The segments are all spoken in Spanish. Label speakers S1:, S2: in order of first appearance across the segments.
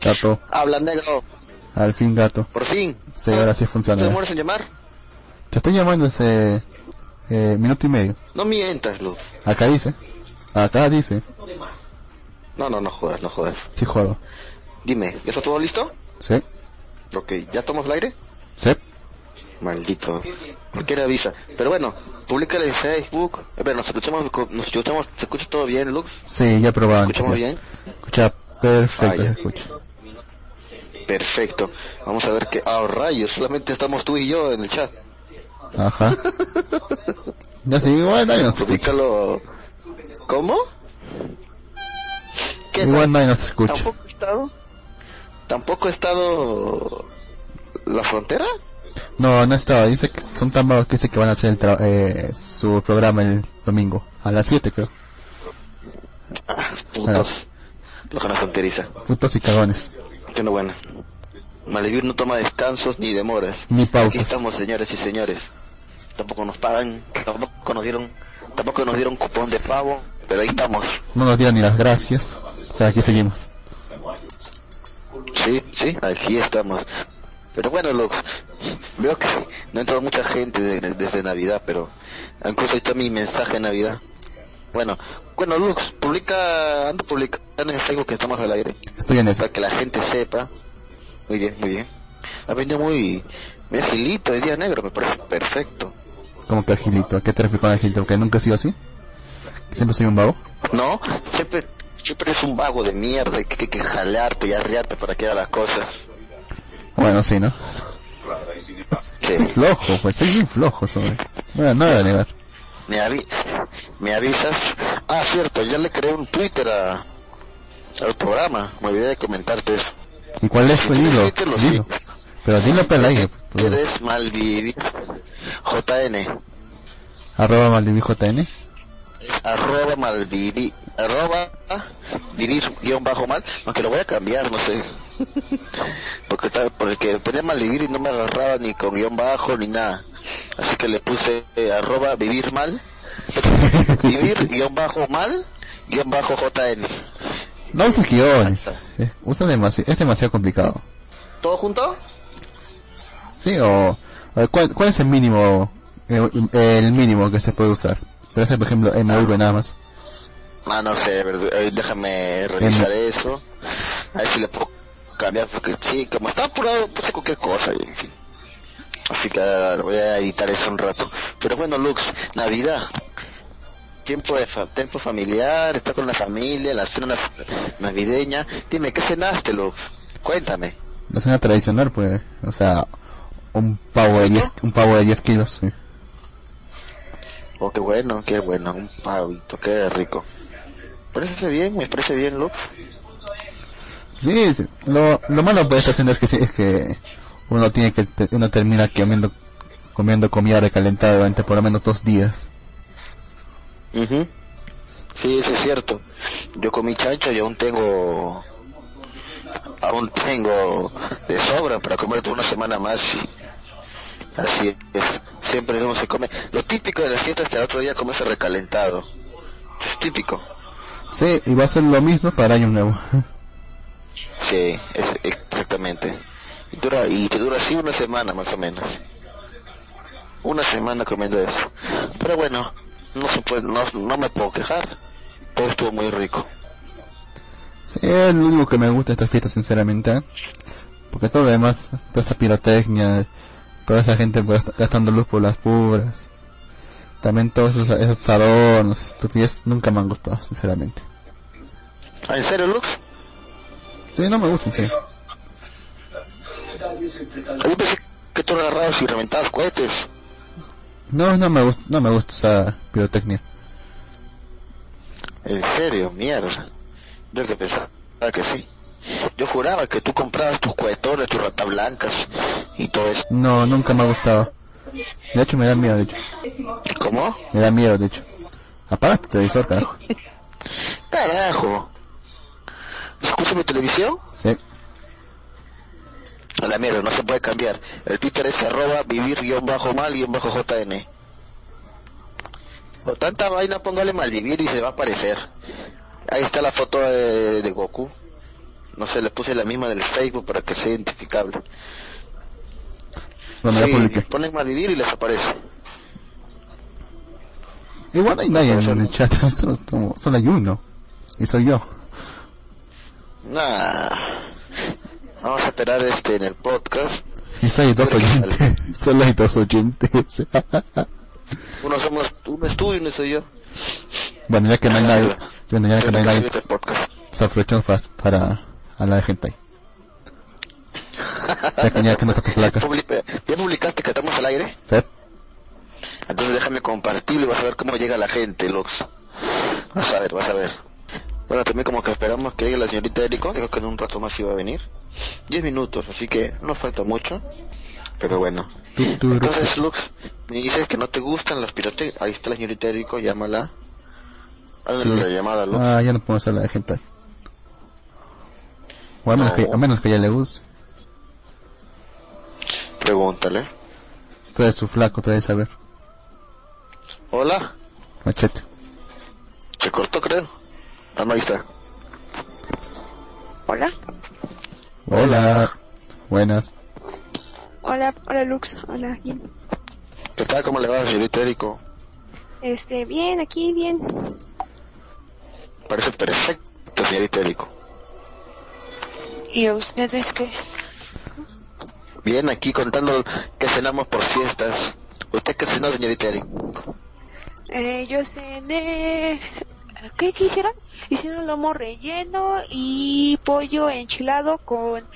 S1: Gato.
S2: Habla negro.
S1: Al fin, gato.
S2: Por fin.
S1: Sí, ahora sí
S2: ¿Te
S1: funciona.
S2: demoras en llamar?
S1: Te estoy llamando hace eh, minuto y medio.
S2: No mientas, Luz.
S1: Acá dice. Acá dice.
S2: No, no, no jodas, no jodas.
S1: Sí, jodo.
S2: Dime, ¿ya está todo listo?
S1: Sí.
S2: Ok, ¿ya tomamos el aire?
S1: Sí.
S2: Maldito. Cualquiera avisa. Pero bueno, públicale en Facebook. A ver, nos escuchamos, nos escuchamos, ¿se escucha todo bien, Lux?
S1: Sí, ya probado.
S2: ¿Escuchamos
S1: sí.
S2: bien?
S1: Escucha perfecto,
S2: Ah,
S1: escucha.
S2: Perfecto. Vamos a ver que... Ah, rayos, solamente estamos tú y yo en el chat.
S1: Ajá. Ya sí, igual nadie nos escucha.
S2: Públicalo... ¿Cómo? ¿Qué
S1: Igual nadie nos escucha.
S2: ¿Tampoco ha estado? ¿Tampoco ha estado la frontera?
S1: No, no estaba. Dice que son tan vagos que dice que van a hacer el tra- eh, su programa el domingo. A las 7 creo.
S2: Ah, putos. Lojana fronteriza.
S1: Putos y cagones.
S2: Qué no buena. Malvivir no toma descansos ni demoras.
S1: Ni
S2: Aquí
S1: pausas.
S2: estamos, señores y señores. Tampoco nos pagan, tampoco nos dieron, tampoco nos dieron cupón de pavo, pero ahí estamos.
S1: No nos dieron ni las gracias. O sea, aquí seguimos.
S2: Sí, sí, aquí estamos. Pero bueno, Lux, veo que no ha entrado mucha gente de- de- desde Navidad, pero incluso ahí está mi mensaje de Navidad. Bueno, bueno, Lux, publica, anda publicando en Facebook que estamos al aire,
S1: Estoy en eso.
S2: para que la gente sepa. Muy bien, muy bien. Ha venido muy, muy agilito de día negro, me parece perfecto.
S1: Como que agilito. ¿A qué te refieres con agilito? ¿Que nunca he sido así? ¿Que siempre soy un vago?
S2: No, siempre, siempre es un vago de mierda, que hay que jalarte y arrearte para que haga las cosas.
S1: Bueno, sí, ¿no?
S2: Sí.
S1: Soy flojo, pues soy bien flojo, sobre. Bueno, no voy a negar.
S2: ¿Me, avi ¿Me avisas? Ah, cierto, ya le creé un Twitter a, al programa. Me olvidé de comentarte eso.
S1: ¿Y cuál es? Pues
S2: tienes
S1: dilo. Pero dilo aire. pues.
S2: Eres malvivir. JN.
S1: Arroba maldivijn.
S2: Arroba malvivir. Arroba vivir guion bajo mal. Aunque lo voy a cambiar, no sé. porque porque ponía malvivir y no me agarraba ni con guion bajo ni nada. Así que le puse eh, arroba vivir mal. vivir guion bajo mal guion bajo JN.
S1: No uses guiones. Eh, usa demasiado, es demasiado complicado.
S2: ¿Todo junto?
S1: Sí, o... ¿cuál, ¿Cuál es el mínimo, el mínimo que se puede usar? Puede ser, por ejemplo, MV nada más.
S2: Ah, no sé, eh, déjame revisar eso. A ver si le puedo cambiar, porque sí, como está apurado, puse cualquier cosa. y, en fin. Así que ah, voy a editar eso un rato. Pero bueno, Lux, Navidad. Tiempo de fa- tiempo familiar, estar con la familia, la cena navideña. Dime, ¿qué cenaste, Lux? Cuéntame.
S1: La cena tradicional, pues, o sea, un pavo de 10, un pavo de 10 kilos, sí.
S2: Oh, qué bueno, qué bueno, un pavito, qué rico. Parece bien, me parece bien, Lux.
S1: Sí, lo, lo malo de esta cena es que, sí, es que uno tiene que, uno termina comiendo, comiendo comida recalentada durante por lo menos dos días.
S2: Ujú. Sí, eso es cierto. Yo comí chancho y aún tengo, aún tengo de sobra para comer toda una semana más. Y así es. Siempre uno se come. Lo típico de las fiestas es que al otro día comes recalentado. Es típico.
S1: Sí, y va a ser lo mismo para Año Nuevo.
S2: Sí, es exactamente. Y dura y te dura así una semana más o menos. Una semana comiendo eso. Pero bueno, no se puede, no, no me puedo quejar. Todo estuvo muy rico.
S1: Sí, es lo único que me gusta de esta fiesta, sinceramente. ¿eh? Porque todo lo demás, toda esa pirotecnia, toda esa gente gastando luz por las puras. También todos esos, esos adornos, estupideces, nunca me han gustado, sinceramente.
S2: Ah, ¿En serio, Lux?
S1: Sí, no me gustan, sí.
S2: Yo pensé que tú agarrabas y reventabas cohetes.
S1: No, no me gusta, no me gusta esa pirotecnia.
S2: En serio, mierda. Yo que pensaba que sí. Yo juraba que tú comprabas tus cohetones, tus ratas blancas y todo eso.
S1: No, nunca me ha gustado. De hecho, me da miedo, de hecho.
S2: ¿Cómo?
S1: Me da miedo, de hecho. Apaga tu televisor, carajo.
S2: Carajo. ¿Escucha mi televisión?
S1: Sí.
S2: A la mierda, no se puede cambiar. El Twitter es arroba vivir guion bajo mal guion bajo JN. Por tanta vaina, póngale mal vivir y se va a aparecer. Ahí está la foto de, de Goku. no sé, le puse la misma del Facebook para que sea identificable.
S1: Bueno,
S2: Sí, ponen malvivir y les aparece.
S1: Igual no hay nadie en el chat, solo hay uno. Y soy yo.
S2: Nah. Vamos a esperar este en el podcast.
S1: Y soy dos oyentes. Solo hay dos oyentes.
S2: Uno somos, uno es tú y uno soy yo.
S1: bueno, ya que no hay nadie. Bueno, ya que no hay nadie. Se aprovechó fast para hablar de gente. Ya que ya que no
S2: ¿Ya publicaste que estamos al aire?
S1: ¿Sí?
S2: Entonces déjame compartirlo y vas a ver cómo llega la gente, Lux. Vas a ver, vas a ver. Bueno, también como que esperamos que llegue la señorita Erico, dijo que en un rato más iba a venir. Diez minutos, así que no falta mucho. Pero bueno. Entonces, Lux, me dices que no te gustan las pirotecnias. Ahí está la señorita Erico, llámala. Háganle
S1: Sí.
S2: la llamada, Lux.
S1: Ah, ya no podemos hablar de gente. O a menos, que, a menos que ya le guste.
S2: Pregúntale.
S1: Tú eres su flaco, tú debes saber.
S2: Hola.
S1: Machete.
S2: Se cortó, creo. Ah, no, ahí está.
S3: Hola,
S1: Hola. Buenas.
S3: hola, hola Lux, hola, bien.
S2: ¿Qué tal? ¿Cómo le va, señorita Erico?
S3: Este, bien, aquí, bien.
S2: Parece perfecto, señorita Erico.
S3: ¿Y a ustedes qué?
S2: Bien, aquí contando que cenamos por fiestas. ¿Usted qué cenó, señorita Erico?
S3: Eh, yo cené... ¿Qué, ¿Qué hicieron? Lomo relleno y pollo enchilado con...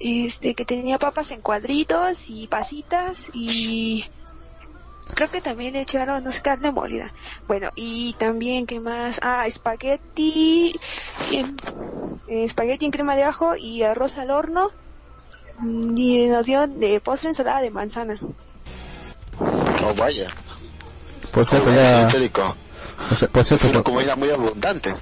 S3: Este, que tenía papas en cuadritos y pasitas y... Creo que también echaron, no sé, carne molida. Bueno, y también, ¿qué más? Ah, espagueti, en- eh, espagueti en crema de ajo y arroz al horno. Y nos dio de postre ensalada de manzana.
S2: Oh, vaya.
S1: Cierto,
S2: Oh,
S1: ya... por cierto,
S2: Es una
S1: por-
S2: comida muy abundante.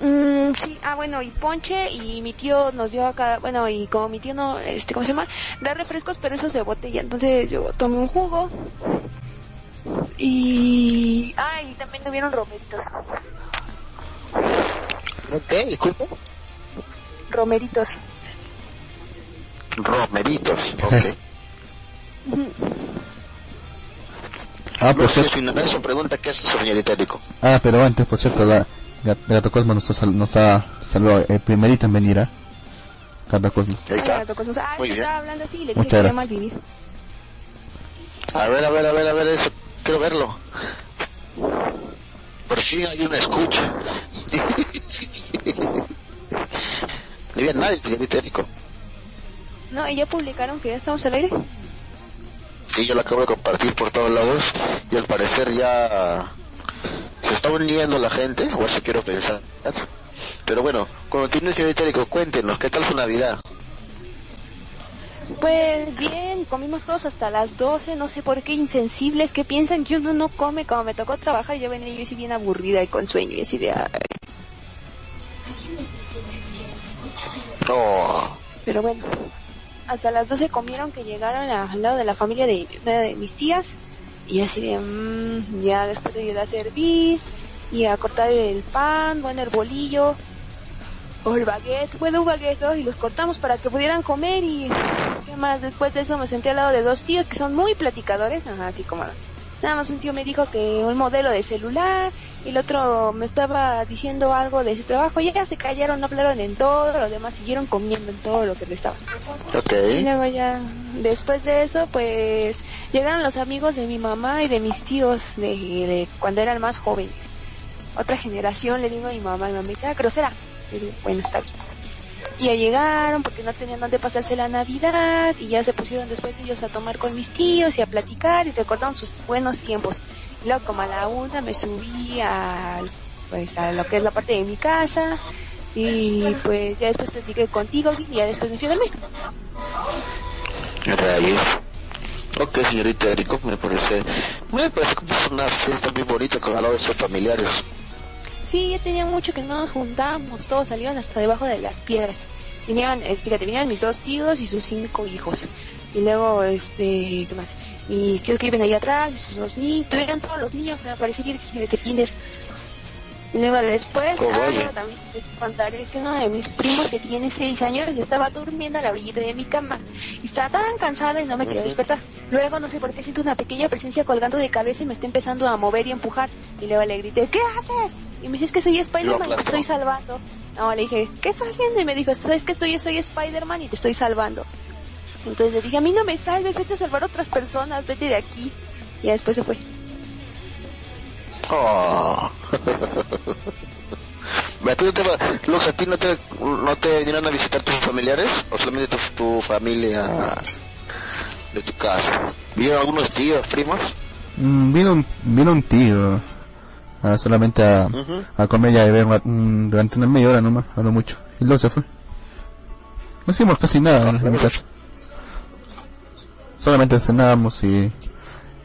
S3: Mm, sí, ah, bueno, y ponche, y mi tío nos dio acá, bueno, y como mi tío no, este, ¿cómo se llama? Da refrescos, pero esos de botella, entonces yo tomé un jugo. Y, ah, y también tuvieron romeritos.
S2: ¿Qué? Disculpe.
S3: Romeritos.
S2: Romeritos.
S1: ¿Qué es eso?
S3: Ujú.
S1: Ah, por cierto.
S2: si ignorancia pregunta qué es eso, señorita Erico.
S1: Ah, pero antes, por cierto, la Gat- Gato Cosmos nos ha, sal- nos ha saludado. El primerito en venir, ¿ah? Gato Cosmos.
S2: Ahí está.
S3: Gato Cosmos. Ah,
S2: Muy
S3: que
S2: bien.
S3: estaba hablando así y le
S1: Muchas
S3: que
S1: gracias.
S3: mal vivir.
S2: A ver, a ver, a ver, a ver eso. Quiero verlo. Por fin hay una escucha. No había nadie, señorita Erico.
S3: No, y ya publicaron que ya estamos al aire.
S2: Sí, yo lo acabo de compartir por todos lados y al parecer ya se está uniendo la gente, o eso quiero pensar. Pero bueno, continúe, señorita Erico, cuéntenos, ¿qué tal su Navidad?
S3: Pues bien, comimos todos hasta las 12, no sé por qué insensibles que piensan que uno no come, como me tocó trabajar, yo venía yo así bien aburrida y con sueño y así de... "Ay".
S2: Oh,
S3: Pero bueno, hasta las 12 comieron que llegaron a- al lado de la familia de, mis tías y así mm, ya después de ir a servir y a cortar el pan, bueno, el bolillo o el baguette, bueno, un baguette ¿no? y los cortamos para que pudieran comer y... ¿Qué más? Después de eso me senté al lado de dos tíos que son muy platicadores, ajá, así como... Nada más un tío me dijo que un modelo de celular y el otro me estaba diciendo algo de su trabajo. Ya se callaron, no hablaron en todo, los demás siguieron comiendo en todo lo que le estaba. Y luego ya, después de eso, pues llegaron los amigos de mi mamá y de mis tíos de, de cuando eran más jóvenes. Otra generación, le digo a mi mamá, y mi mamá me dice, ah, grosera. Le digo, bueno, está bien. Ya llegaron porque no tenían dónde pasarse la Navidad y ya se pusieron después ellos a tomar con mis tíos y a platicar y recordaron sus buenos tiempos. Y luego como a la una me subí al, pues a lo que es la parte de mi casa y pues ya después platiqué contigo y ya después me fui a dormir.
S2: Rayos. Ok, señorita Erico, me parece, me parece una fiesta muy bonita con sus familiares.
S3: Sí, ya tenía mucho que no nos juntábamos, todos salieron hasta debajo de las piedras. Eh, fíjate, vinieron mis dos tíos y sus cinco hijos. Y luego, este, ¿qué más? Mis tíos que viven ahí atrás, y sus dos niños, tuvieron todos los niños, me parece que desde kinder. Y luego después, ah, también les contaré que uno de mis primos que tiene seis años estaba durmiendo a la orillita de mi cama. Y estaba tan cansada y no me quería despertar. Luego no sé por qué siento una pequeña presencia colgando de cabeza y me está empezando a mover y empujar. Y luego le grité, ¿qué haces? Y me dice, es que soy Spider-Man y te estoy salvando. No, le dije, ¿qué estás haciendo? Y me dijo, es que estoy, soy Spider-Man y te estoy salvando. Entonces le dije, a mí no me salves, vete a salvar a otras personas, vete de aquí. Y después se fue.
S2: Oh. ¿A ti no te va, Lux, a ti no te, no te vinieron a visitar tus familiares? ¿O solamente tu, tu familia de tu casa? ¿Vieron algunos tíos, primos?
S1: Mm, vino, un, vino un tío ah, solamente a, comer y a beber mm, durante una media hora nomás, a lo mucho. Y luego se fue. No hicimos casi nada en, en mi casa. Solamente cenamos y,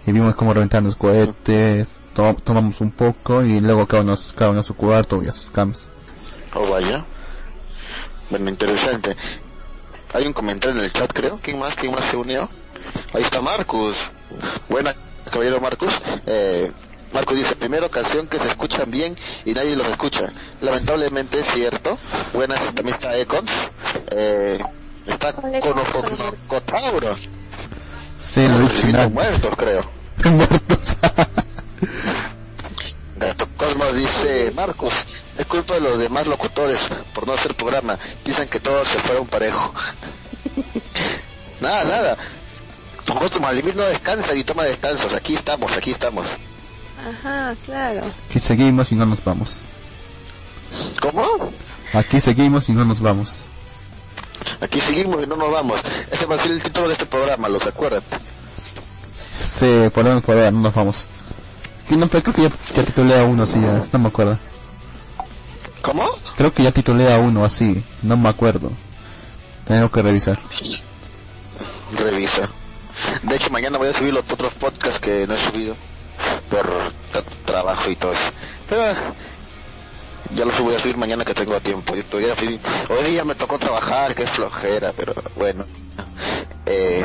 S1: y vimos cómo reventaban los cohetes, to- tomamos un poco y luego cada uno, cada uno a su cuarto y a sus camas.
S2: Oh, vaya. Bueno, interesante. Hay un comentario en el chat, creo. ¿Quién más? ¿Quién más se unió? Ahí está Marcus. Buena, caballero Marcus. Eh, Marcus dice, primera ocasión que se escuchan bien y nadie los escucha. Lamentablemente es cierto. Buenas, también está Econ. Eh, está
S3: Hola, Econ, soy Marcus.
S2: Conocotauro.
S1: Sí, lo he dicho nada.
S2: muertos, creo.
S1: Muertos.
S2: Gato Cosmos dice, Marcus, es culpa de los demás locutores por no hacer programa. Piensan que todos se fueron parejo. nada, nada. Nosotros Malimir no descansa y toma descansos. Aquí estamos, aquí estamos.
S3: Ajá, claro.
S1: Aquí seguimos y no nos vamos.
S2: ¿Cómo?
S1: Aquí seguimos y no nos vamos.
S2: Aquí seguimos y no nos vamos. Ese va a ser el título de este programa, ¿los acuerdan?
S1: Por ahora, por ahora no nos vamos. Que no, pero creo que ya, ya titulé a uno así, ya, no me acuerdo.
S2: ¿Cómo?
S1: Creo que ya titulé a uno así, no me acuerdo. Tengo que revisar.
S2: Revisa. De hecho, mañana voy a subir los otros podcasts que no he subido por tra- trabajo y todo eso. Pero ya los voy a subir mañana que tengo tiempo. Yo todavía fui- hoy día me tocó trabajar, que es flojera, pero bueno. Eh,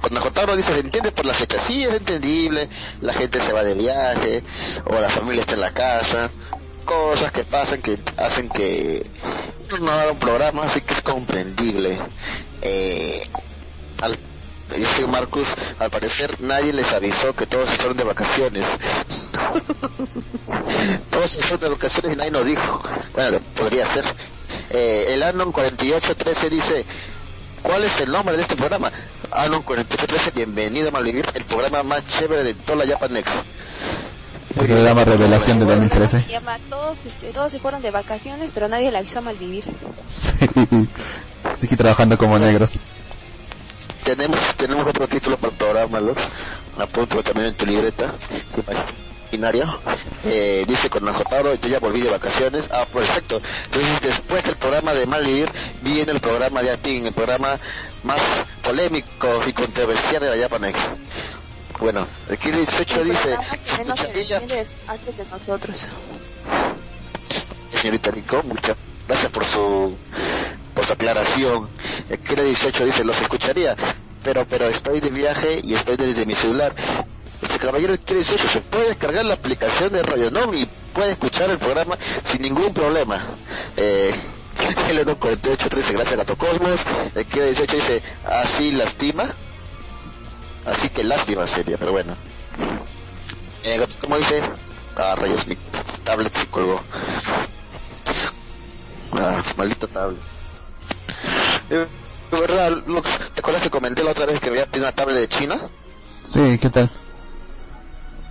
S2: cuando Jotaro dice, se entiende por la fecha, sí es entendible, la gente se va de viaje, o la familia está en la casa, cosas que pasan que hacen que no haga un programa, así que es comprendible. Eh, al, soy Marcus, al parecer nadie les avisó que todos se fueron de vacaciones. todos se fueron de vacaciones y nadie nos dijo. Bueno, podría ser. Eh, el Anon 4813 dice, ¿cuál es el nombre de este programa? Anon 4813, bienvenido a Malvivir, el programa más chévere de toda la Japanex.
S1: El programa Revelación de 2013.
S3: Se llama, todos, este, todos se fueron de vacaciones, pero nadie le avisó a Malvivir.
S1: Sí. Estoy aquí trabajando como negros.
S2: tenemos tenemos otro título para el programa, Lux. Apunto también en tu libreta. Imaginario. Eh, dice con Jotaro, yo ya volví de vacaciones. Ah, perfecto. Entonces, después del programa de Malvivir, viene el programa de Atin, el programa más polémico y controversial de la Japanex. Bueno, aquí 18 dice,
S3: que menos se antes de nosotros.
S2: señorita Nico, muchas gracias por su por su aclaración. Aquí 18 dice, los escucharía, pero pero estoy de viaje y estoy desde mi celular. Este caballero Kira 18 se puede descargar la aplicación de Radio Nom y puede escuchar el programa sin ningún problema. Eh, el 148 dice, gracias Gato Cosmos. El Kira 18 dice, así lastima. Así que lástima sería, pero bueno. Eh, ¿Cómo dice? Ah, rayos, mi tablet se colgó. Ah, maldito tablet. Eh, de verdad, Lux, ¿te acuerdas que comenté la otra vez que había una tablet de China?
S1: Sí, ¿qué tal?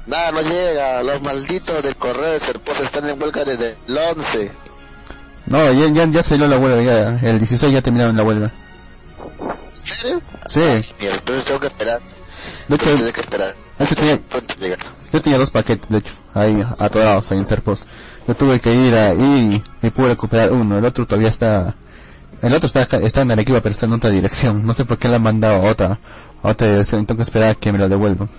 S2: Nada, no llega. Los malditos del correo de Serposa están en huelga desde el 11.
S1: No, ya, ya, ya salió la huelga, ya. El 16 ya terminaron la huelga.
S2: ¿En serio?
S1: Sí.
S2: Mira, entonces tengo que esperar.
S1: De hecho,
S2: Tengo que esperar.
S1: de hecho tenía, yo tenía dos paquetes, de hecho, ahí atorados ahí en Serpos. Yo tuve que ir ahí y pude recuperar uno. El otro todavía está... El otro está, está en Arequipa, pero está en otra dirección. No sé por qué le han mandado a otra, a otra dirección. Tengo que esperar a que me lo devuelvan.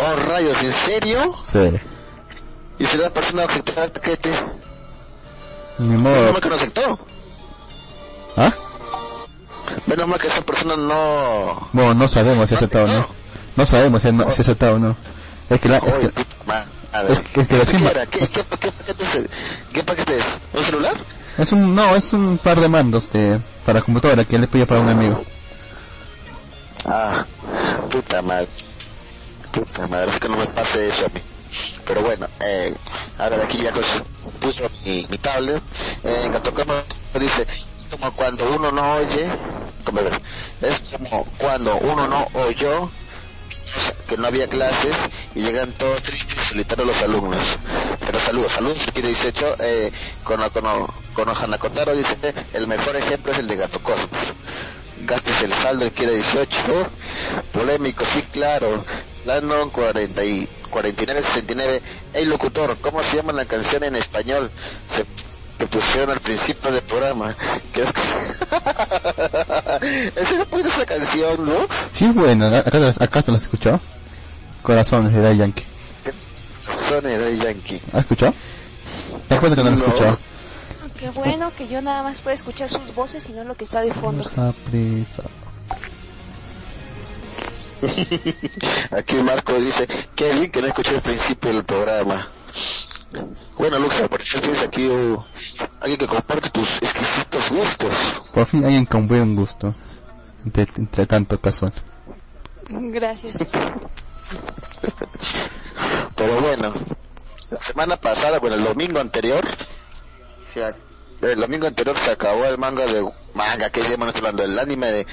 S2: Oh, rayos, ¿en serio?
S1: Sí.
S2: ¿Y si la persona aceptó el paquete?
S1: Ni
S2: Menos
S1: modo.
S2: mal que no aceptó.
S1: ¿Ah?
S2: Menos mal que esa persona no...
S1: Bueno, no sabemos si ha aceptado o no. No sabemos si ha, si aceptado o no. Es que la, es que. Es, que recién
S2: ¿Qué,
S1: va-
S2: era? ¿Qué,
S1: es-
S2: qué, qué paquete es? ¿Qué paquete es? ¿Un celular?
S1: es un, no, es un par de mandos de, para computadora que le pidió para un amigo.
S2: Ah, puta madre. Puta madre, es que no me pase eso a mí. Pero bueno, eh, a ver, aquí ya puso mi, mi tablet. Eh, en dice, es como cuando uno no oye, es como cuando uno no oyó que no había clases y llegan todos tristes y solitarios los alumnos. Pero saludos, saludos, quiere 18, eh, con, con, con Hanakotaro dice, el mejor ejemplo es el de Gato Cosmos. Gastes el saldo y quiere 18. Polémico, sí, claro. Landon 40 y 4969. Hey, locutor, ¿cómo se llama la canción en español? Se que pusieron al principio del programa. Creo que... Ese no puede esa canción, ¿no?
S1: Sí, bueno, acá, acá te lo has escuchado. Corazones de Daddy Yankee.
S2: Sony de Yankee.
S1: ¿Has escuchado? Te apuesto que no lo has
S2: No.
S1: escuchado.
S3: Qué bueno que yo nada más puedo escuchar sus voces y no lo que está de fondo.
S1: Prisa, prisa.
S2: Aquí Marco dice, qué bien que no escuché el principio del programa. Bueno, Lux, por eso tienes aquí alguien que comparte tus exquisitos gustos.
S1: Por fin alguien con buen gusto. Entre, entre tanto casual.
S3: Gracias.
S2: Pero bueno, la semana pasada, bueno, el domingo anterior, se ac- el domingo anterior se acabó el manga de manga, que llaman hablando, el anime de,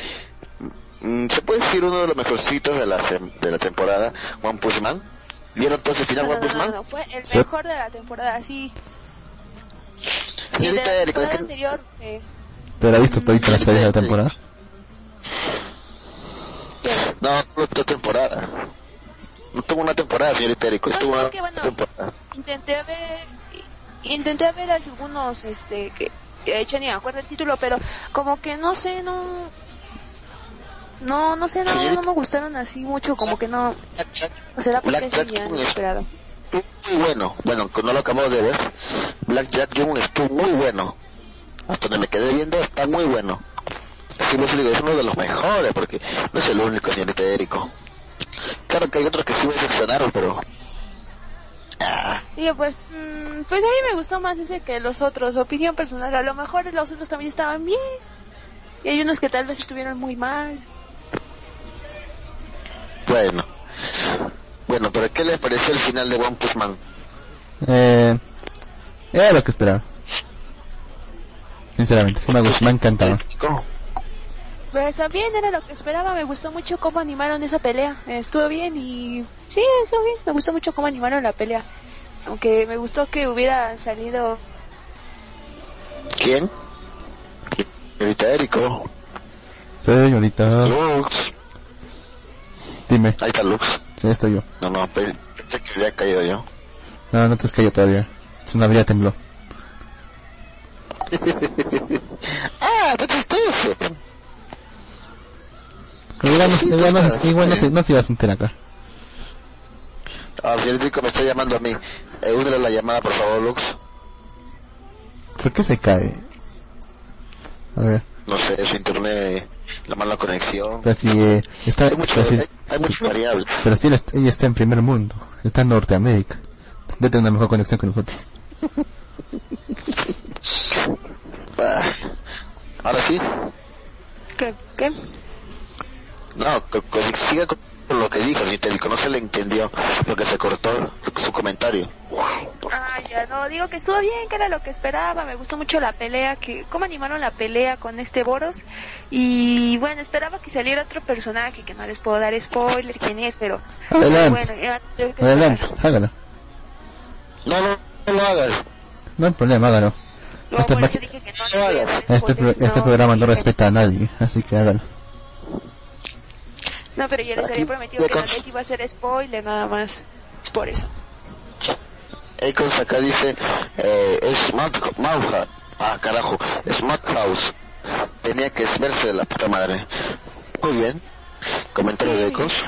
S2: se puede decir uno de los mejorcitos de la, de la temporada, One Punch Man. ¿Vieron entonces el final
S3: No,
S2: One
S3: no,
S2: Punch
S3: no,
S2: Man?
S3: no, fue el mejor de la temporada, sí. Y el de
S2: Señorita
S3: la temporada
S2: ¿qué-
S3: anterior, eh,
S1: Pero ha visto la serie de la temporada.
S2: No, no esta temporada. No tuvo una temporada, señorita Erika,
S3: No,
S2: estuvo
S3: sí,
S2: una
S3: es que bueno.
S2: temporada.
S3: intenté ver intenté ver algunos este que de hecho ni me acuerdo el título pero como que no sé no no no sé no, no me gustaron así mucho como que no o será porque
S2: Black
S3: sí
S2: Jack
S3: ya
S2: es-
S3: esperado
S2: estuvo muy bueno. Bueno, no lo acabo de ver. Black Jack Jung estuvo muy bueno. Hasta donde me quedé viendo está muy bueno. Así les digo, es uno de los mejores porque no es el único. Claro que hay otros que sí me decepcionaron, pero... Ah,
S3: y pues mm, pues a mí me gustó más ese que los otros opinión personal a lo mejor los otros también estaban bien y hay unos que tal vez estuvieron muy mal
S2: bueno. Bueno, pero ¿qué les pareció el final de One Punch Man?
S1: Eh, era lo que esperaba. Sinceramente, sí me, gustó, me.
S2: ¿Cómo?
S3: Pues también era lo que esperaba, me gustó mucho cómo animaron esa pelea, estuvo bien y sí, estuvo bien, me gustó mucho cómo animaron la pelea, aunque me gustó que hubiera salido,
S2: ¿Quién? Señorita Erico.
S1: Señorita,
S2: Lux.
S1: Dime.
S2: Ahí está Lux.
S1: Sí, estoy yo.
S2: No, no, pe- pensé que había caído yo.
S1: No, no te has caído todavía. Su nave ya tembló.
S2: ah, está chistoso.
S1: Igual no,
S2: Sí,
S1: igual a sentir acá.
S2: Ah, señor Rico me está llamando a mí. Eh, únele la llamada, por favor, Lux.
S1: ¿Por qué se cae? A ver,
S2: No sé, su internet, la mala conexión.
S1: pero si eh, está,
S2: Hay, mucho,
S1: pero si,
S2: hay, hay muchas variables.
S1: pero si ella está en primer mundo, está en Norteamérica. Debe tener una mejor conexión que nosotros.
S2: Ah, Ahora sí.
S3: ¿qué? ¿Qué?
S2: No, que, que siga con lo que dijo, si te no se le entendió porque se cortó su comentario.
S3: Ah, ya no, digo que estuvo bien, que era lo que esperaba, me gustó mucho la pelea, que cómo animaron la pelea con este Boros y bueno, esperaba que saliera otro personaje, que no les puedo dar spoiler quién es, pero
S1: Adelante.
S3: bueno, ya que
S1: Adelante, hágalo.
S2: No, no, no lo hagas.
S1: No hay problema, hágalo.
S3: No,
S1: Este,
S3: eso dije que no dar
S1: este, pro- este
S3: no,
S1: programa no respeta a nadie, así que hágalo.
S3: No, pero yo les había prometido que no les iba a hacer spoiler nada más. Es por eso.
S2: Ecos acá dice, eh, es Madhouse. Ah, carajo, es Madhouse. Tenía que verse de la puta madre. Muy bien. Comentario de Ecos.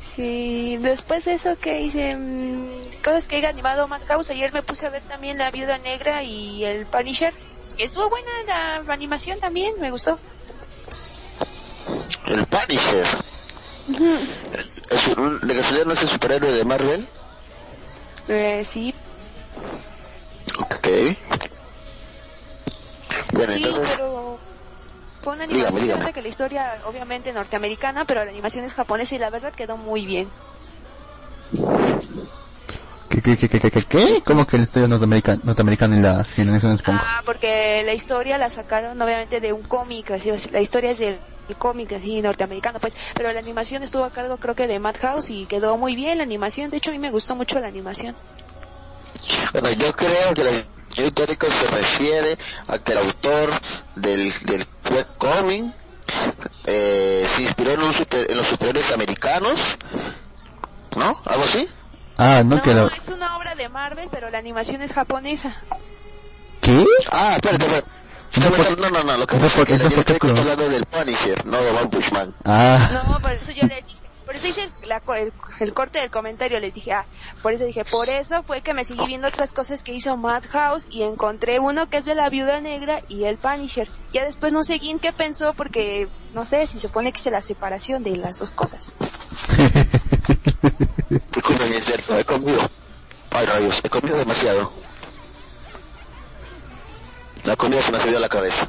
S3: Sí, después de eso que hice mm, cosas que he animado Madhouse, ayer me puse a ver también La Viuda Negra y El Punisher. Estuvo buena la animación también, me gustó.
S2: El Punisher. Es un, ¿De casualidad no es el superhéroe de Marvel?
S3: Eh, sí,
S2: Ok. Bueno,
S3: sí,
S2: entonces,
S3: pero fue una animación
S2: dígame.
S3: que la historia, obviamente norteamericana, pero la animación es japonesa y la verdad quedó muy bien.
S1: ¿Qué, qué, qué, qué, qué? ¿Cómo que la historia norteamericana, norteamericana y la generación de Esponja?
S3: Ah, porque la historia la sacaron obviamente de un cómic, así, la historia es del cómic así norteamericano, pues, pero la animación estuvo a cargo creo que de Madhouse y quedó muy bien la animación, de hecho a mí me gustó mucho la animación.
S2: bueno, yo creo que la el histórico se refiere a que el autor del, del webcomic eh, se inspiró en, un super- en los superiores americanos, ¿no? ¿Algo así?
S1: Ah, no,
S3: No,
S1: que la...
S3: es una obra de Marvel, pero la animación es japonesa.
S1: ¿Qué?
S2: Ah, espérate, espérate.
S1: Entonces,
S2: No, no, no, lo que pasa es que
S1: ¿por qué-
S2: yo estoy
S1: no?
S2: hablando del Punisher, no de One Punch Man.
S1: Ah,
S3: No, por eso yo le dije, por eso hice la el, el corte del comentario, les dije, ah, por eso dije, por eso fue que me seguí viendo otras cosas que hizo Madhouse y encontré uno que es de la Viuda Negra y el Punisher. Ya después no sé quién qué pensó porque, no sé, si se supone que es la separación de las dos cosas.
S2: Disculpen, es cierto, he comido. Ay, rayos, he comido demasiado. La comida se me ha subido a la cabeza.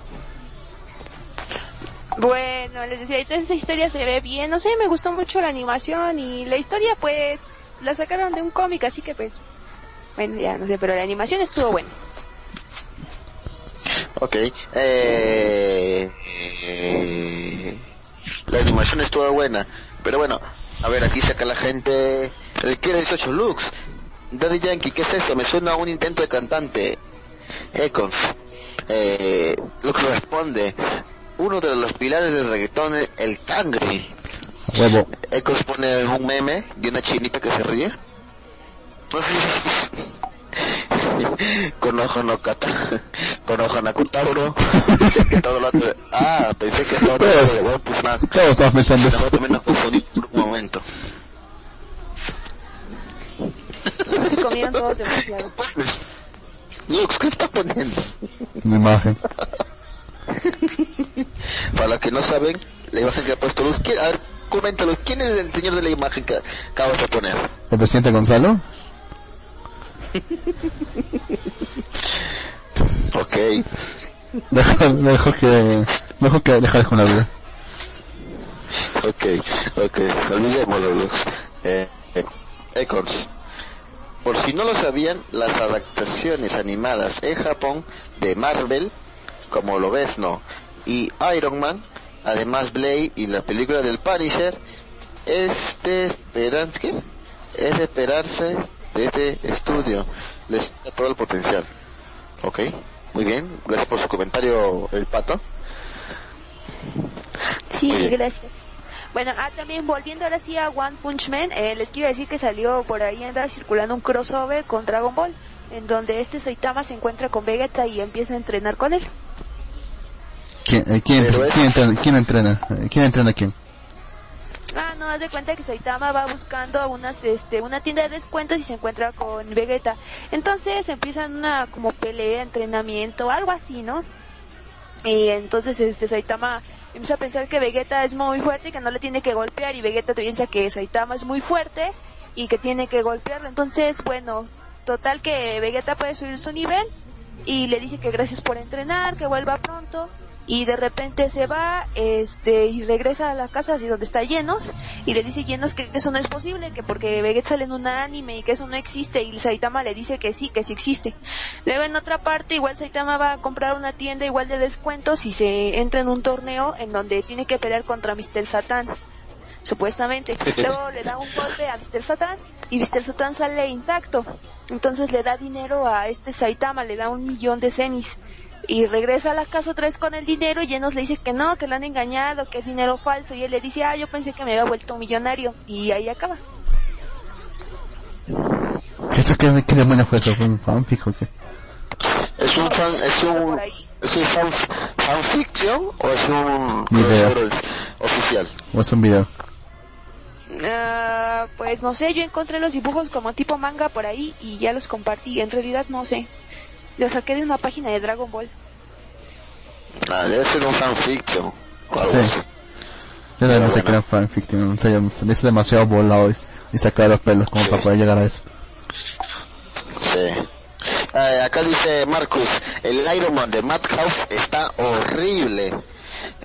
S3: Bueno, les decía, entonces esa historia se ve bien, no sé, me gustó mucho la animación y la historia pues la sacaron de un cómic, así que pues, bueno, ya no sé, pero la animación estuvo buena.
S2: Ok. Eh, eh, la animación estuvo buena. Pero bueno, a ver, aquí saca la gente. El quiere 18 looks. Daddy Yankee, ¿qué es eso? Me suena a un intento de cantante. Econs. Eh, Lux responde. Uno de los pilares del reggaetón es el cangre.
S1: huevo.
S2: Ecos pone un meme de una chinita que se ríe. con ojo no cata, con ojo no Kutauro. Todo lo otro- Ah, pensé que estaba
S1: Todos.
S2: de One Punch Man.
S1: Todos estamos pensando eso.
S2: También nos confundimos por un momento.
S3: Se comieron todos demasiado.
S2: Lux, ¿qué estás poniendo?
S1: Una imagen.
S2: Para los que no saben, la imagen que ha puesto Lux, ¿quién- a ver, coméntalo, ¿quién es el señor de la imagen que acabas de poner?
S1: ¿El presidente Gonzalo?
S2: Ok.
S1: Mejor, mejor que... Mejor que dejar con la vida.
S2: Ok, ok, olvidémoslo. Eh, eh, Econs. Por si no lo sabían, las adaptaciones animadas en Japón de Marvel, como lo ves, no, y Iron Man, además Blade y la película del Punisher, es de. Es de esperarse de este estudio. Les da todo el potencial. Ok, muy bien, gracias por su comentario, el pato.
S3: Sí, gracias. Bueno, ah, también volviendo ahora sí a One Punch Man, eh, les quiero decir que salió por ahí, anda circulando un crossover con Dragon Ball, en donde este Saitama se encuentra con Vegeta y empieza a entrenar con él.
S1: ¿Quién, eh, quién, quién entrena? ¿Quién entrena? ¿Quién entrena a quién?
S3: Ah, no, haz de cuenta que Saitama va buscando unas, este, una tienda de descuentos y se encuentra con Vegeta. Entonces empiezan una como pelea, entrenamiento, algo así, ¿no? Y entonces este Saitama empieza a pensar que Vegeta es muy fuerte y que no le tiene que golpear y Vegeta piensa que Saitama es muy fuerte y que tiene que golpearlo. Entonces, bueno, total que Vegeta puede subir su nivel y le dice que gracias por entrenar, que vuelva pronto y de repente se va este y regresa a la casa así donde está Llenos y le dice Llenos que eso no es posible que porque Vegeta sale en un anime y que eso no existe y Saitama le dice que sí que sí existe luego en otra parte igual Saitama va a comprar una tienda igual de descuentos y se entra en un torneo en donde tiene que pelear contra Mr. Satan supuestamente luego le da un golpe a Mr. Satan y Mr. Satan sale intacto entonces le da dinero a este Saitama le da un millón de cenis y regresa a la casa otra vez con el dinero y Llenos le dice que no, que lo han engañado, que es dinero falso y él le dice, ah, yo pensé que me había vuelto millonario y ahí acaba.
S1: ¿Qué, eso, qué, qué demonio fue eso? ¿Fue un fanfic o qué?
S2: ¿Es un fan, es un, es un fan, fanfiction o es un
S1: Video.
S2: oficial?
S1: ¿O es un video?
S3: Ah, pues no sé, yo encontré los dibujos como tipo manga por ahí y ya los compartí, en realidad no sé. Los saqué de una página de Dragon Ball.
S2: Ah, debe ser un fanfiction. o algo
S1: Sí.
S2: así.
S1: Yo también sé que era fanfic, tío. En serio, se me hizo demasiado volado y, y sacar los pelos como
S2: Sí.
S1: para poder llegar a eso.
S2: eh, acá dice Marcus, el Iron Man de Madhouse está horrible.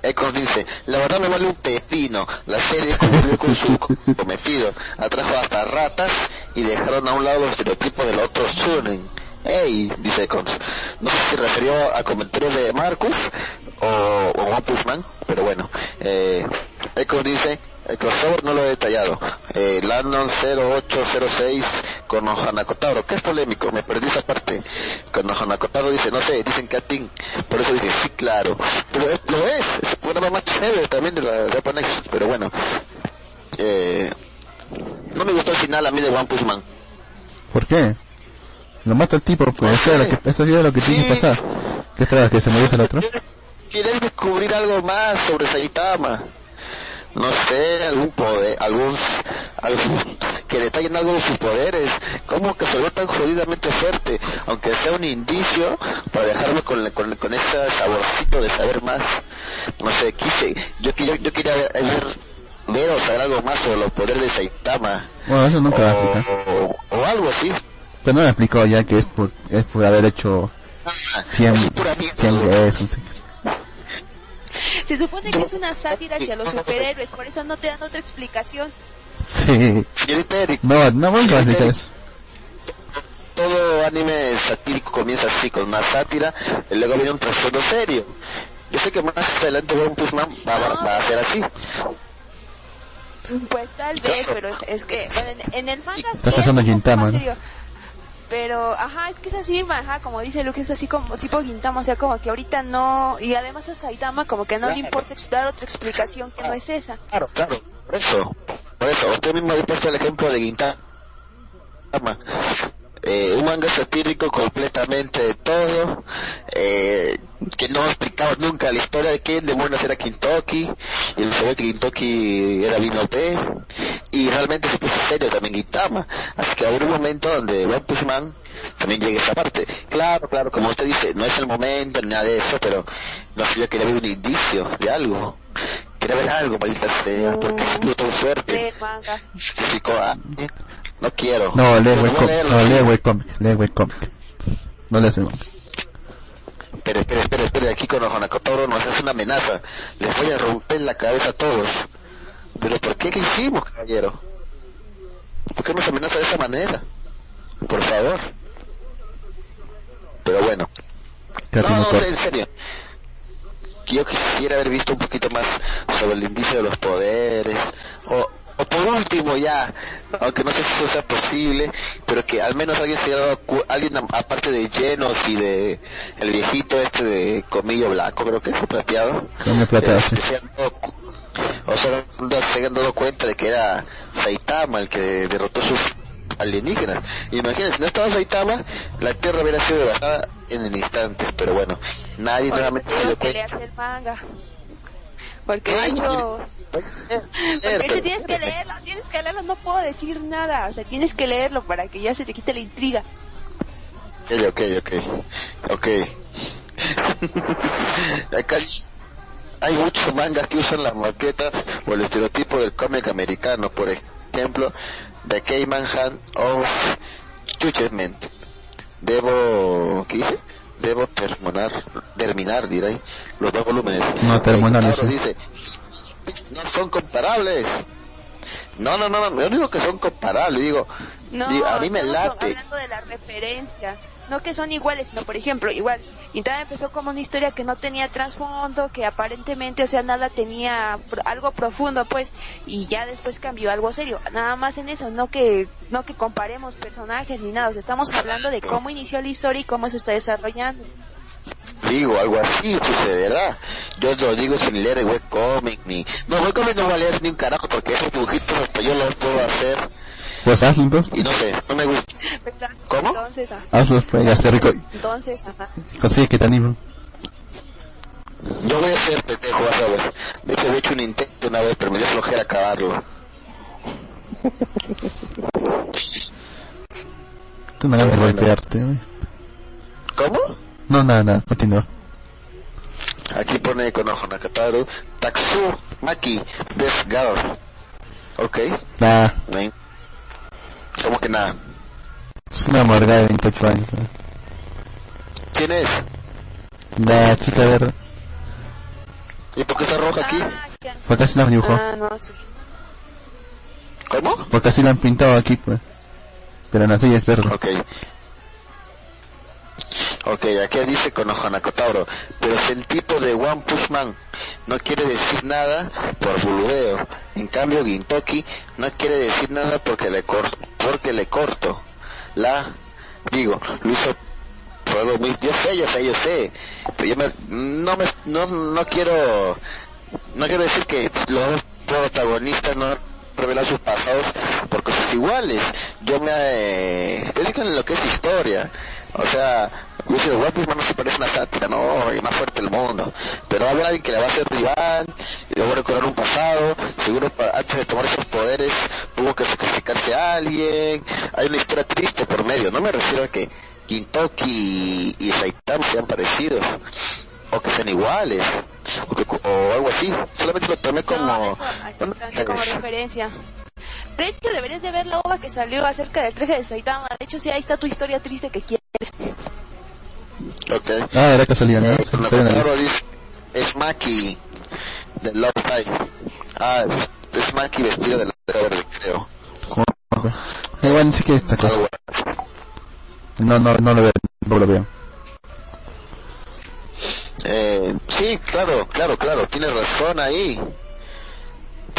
S2: Ecos dice, la verdad me vale un pepino, la serie cumplió con su cometido, atrajo hasta ratas y dejaron a un lado los estereotipos del otro Shonen. Ey, dice Econs, no sé si refirió a comentarios de Marcus o, o One Punch Man, pero bueno, eh, Ecos dice, el crossover no lo he detallado. Eh, Landon 0806 con Ohanakotaro. ¿Qué es polémico? Me perdí esa parte. Con Ohanakotaro dice, no sé, dicen que Tim. Por eso dije, sí, claro. Pero es- lo es. Es una más chévere también de la Japan. Pero bueno. Eh, no me gustó el final a mí de One Punch Man.
S1: ¿Por qué? Lo mata el tipo, pues
S2: No
S1: eso, es lo que, eso es lo que tiene que
S2: Sí.
S1: pasar. ¿Qué esperabas? ¿Que se muriese el otro?
S2: ¿Quieres descubrir algo más sobre Saitama? No sé, algún poder, algún, algún, que detallen algo de sus poderes, cómo que se ve tan jodidamente fuerte, aunque sea un indicio para dejarme con, con, con ese saborcito de saber más. No sé, quise, yo, yo, yo quería ver, ver o saber algo más sobre los poderes de Saitama,
S1: Bueno, eso nunca
S2: o,
S1: explica.
S2: o, o algo así.
S1: Pero no me explicó ya que es por, es por haber hecho 100,
S2: Es pura mierda.
S1: 100 veces, no sé qué.
S3: Se supone que es una sátira hacia los superhéroes, por eso no te dan otra explicación.
S1: Sí. No, no vamos a explicar eso.
S2: todo anime satírico comienza así, con una sátira, y luego viene un trasfondo serio. Yo sé que más adelante One Punch Man va, va- va a ser así.
S3: Pues tal vez, pero es que bueno, en, en el manga sí es un poco más. Pero, ajá, es que es así, ajá, como dice Luke, es así como tipo Gintama, o sea, como que ahorita no, y además a Saitama como que no le importa dar otra explicación que no es esa.
S2: Claro, claro. Por eso, por eso, usted mismo ha puesto el ejemplo de Gintama. Eh, un manga satírico completamente de todo, eh, que no explicaba nunca la historia de quién demonios era Kintoki, y el sabía que Kintoki era bien OP, y realmente se puso serio también Gintama, así que habrá un momento donde One Punch Man también llegue a esa parte. Claro, claro, como usted dice, no es el momento ni nada de eso, pero no sé, yo quería ver un indicio de algo. Quería ver algo, maldita sea, porque se puso tan fuerte. Significó, ah, no quiero.
S1: No, lee
S2: Pero voy a
S1: webcomic.
S2: leerlo,
S1: No, lee webcomic. Lee webcomic. No le hacemos.
S2: Espera, espera, espera, espera, aquí con Ojonacotoro nos hace una amenaza. Les voy a romper la cabeza a todos. Pero ¿por qué? ¿Qué hicimos, caballero? ¿Por qué nos amenaza de esa manera? Por favor. Pero bueno. No, no, en serio. Yo quisiera haber visto un poquito más sobre el indicio de los poderes. O, o por último ya, aunque no sé si eso sea posible, pero que al menos alguien se haya dado cu- alguien aparte de Llenos y de el viejito este de Comillo Blanco, creo que es plateado.
S1: Plateado,
S2: eh,
S1: sí.
S2: que se hayan dado o sea, no se hayan dado cuenta de que era Saitama el que derrotó sus alienígenas. Imagínense, si no estaba Saitama, la Tierra hubiera sido devastada en el instante, pero bueno, nadie
S3: Por
S2: nuevamente
S3: te
S2: se dio
S3: que
S2: cuenta.
S3: leas el manga. Porque de hecho, porque
S2: pero-
S3: tienes que leerlo, tienes que leerlo, no puedo decir nada, o sea, tienes que leerlo para que ya se te quite la intriga.
S2: Ok, ok, ok. Ok. Acá hay muchos mangas que usan las maquetas o el estereotipo del cómic americano. Por ejemplo, The Cayman Hand of Judgment. Debo, ¿qué dice? Debo terminar, terminar, diré, los dos volúmenes.
S1: No, terminar,
S2: Eh,
S1: dice.
S2: no son comparables. No, no, no, no, yo digo que son comparables, digo,
S3: No,
S2: digo, a mí me late.
S3: hablando de la referencia. No que son iguales, sino por ejemplo, igual, Gintama empezó como una historia que no tenía trasfondo, que aparentemente, o sea, nada tenía algo profundo, pues, y ya después cambió algo serio. Nada más en eso, no que no que comparemos personajes ni nada, o sea, estamos hablando de cómo inició la historia y cómo se está desarrollando.
S2: Digo, algo así, pues de verdad. Yo lo digo sin leer el webcomic ni... No, webcomic no voy a leer ni un carajo porque esos dibujitos hasta yo los puedo hacer
S1: Pues hazlo entonces.
S2: y no sé, no me gusta.
S3: Exacto.
S2: ¿Cómo?
S3: Entonces, ah,
S1: Hazlo, pues, ya está rico.
S3: entonces, ajá.
S1: Consigue que te animen.
S2: Yo voy a ser pendejo, vas a ver. De hecho, he hecho un intento una vez, pero me dio flojera acabarlo.
S1: Tú no ganas de golpearte, güey.
S2: ¿Cómo?
S1: No, nada, nada. Continúa.
S2: Aquí pone con ojo Nakataru, Taksu Maki, Best Girl. Ok,
S1: Nada.
S2: ¿Cómo que nada?
S1: Es una amargada de 28 años.
S2: ¿Quién es?
S1: La chica verde.
S2: ¿Y por qué está roja aquí?
S1: Porque así la dibujó.
S3: Ah, no, sí.
S2: ¿Cómo?
S1: Porque así la han pintado aquí, pues. Pero en la serie es verde.
S2: Ok. Ok, aquí dice con Tauro, pero si el tipo de One Push Man no quiere decir nada por buludeo, en cambio Gintoki no quiere decir nada porque le corto, porque le corto. La, digo, lo hizo muy, yo sé, yo sé, yo sé, pero yo me, no me, no, no quiero, no quiero decir que los dos protagonistas no revelan sus pasados por cosas iguales. Yo me eh, dedico en lo que es historia. O sea, Lucio Guapis no se parece una sátira, no, y más fuerte el mundo. Pero habla alguien que le va a ser rival, y luego recordar un pasado, seguro pa- antes de tomar esos poderes tuvo que sacrificarse a alguien. Hay una historia triste por medio. No me refiero a que Gintoki y, y Saitama sean parecidos, o que sean iguales, o, que, o algo así. Solamente lo tomé como...
S3: No, eso, exactamente, como referencia. De hecho, deberías de ver la ova que salió acerca del traje de Saitama. De hecho, sí, ahí está tu historia triste que quieres.
S2: Ok.
S1: Ah, era casualidad, ¿no?
S2: Eh,
S1: Sí,
S2: es Maki de Love Live. Ah, es- es Maki vestido de la verde, creo.
S1: Joder. Eh, bueno, sí que esta cosa. No, no, no lo veo, no lo veo.
S2: Eh, sí, claro, claro, claro, tienes razón ahí.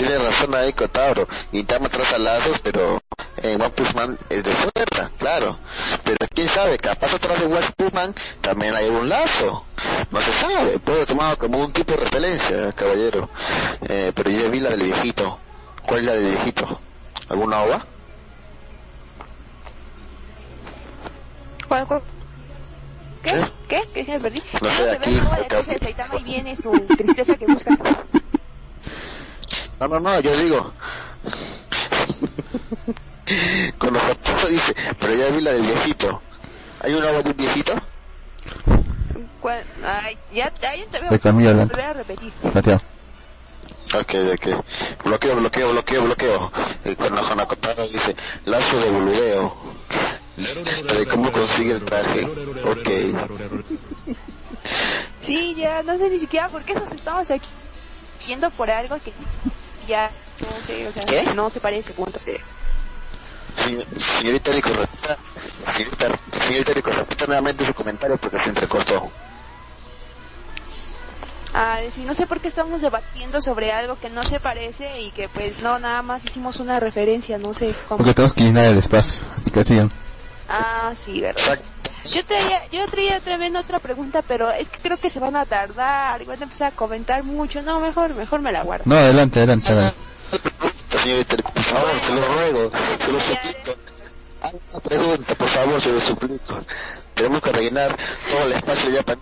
S2: Tienes razón ahí, Cotauro. Y te traza lazos, pero en One Punch Man es de fuerza, claro. Pero quién sabe, capaz atrás de One Punch Man también hay un lazo. No se sabe, puedo tomar como un tipo de referencia, caballero. Eh, pero yo vi la del viejito. ¿Cuál es la del viejito? ¿Alguna ova?
S3: ¿Cuál, cuál? ¿Qué?
S2: ¿Sí?
S3: ¿Qué? ¿Qué? ¿Qué? Me perdí.
S2: No sé,
S3: Te ves
S2: aquí, acá.
S3: traje de Saitama y vienes tu tristeza que buscas.
S2: No, no, no, yo digo. Con los fotos dice, pero ya vi la del viejito. ¿Hay una ova de un viejito?
S3: ¿Cuál? Ay, ya, ya, ya te veo.
S1: De Camilla Blanca.
S3: Volver a repetir.
S1: Plateado.
S2: Ok, ok. Bloqueo, bloqueo, bloqueo, bloqueo. Y con la dice, lazo de boludeo. De cómo consigue el traje. Ok.
S3: Sí, ya, no sé ni siquiera por qué nos estamos aquí yendo por algo que ya, no sé, o sea,
S2: ¿Qué?
S3: no se parece, punto.
S2: Señor- Señorita Rico, repita, señorita, señorita Rico, repita nuevamente su comentario porque se entrecortó.
S3: Ah, sí, no sé por qué estamos debatiendo sobre algo que no se parece y que pues no, nada más hicimos una referencia, no sé cómo.
S1: Porque tenemos que llenar el espacio, así que sigan.
S3: Ah, sí, verdad.
S2: Exacto.
S3: Yo traía, yo traía tremenda otra pregunta, pero es que creo que se van a tardar y van a empezar a comentar mucho. No, mejor, mejor me la guardo.
S1: No, adelante, adelante. adelante.
S2: Señorita por favor, se lo ruego, se lo suplico. Una pregunta, por favor, se lo suplico. Tenemos que rellenar todo el espacio ya para...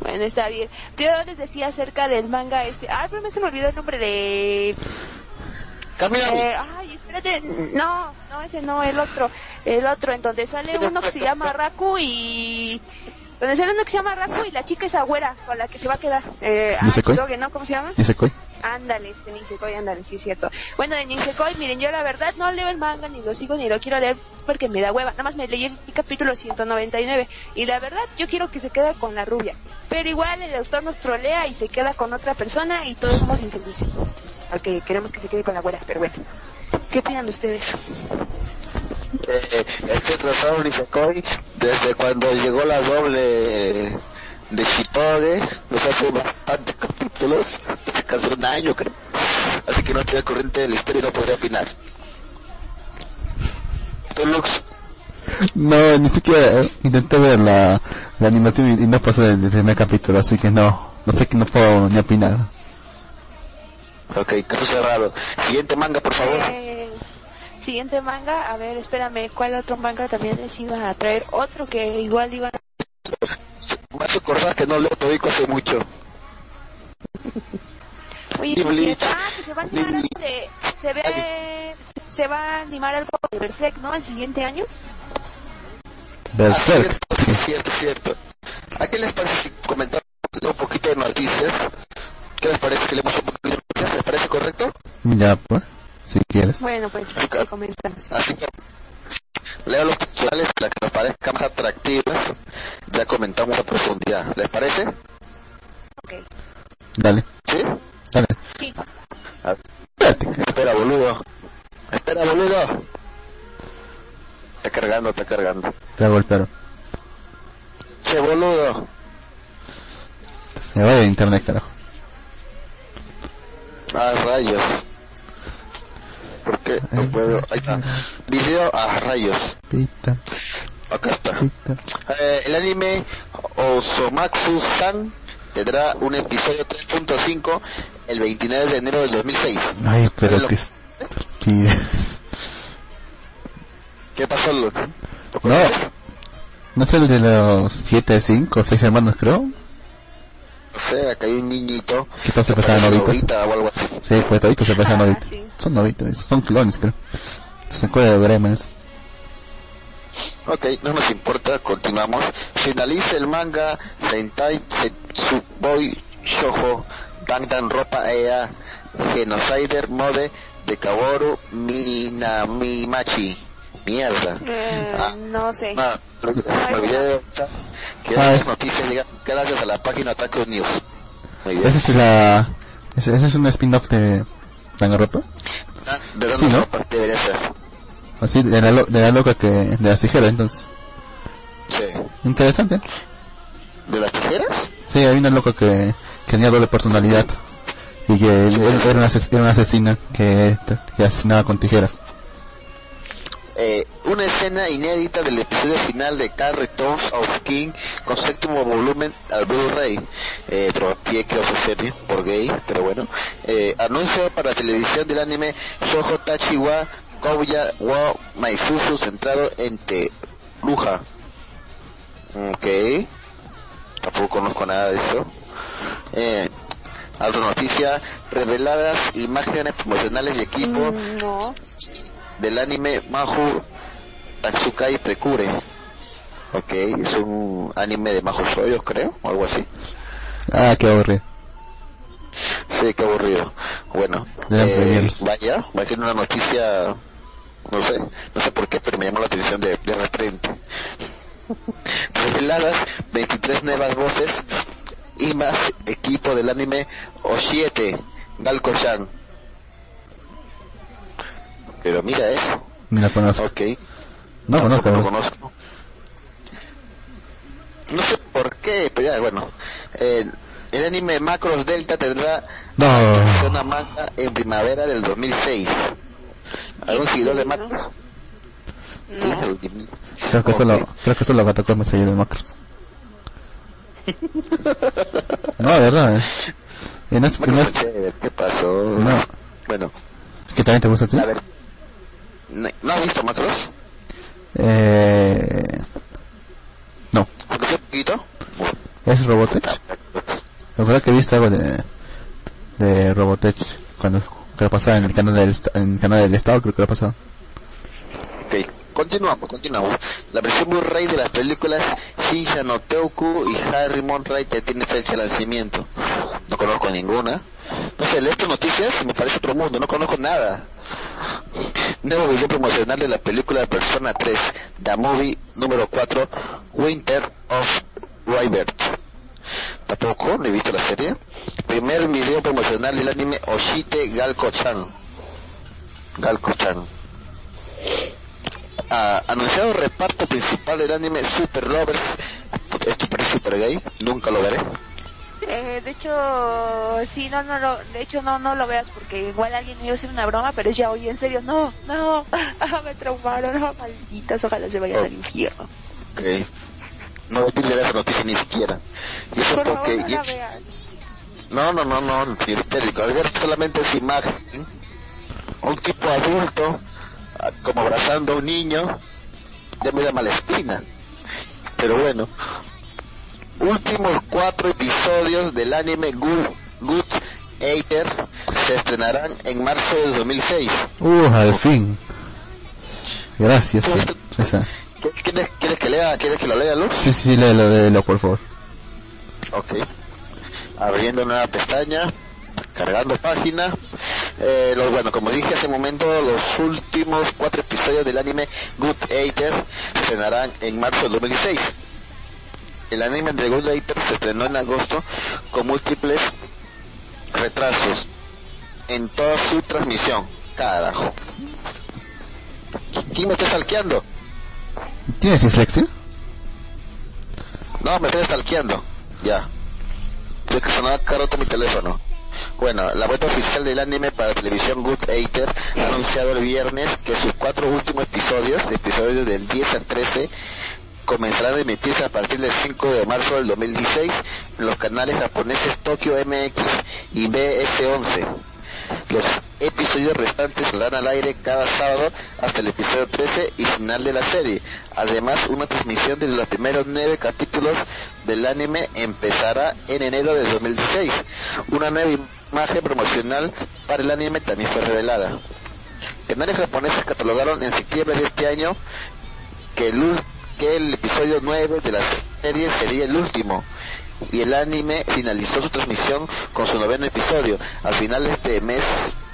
S3: Bueno, está bien. Yo les decía acerca del manga este. Ay, pero me se me olvidó el nombre de
S2: Camila,
S3: Eh, ay, espérate, no, no, ese no, el otro, el otro, en donde sale uno que se llama Raku y... Donde sale uno que se llama Raku y la chica es agüera con la que se va a quedar. Eh, ah,
S1: ¿Nisekoi?
S3: ¿no? ¿Cómo se llama?
S1: ¿Y se coy?
S3: Ándale, este Nisekoi, ándale, sí es cierto. Bueno, de Nisekoi, miren, yo la verdad no leo el manga, ni lo sigo, ni lo quiero leer porque me da hueva. Nada más me leí el capítulo 199 y la verdad yo quiero que se quede con la rubia. Pero igual el autor nos trolea y se queda con otra persona y todos somos infelices. Los que queremos que se quede con la güera, pero bueno. ¿Qué opinan ustedes?
S2: eh, este trazado Nisekoi, desde cuando llegó la doble de Shitoge, nos hace bastantes capítulos, hace casi un año creo. Así que no estoy al corriente de la historia y no podría opinar. ¿Tú, Lux?
S1: No, ni siquiera eh, intenté ver la, la animación y, y no pasó del primer capítulo, así que no, no sé que no puedo ni opinar.
S2: Ok, caso cerrado. Siguiente manga, por favor.
S3: Eh, siguiente manga, a ver, espérame, ¿cuál otro manga también les iba a traer? Otro que igual iba
S2: Me hace acordar que no leo Todico hace mucho.
S3: Oye,
S2: Y
S3: sí es
S2: Bleach.
S3: cierto. Ah, que se va a animar de, se ve, se, se va a animar algo de Berserk, ¿no? El siguiente año.
S1: Berserk.
S2: Ah, cierto, cierto, cierto. ¿A qué les parece si comentamos un poquito de noticias? ¿Qué les parece que le hemos ¿Les parece correcto?
S1: Ya, pues, si quieres.
S3: Bueno, pues, así.
S2: Así que leo los titulares para que nos parezcan más atractivas.
S1: Ya
S2: comentamos a profundidad. ¿Les parece? Ok.
S1: Dale.
S3: ¿Sí?
S2: Dale.
S1: Sí.
S2: Espera, boludo. Espera, boludo. Está cargando, está cargando.
S1: Te golpearon.
S2: Che, boludo.
S1: Se va de internet, carajo.
S2: Ah, rayos. ¿Por qué no puedo? Está. Video a rayos.
S1: Pita,
S2: Acá está.
S1: pita.
S2: Eh, el anime Osomatsu-san tendrá un episodio 3.5 el 29 de enero del 2006.
S1: Ay, pero
S2: Lo-
S1: qué estupidez.
S2: ¿Qué pasó? ¿Lo
S1: No. ¿No es el de los 7, 5, 6 hermanos, creo?
S2: O sea, acá hay un niñito.
S1: Que todos se
S2: parece
S1: Novita.
S2: O algo así.
S1: Sí, pues toditos se pasan
S3: Ah,
S1: Novita.
S3: sí.
S1: Son Novitas, son clones, creo. Se acuerda de Gremlins.
S2: Ok, no nos importa, continuamos. Finaliza el manga Sentai Setsuboi Shoujo Dandan Ropa Ea Genocider Mode de Kaworu Minamimachi. Mierda.
S3: Eh,
S2: Ah.
S3: no sé.
S2: No, de que
S1: Ah, es-
S2: noticias llegan gracias a la página Ataque News. Muy bien.
S1: Esa es la... Ese, ese es un spin-off de Danganronpa.
S2: Ah, ¿De
S1: Sí, ¿no?
S2: Debería ser.
S1: Así, de la, lo- de la loca que... De las tijeras, entonces.
S2: Sí.
S1: Interesante.
S2: ¿De las tijeras?
S1: Sí, hay una loca que, que tenía doble personalidad. Y que él- él era, una ases- era una asesina que, que asesinaba con tijeras.
S2: Eh, una escena inédita del episodio final de Car Returns of King con séptimo volumen al Blu-ray. Eh, pie que serie por gay, pero bueno. Eh, anuncio para televisión del anime Shoujo Tachi wa Kouya wa Maisuzu centrado en Teruja. Ok. Tampoco conozco nada de eso. Eh, otra noticia, reveladas imágenes promocionales y equipo
S3: Mm, no.
S2: del anime Mahu Tatsukai Precure. Ok, es un anime de Mahu Soyos, creo, o algo así.
S1: Ah, qué aburrido.
S2: Sí, qué aburrido. Bueno, eh,
S1: prohibirlos.
S2: vaya, va a ser una noticia, no sé, no sé por qué, pero me llamó la atención de, de repente. Reveladas 23 nuevas voces y más equipo del anime O7, Galko-chan. Pero mira eso.
S1: Ni la conozco.
S2: Ok.
S1: No conozco, ¿verdad?
S2: conozco. No sé por qué, pero ya, bueno. Eh, el anime Macros Delta tendrá
S1: No.
S2: una manga en primavera del 2006. ¿Algún
S3: ¿Y
S2: seguidor de Macros?
S3: No.
S1: Creo que solo, creo que solo Gatacom me seguido de Macros. No, de verdad, eh. No es, no
S2: chévere, ¿Qué pasó?
S1: No.
S2: Bueno,
S1: ¿es que también te gusta a ti?
S2: a ver. ¿No no has visto Macros?
S1: Eh, no. ¿Es Robotech? Recuerdo que viste algo de, de Robotech cuando que lo pasaba en el canal del, esta- en el canal del Estado, creo que lo pasaba.
S2: Ok, continuamos, continuamos. La versión Blu-ray de las películas no Teuku y Harry Monray ya tiene fecha de lanzamiento. No conozco ninguna. No sé, leo estas noticias y me parece otro mundo, no conozco nada. Nuevo video promocional de la película Persona 3, The Movie número 4, Winter of Rybert. Tampoco, no he visto la serie. Primer video promocional del anime Oshite Galko-chan. Galko-chan. Ah, anunciado reparto principal del anime Super Lovers. Esto parece super gay, nunca lo veré.
S3: Eh, de hecho, sí, no, no, lo, de hecho no, no lo veas porque igual alguien me hacer una broma, pero ya, oye, en serio, no, no, me traumaron, no, malditas, ojalá se vayan
S2: Oh.
S3: al infierno.
S2: Ok. No leer esa noticia ni siquiera. Y eso
S3: Por
S2: porque...
S3: favor, no la veas.
S2: No, no, no, no, ni histérico. Al ver solamente esa imagen, un tipo adulto, como abrazando a un niño, ya me da mala espina. Pero bueno, últimos cuatro episodios del anime Good, Good Eater se estrenarán en marzo del 2006.
S1: Uh, al fin. Gracias. eh. Esa.
S2: ¿Quieres, ¿Quieres que lea? ¿Quieres que lo lea, Luz?
S1: Sí, sí, léelo, léelo, por favor.
S2: Ok. Abriendo nueva pestaña, cargando página. Eh, los, bueno, como dije hace un momento, los últimos cuatro episodios del anime Good Eater se estrenarán en marzo del 2016. El anime de Good Eater se estrenó en agosto con múltiples retrasos en toda su transmisión. Carajo. ¿Quién me está salqueando?
S1: ¿Tienes dislexia?
S2: No, me estoy stalkeando. Ya. Sé que sonaba caroto mi teléfono. Bueno, la web oficial del anime para televisión Good Eater ha anunciado el viernes que sus cuatro últimos episodios, episodios del 10 al 13, comenzarán a emitirse a partir del 5 de marzo del 2016 en los canales japoneses Tokyo MX y BS11. Los episodios restantes saldrán al aire cada sábado hasta el episodio 13 y final de la serie. Además, una transmisión de los primeros nueve capítulos del anime empezará en enero de 2016. Una nueva imagen promocional para el anime también fue revelada. Canales japoneses catalogaron en septiembre de este año que el, que el episodio 9 de la serie sería el último y el anime finalizó su transmisión con su noveno episodio al final de este mes,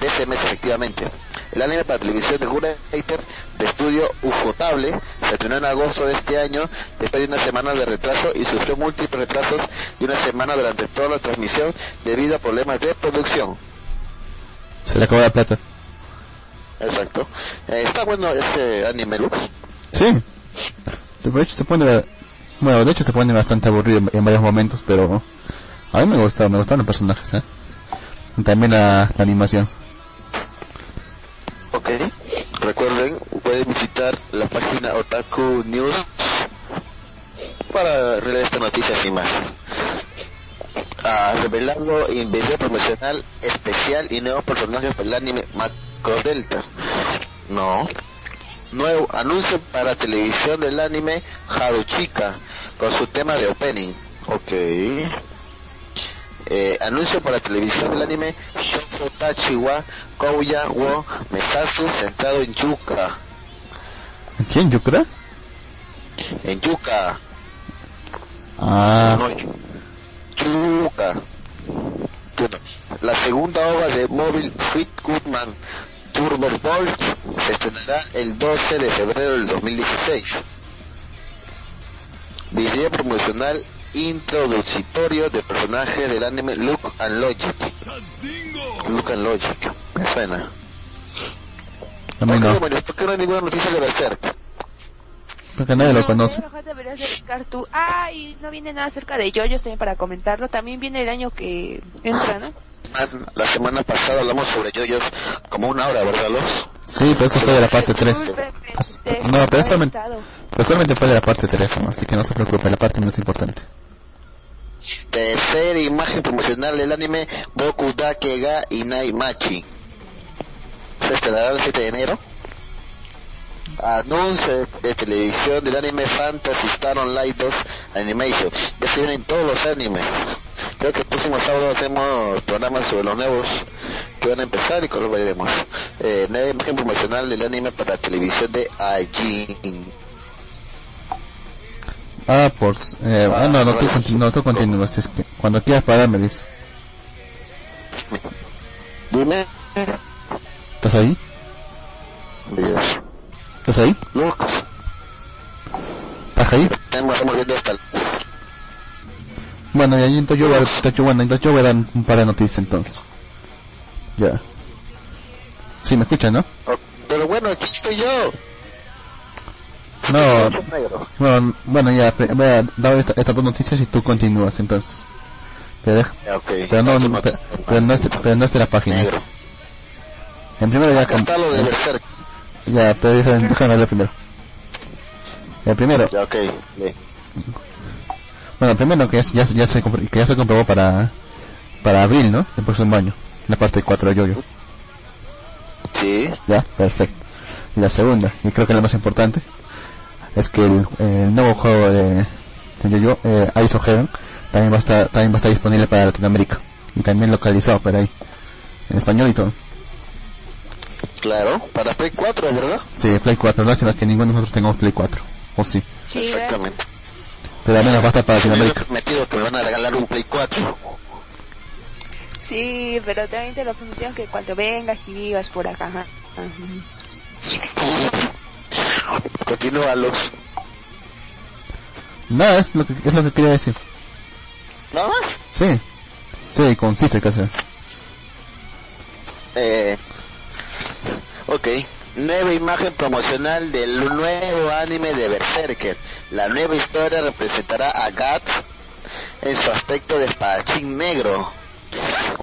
S2: de este mes efectivamente. El anime para televisión de Hater de estudio Ufotable se estrenó en agosto de este año después de una semana de retraso y sufrió múltiples retrasos de una semana durante toda la transmisión debido a problemas de producción.
S1: Se le acabó la plata.
S2: Exacto. Eh, ¿Está bueno ese anime, Lux?
S1: Sí. De hecho se pone bueno, de hecho se pone bastante aburrido en varios momentos, pero a mí me gustó, me gustaron los personajes, ¿eh? Y también la, animación.
S2: Ok, recuerden, pueden visitar la página Otaku News para leer esta noticia sin más. Ah, revelando video promocional especial y nuevos personajes para el anime Macro Delta. No, nuevo anuncio para televisión del anime Haruchika con su tema de opening. Ok. Eh, anuncio para televisión del anime Shoko Tachiwa Kouya wo Mesasu centrado en Yuka.
S1: ¿En quién? ¿Yukra?
S2: En Yuka.
S1: Ah.
S2: Yuka. La segunda obra de Mobile Sweet Goodman Turbo Bolt se estrenará el 12 de febrero del 2016. Video promocional introductorio de personajes del anime Look and Logic. Look and Logic, me suena.
S1: Mí no.
S2: ¿Por qué no hay ninguna noticia de Berserk?
S1: Porque nadie lo conoce.
S3: Ah, y no viene nada acerca de yoyos también para comentarlo. También viene el año que entra, ¿no?
S2: La semana pasada hablamos sobre yoyos como una hora, ¿verdad, Los?
S1: Sí, pero eso fue de la parte 3. No, pero solamente, solamente fue de la parte 3, así que no se preocupe, la parte menos importante.
S2: Tercera imagen promocional del anime Boku Dake ga Inai Machi. Se estrenará el 7 de enero. Anuncio de, televisión del anime Fantasy Star Online 2 Animation. Ya se vienen todos los animes. Próximo sábado hacemos programas sobre los nuevos que van a empezar y con los veremos. Eh, nueva imagen promocional del anime para televisión de Ajin.
S1: Ah, por... Eh, ah, no, no, tú, no, tú continúas. Es que cuando quieras parar me dices.
S2: Dime.
S1: ¿Estás ahí?
S2: Dios.
S1: ¿Estás ahí?
S2: Lucas.
S1: ¿Estás ahí?
S2: Estamos viendo hasta
S1: bueno, y ahí entonces yo voy a, entonces, bueno, entonces yo voy a dar un par de noticias entonces. Ya. Sí, me escuchan, ¿no?
S2: Pero bueno, aquí estoy yo.
S1: No, bueno, bueno ya, voy a dar estas dos noticias y tú continúas entonces. Pero, deja,
S2: okay.
S1: pero, no, no, pero, pero, no es, pero no es de la página.
S2: Negro.
S1: En primero ya...
S2: Acá lo de
S1: ya, pero déjame, déjame hablar primero. El primero.
S2: Ya, ok. Sí.
S1: Bueno, primero que ya, ya, se, que ya se comprobó para, para abril, ¿no? Del próximo año. La parte 4 de Yoyo.
S2: Sí.
S1: Ya, perfecto. Y la segunda, y creo que la más importante, es que el, el nuevo juego de, de Yoyo, eh, Ice of Heaven, también va, a estar, también va a estar disponible para Latinoamérica. Y también localizado por ahí. En español y todo.
S2: Claro, para Play 4, ¿verdad?
S1: Sí, Play 4. Lástima que ninguno de nosotros tengamos Play 4. ¿O sí?
S3: sí
S2: Exactamente.
S1: Pero al menos va a estar para Latinoamérica.
S2: prometido que me van a regalar un Play 4.
S3: Sí, pero también te lo prometieron que cuando vengas y vivas por acá. Ajá.
S2: Continúalos.
S1: Nada, es lo que, es lo que quería decir.
S2: ¿Nada más?
S1: Sí. Sí, concise casi.
S2: Eh, ok. Nueva imagen promocional del nuevo anime de Berserker. La nueva historia representará a Guts en su aspecto de espadachín negro.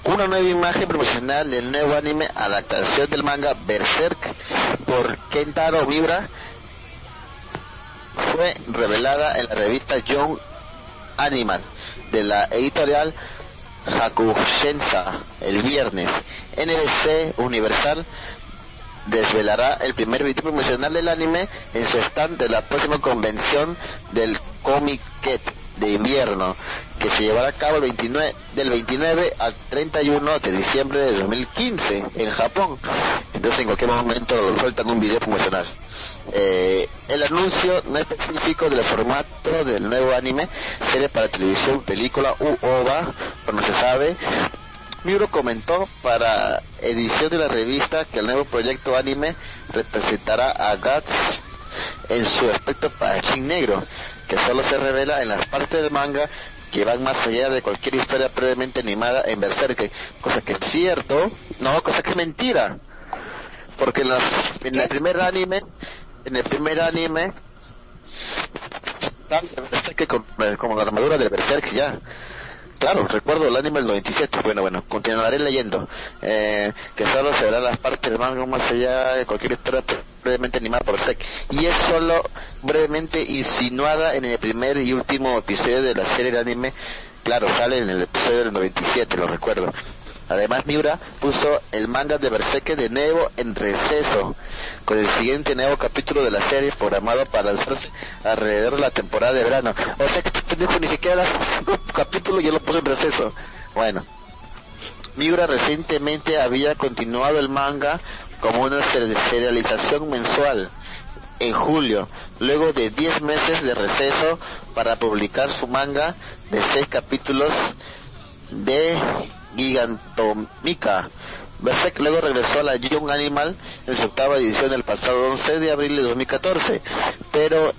S2: Una nueva imagen promocional del nuevo anime adaptación del manga Berserk por Kentaro Vibra fue revelada en la revista Young Animal de la editorial Hakushensa el viernes. NBC Universal desvelará el primer video promocional del anime en su stand de la próxima convención del Comic de invierno que se llevará a cabo el 29, del 29 al 31 de diciembre de 2015 en Japón. Entonces en cualquier momento sueltan un video promocional. Eh, el anuncio no específico del formato del nuevo anime, serie para televisión, película u OVA, pero no se sabe. Miuro comentó para edición de la revista que el nuevo proyecto anime representará a Guts en su aspecto pachín negro, que solo se revela en las partes del manga que van más allá de cualquier historia previamente animada en Berserk, cosa que es cierto, no, cosa que es mentira. Porque en, las, en el primer anime, en el primer anime, como la armadura del Berserk ya. Claro, recuerdo el anime del 97. Bueno, bueno, continuaré leyendo. Eh, que solo se verá las partes del manga más allá de cualquier historia brevemente animada por Berserk. Y es solo brevemente insinuada en el primer y último episodio de la serie de anime. Claro, sale en el episodio del 97, lo recuerdo. Además, Miura puso el manga de Berserk de nuevo en receso, con el siguiente nuevo capítulo de la serie programado para lanzarse alrededor de la temporada de verano. O sea que este ni siquiera el capítulo yo lo puse en receso. Bueno, Miura recientemente había continuado el manga como una serialización mensual en julio, luego de 10 meses de receso para publicar su manga de 6 capítulos de Gigantomica. Berserk luego regresó a la Young Animal en su octava edición el pasado 11 de abril de 2014, pero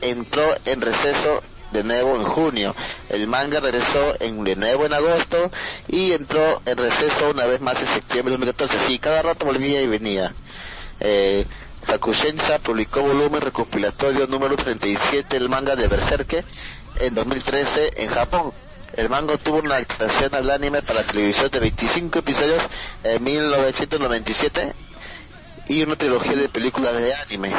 S2: entró en receso de nuevo en junio. El manga regresó en, de nuevo en agosto y entró en receso una vez más en septiembre de 2014. Sí, cada rato volvía y venía. Eh, publicó volumen recopilatorio número 37 del manga de Berserk en 2013 en Japón. El manga tuvo una adaptación al anime para televisión de 25 episodios en 1997 y una trilogía de películas de anime.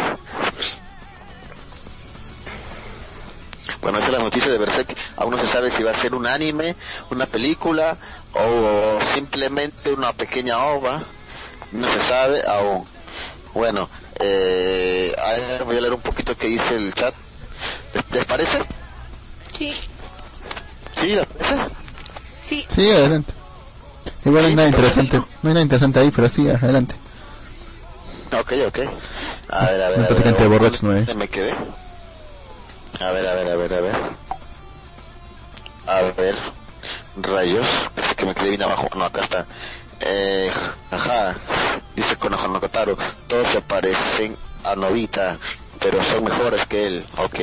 S2: Bueno, esa es la noticia de Berserk. Aún no se sabe si va a ser un anime, una película o simplemente una pequeña ova. No se sabe aún. Bueno, eh, a ver, voy a leer un poquito que dice el chat. ¿Les, parece?
S3: Sí.
S2: ¿Sí?
S3: Sí,
S1: adelante. Igual no hay nada interesante, no hay nada interesante ahí, pero sí, adelante.
S2: Ok, ok. A ver, a ver.
S1: Un
S2: practicante
S1: borracho no
S2: Me quedé. A ver, a ver, a ver, a ver. A ver. Rayos. Es que me quedé bien abajo. No, acá está. Eh, ajá. Dice Konoha Kotaro. Todos se parecen a Novita. Pero son mejores que él. Ok.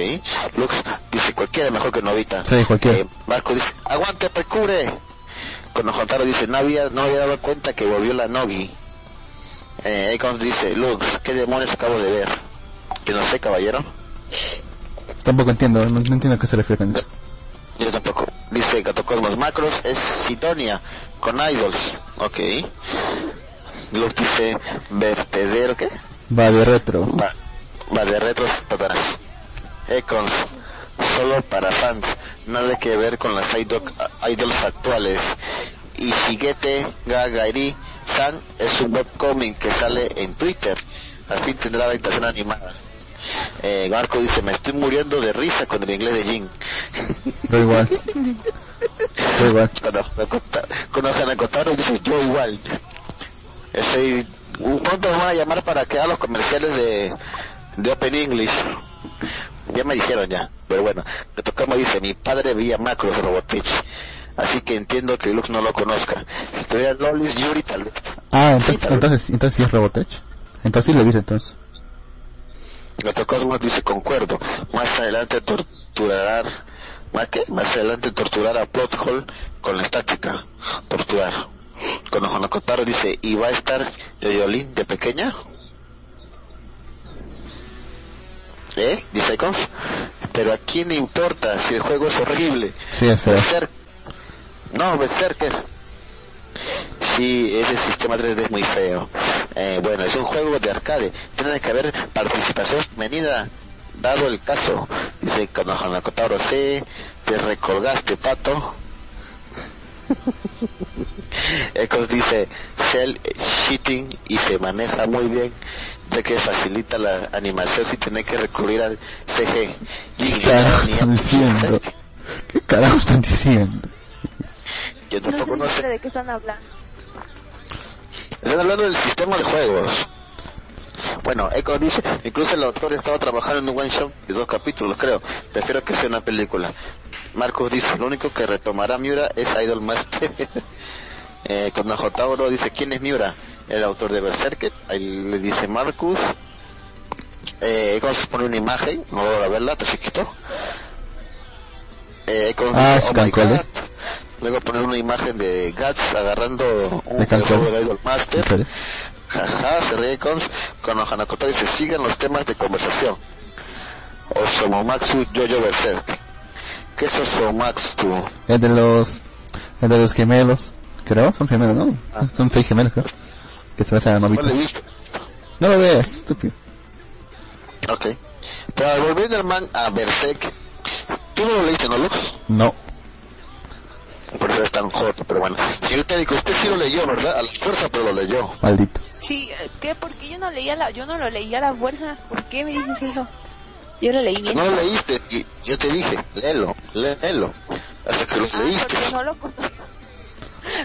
S2: Lux dice cualquiera mejor que Novita.
S1: Sí, cualquiera.
S2: Eh, Marco dice, aguante, precure. Konoha Kotaro dice, no había, no había dado cuenta que volvió la Nogi. Eh, Akon dice, Lux, ¿qué demonios acabo de ver? Que no sé, caballero.
S1: Tampoco entiendo, no, entiendo a qué se refiere con eso.
S2: Yo tampoco. Dice Catocosmos Macros es Citonia con Idols. Ok. Luke dice vertedero, ¿qué?
S1: Va de retro.
S2: Va, va de retro Satanás. Econs, solo para fans. Nada que ver con las idols actuales. Y Shigete Gagairi San es un webcomic que sale en Twitter. Al fin tendrá la adaptación animada. Eh, Marco dice, me estoy muriendo de risa con el inglés de Jin.
S1: Yo igual. Yo igual.
S2: Cuando me acotaron dice, yo igual. Estoy, un pronto me van a llamar para que haga los comerciales de, de Open English. Ya me dijeron ya, pero bueno, me tocamos dice, mi padre veía Macros Robotech. Así que entiendo que Lux no lo conozca. Si tuviera Lolis Yuri tal vez.
S1: Ah, entonces, entonces, entonces sí es Robotech. Entonces sí lo dice entonces.
S2: Cosmos dice concuerdo. Más adelante torturar, ¿más qué? Más adelante torturar a Plothole con la estática. Torturar. Cuando Hanakotaro dice, ¿y va a estar Yoyolin de pequeña? ¿Eh? Dice Icons. Pero a quién le importa si el juego es horrible.
S1: Sí, es.
S2: Berserk- No, Berserker. Sí, ese sistema 3D es muy feo. Eh, bueno, es un juego de arcade. Tiene que haber participación femenina, dado el caso. Dice cuando Hanakotaro sí, te recolgaste, pato. Ecos dice, Cell cheating y se maneja muy bien, ya que facilita la animación sin tener que recurrir al CG.
S1: ¿Qué carajo están diciendo? ¿Qué carajo están diciendo?
S2: Yo
S3: No
S2: tampoco
S3: sé
S2: no
S3: ni siquiera
S2: sé.
S3: de qué están hablando.
S2: Están hablando del sistema de juegos. Bueno, Echo dice, incluso el autor estaba trabajando en un one shot de dos capítulos, creo. Prefiero que sea una película. Marcos dice, lo único que retomará Miura es Idol Master. eh, con Tauro dice, ¿quién es Miura? El autor de Berserker. Ahí le dice Marcus. Eh, Echo se pone una imagen, no voy a verla, está chiquito. Eh, Echo
S1: Ah,
S2: dice, "Oh my. God". Luego poner una imagen de Guts agarrando un juego de Idol Master. Jaja, se ríe con con Hanakoto dice, sigan los temas de conversación. Osomomatsu Yoyo Berserk. ¿Qué es Osomatsu?
S1: Es de los, es de los gemelos, creo, son gemelos, ¿no?
S2: Ah.
S1: Son seis gemelos, creo. Que se besan a
S2: No
S1: Novita.
S2: le he visto.
S1: No lo veas, estúpido.
S2: Ok. Pero volviendo al man a Berserk, ¿tú no lo leíste, no, Lux?
S1: No.
S2: Por eso es tan corto, pero bueno. Señorita Nico, usted sí lo leyó, ¿verdad? A la fuerza, pero lo leyó.
S1: Maldito.
S3: Sí, eh, ¿qué? ¿Por qué yo no leía la, yo no lo leía a la fuerza? ¿Por qué me dices eso? Yo lo leí bien.
S2: No lo leíste, y yo te dije, léelo, léelo. Hasta que lo
S3: Ah,
S2: leíste.
S3: porque no lo conozco.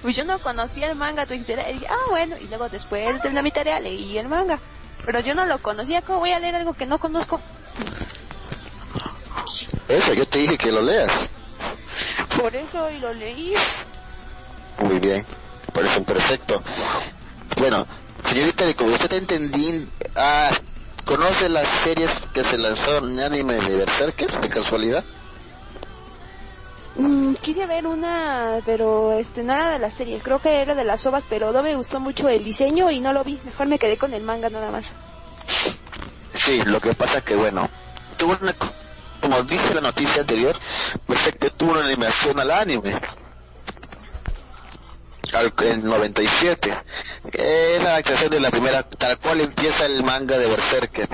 S3: Pues yo no conocía el manga, tú dijiste, dije, ah, bueno, y luego después de terminar mi tarea leí el manga. Pero yo no lo conocía, ¿cómo voy a leer algo que no conozco?
S2: Eso, yo te dije que lo leas.
S3: Por eso y lo leí.
S2: Muy bien, parece perfecto. Bueno, señorita, como usted te entendí, ah, ¿conoce las series que se lanzaron en anime de Berserker, de casualidad?
S3: Mm, quise ver una, pero este no era de la serie, creo que era de las ovas, pero no me gustó mucho el diseño y no lo vi. Mejor me quedé con el manga nada más.
S2: Sí, lo que pasa que, bueno, tuvo una, como dije en la noticia anterior, Berserker tuvo una animación al anime. Al, en 97. Es la creación de la primera, tal cual empieza el manga de Berserker.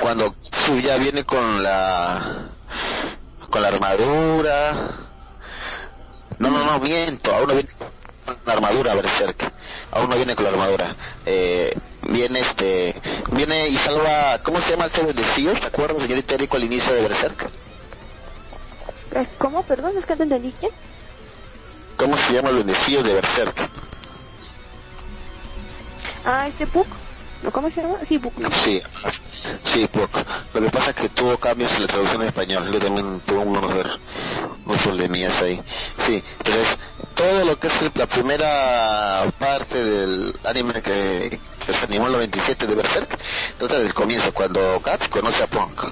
S2: Cuando Suya viene con la, con la armadura. No, no, no, miento, aún no viene la armadura Berserker. Aún no viene con la armadura. Eh, viene este, viene y salva, ¿cómo se llama este bendecido? ¿Te acuerdas, señorita Erico, al inicio de Berserk?
S3: Eh, ¿Cómo? Perdón, es que te entendí.
S2: ¿Cómo se llama el bendecido de Berserk?
S3: Ah, este Puck. ¿Cómo se llama? Sí, Puck.
S2: Sí, sí, poco. Lo que pasa es que tuvo cambios en la traducción en español. Yo también tuve unos, unos problemillas ahí. Sí, entonces, todo lo que es la primera parte del anime que, que se animó en el 97 de Berserk, trata del comienzo, cuando Guts conoce a Punk.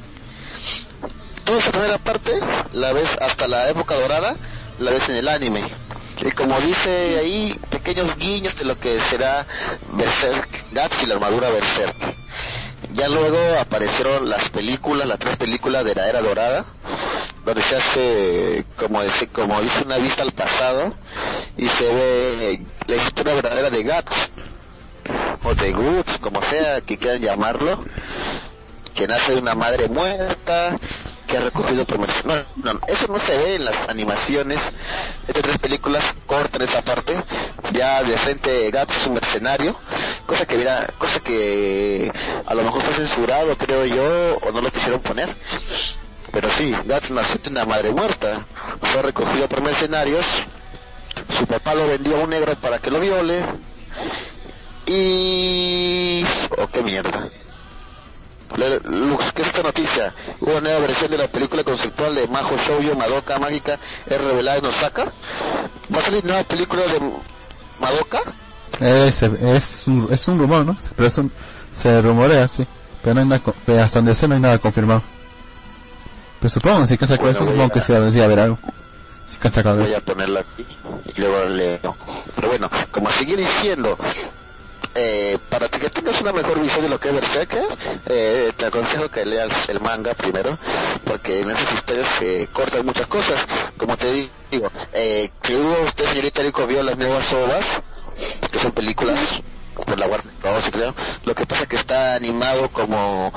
S2: Toda esa primera parte la ves hasta la época dorada, la ves en el anime. Y como dice ahí, pequeños guiños de lo que será Berserk, Guts y la armadura Berserk. Ya luego aparecieron las películas, las tres películas de la era dorada, donde se hace, como dice, como dice una vista al pasado, y se ve la historia verdadera de Guts, o de Guts, como sea que quieran llamarlo, que nace de una madre muerta, que recogido por no, no, eso no se ve en las animaciones. Estas tres películas cortan esa parte. Ya de frente Guts es un mercenario. Cosa que mira cosa que a lo mejor fue censurado creo yo o no lo quisieron poner. Pero sí Guts nació de una madre muerta. Fue recogido por mercenarios. Su papá lo vendió a un negro para que lo viole. Y oh qué mierda Le- Lux, ¿qué es esta noticia? Hubo nueva versión de la película conceptual de Majo Shoujo Madoka Mágica es revelada en Osaka. ¿Va a salir nueva película de Madoka?
S1: Es, es, un, es un rumor, ¿no? Pero es un, se rumorea, sí. Pero, no hay nada, pero hasta donde sé no hay nada confirmado. Pero supongo, si que han sacado
S2: Bueno,
S1: eso, supongo
S2: a-
S1: que sí va a sí a haber algo. Si que sacado
S2: Voy a ponerla aquí y luego leo. Pero bueno, como sigue diciendo, eh, para que tengas una mejor visión de lo que es Berserker, eh, te aconsejo que leas el manga primero, porque en esas historias se cortan muchas cosas. Como te digo, eh, que usted, señorita Rico, vio las nuevas obras, que son películas, por la Warner. Lo que pasa que está animado como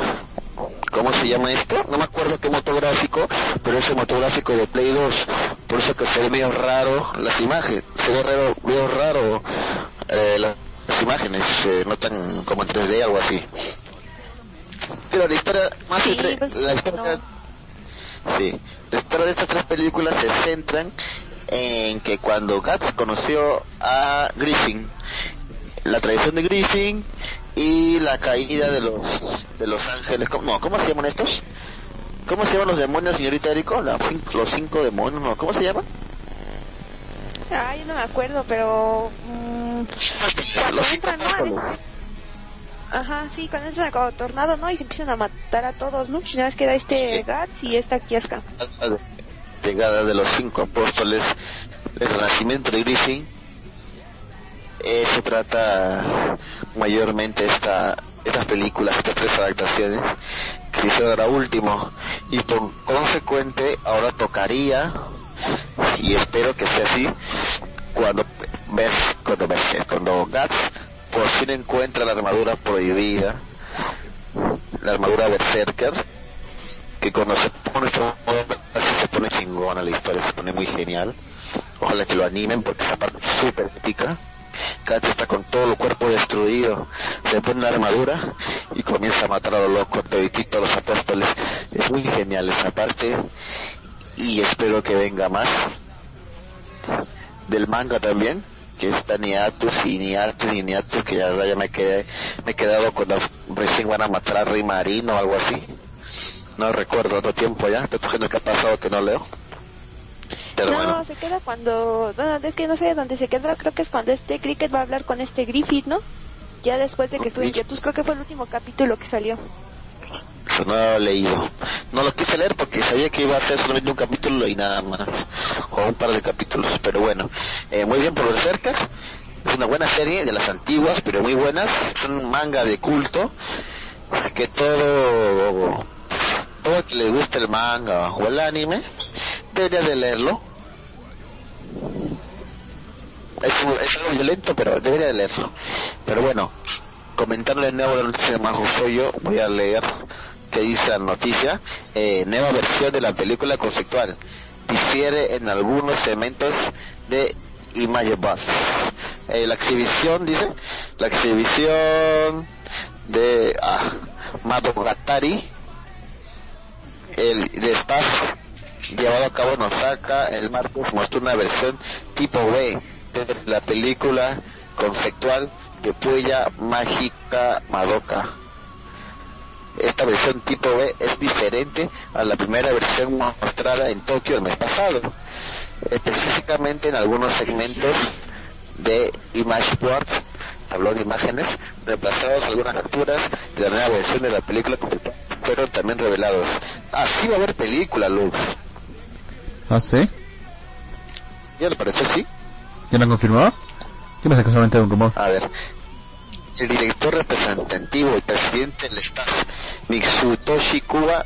S2: ¿cómo se llama esto? No me acuerdo qué motográfico, pero ese motográfico de Play 2, por eso que se ve medio raro las imágenes, se ve raro, medio raro eh, las imágenes, eh, no tan como en 3D algo así. Pero la historia más
S3: Sí,
S2: entre-
S3: pues,
S2: la historia,
S3: no.
S2: sí, la historia de estas tres películas se centran en que cuando Guts conoció a Griffin, la traición de Griffin y la caída de los de los ángeles, ¿cómo, no, ¿cómo se llaman estos? ¿Cómo se llaman los demonios, señorita Erico? La los cinco demonios, ¿no? ¿Cómo se llaman?
S3: Yo no me acuerdo, pero... mm, cuando. A. Ajá, sí, cuando entran como tornado, ¿no? Y se empiezan a matar a todos, ¿no? Y nada más queda este Guts y esta Kiaska.
S2: llegada de los cinco apóstoles, el renacimiento de Griffin, eso trata mayormente esta, estas películas, estas tres adaptaciones que hizo ahora último y por consecuente ahora tocaría y espero que sea así cuando ves cuando ves cuando Guts por fin encuentra la armadura prohibida la armadura Berserker que cuando se pone se pone chingona la historia, se pone muy genial. Ojalá que lo animen porque esa parte es súper épica. Kate está con todo el cuerpo destruido, se pone la armadura y comienza a matar a los locos, toditito a los apóstoles. Es muy genial esa parte y espero que venga más. Del manga también, que está Niatus y Niatus y Niatus, que ya, ya me quedé, me he quedado cuando recién van a matar a Rey Marino o algo así. No recuerdo otro tiempo ya, estoy cogiendo que ha pasado que no leo. Pero
S3: no,
S2: bueno,
S3: se queda cuando... Bueno, es que no sé dónde se queda, creo que es cuando este Cricket va a hablar con este Griffith, ¿no? Ya después de que estuvo en creo que fue el último capítulo que salió.
S2: Eso no lo he leído. No lo quise leer porque sabía que iba a ser solamente un capítulo y nada más. O un par de capítulos. Pero bueno, eh, muy bien por cerca. Es una buena serie de las antiguas, pero muy buenas. Es un manga de culto que todo todo que le guste el manga o el anime debería de leerlo. Es, es algo violento, pero debería de leerlo. Pero bueno, comentando de nuevo la noticia de Majo voy a leer que dice la noticia, eh, nueva versión de la película conceptual, difiere en algunos elementos de Image Bus. Eh, la exhibición, dice, la exhibición de ah, Madogatari, el de staff llevado a cabo en Osaka el martes mostró una versión tipo B de la película conceptual de Puella Mágica Madoka. Esta versión tipo B es diferente a la primera versión mostrada en Tokio el mes pasado, específicamente en algunos segmentos de Imageport, tablón de imágenes, reemplazados algunas capturas de la nueva versión de la película conceptual fueron también revelados. Así va a haber película, Lux.
S1: ¿Ah, sí?
S2: ¿Ya le pareció así?
S1: ¿Ya lo han confirmado? ¿Qué pasa que solamente era un rumor?
S2: A ver, el director representativo y presidente del staff, Mitsutoshi Kuba,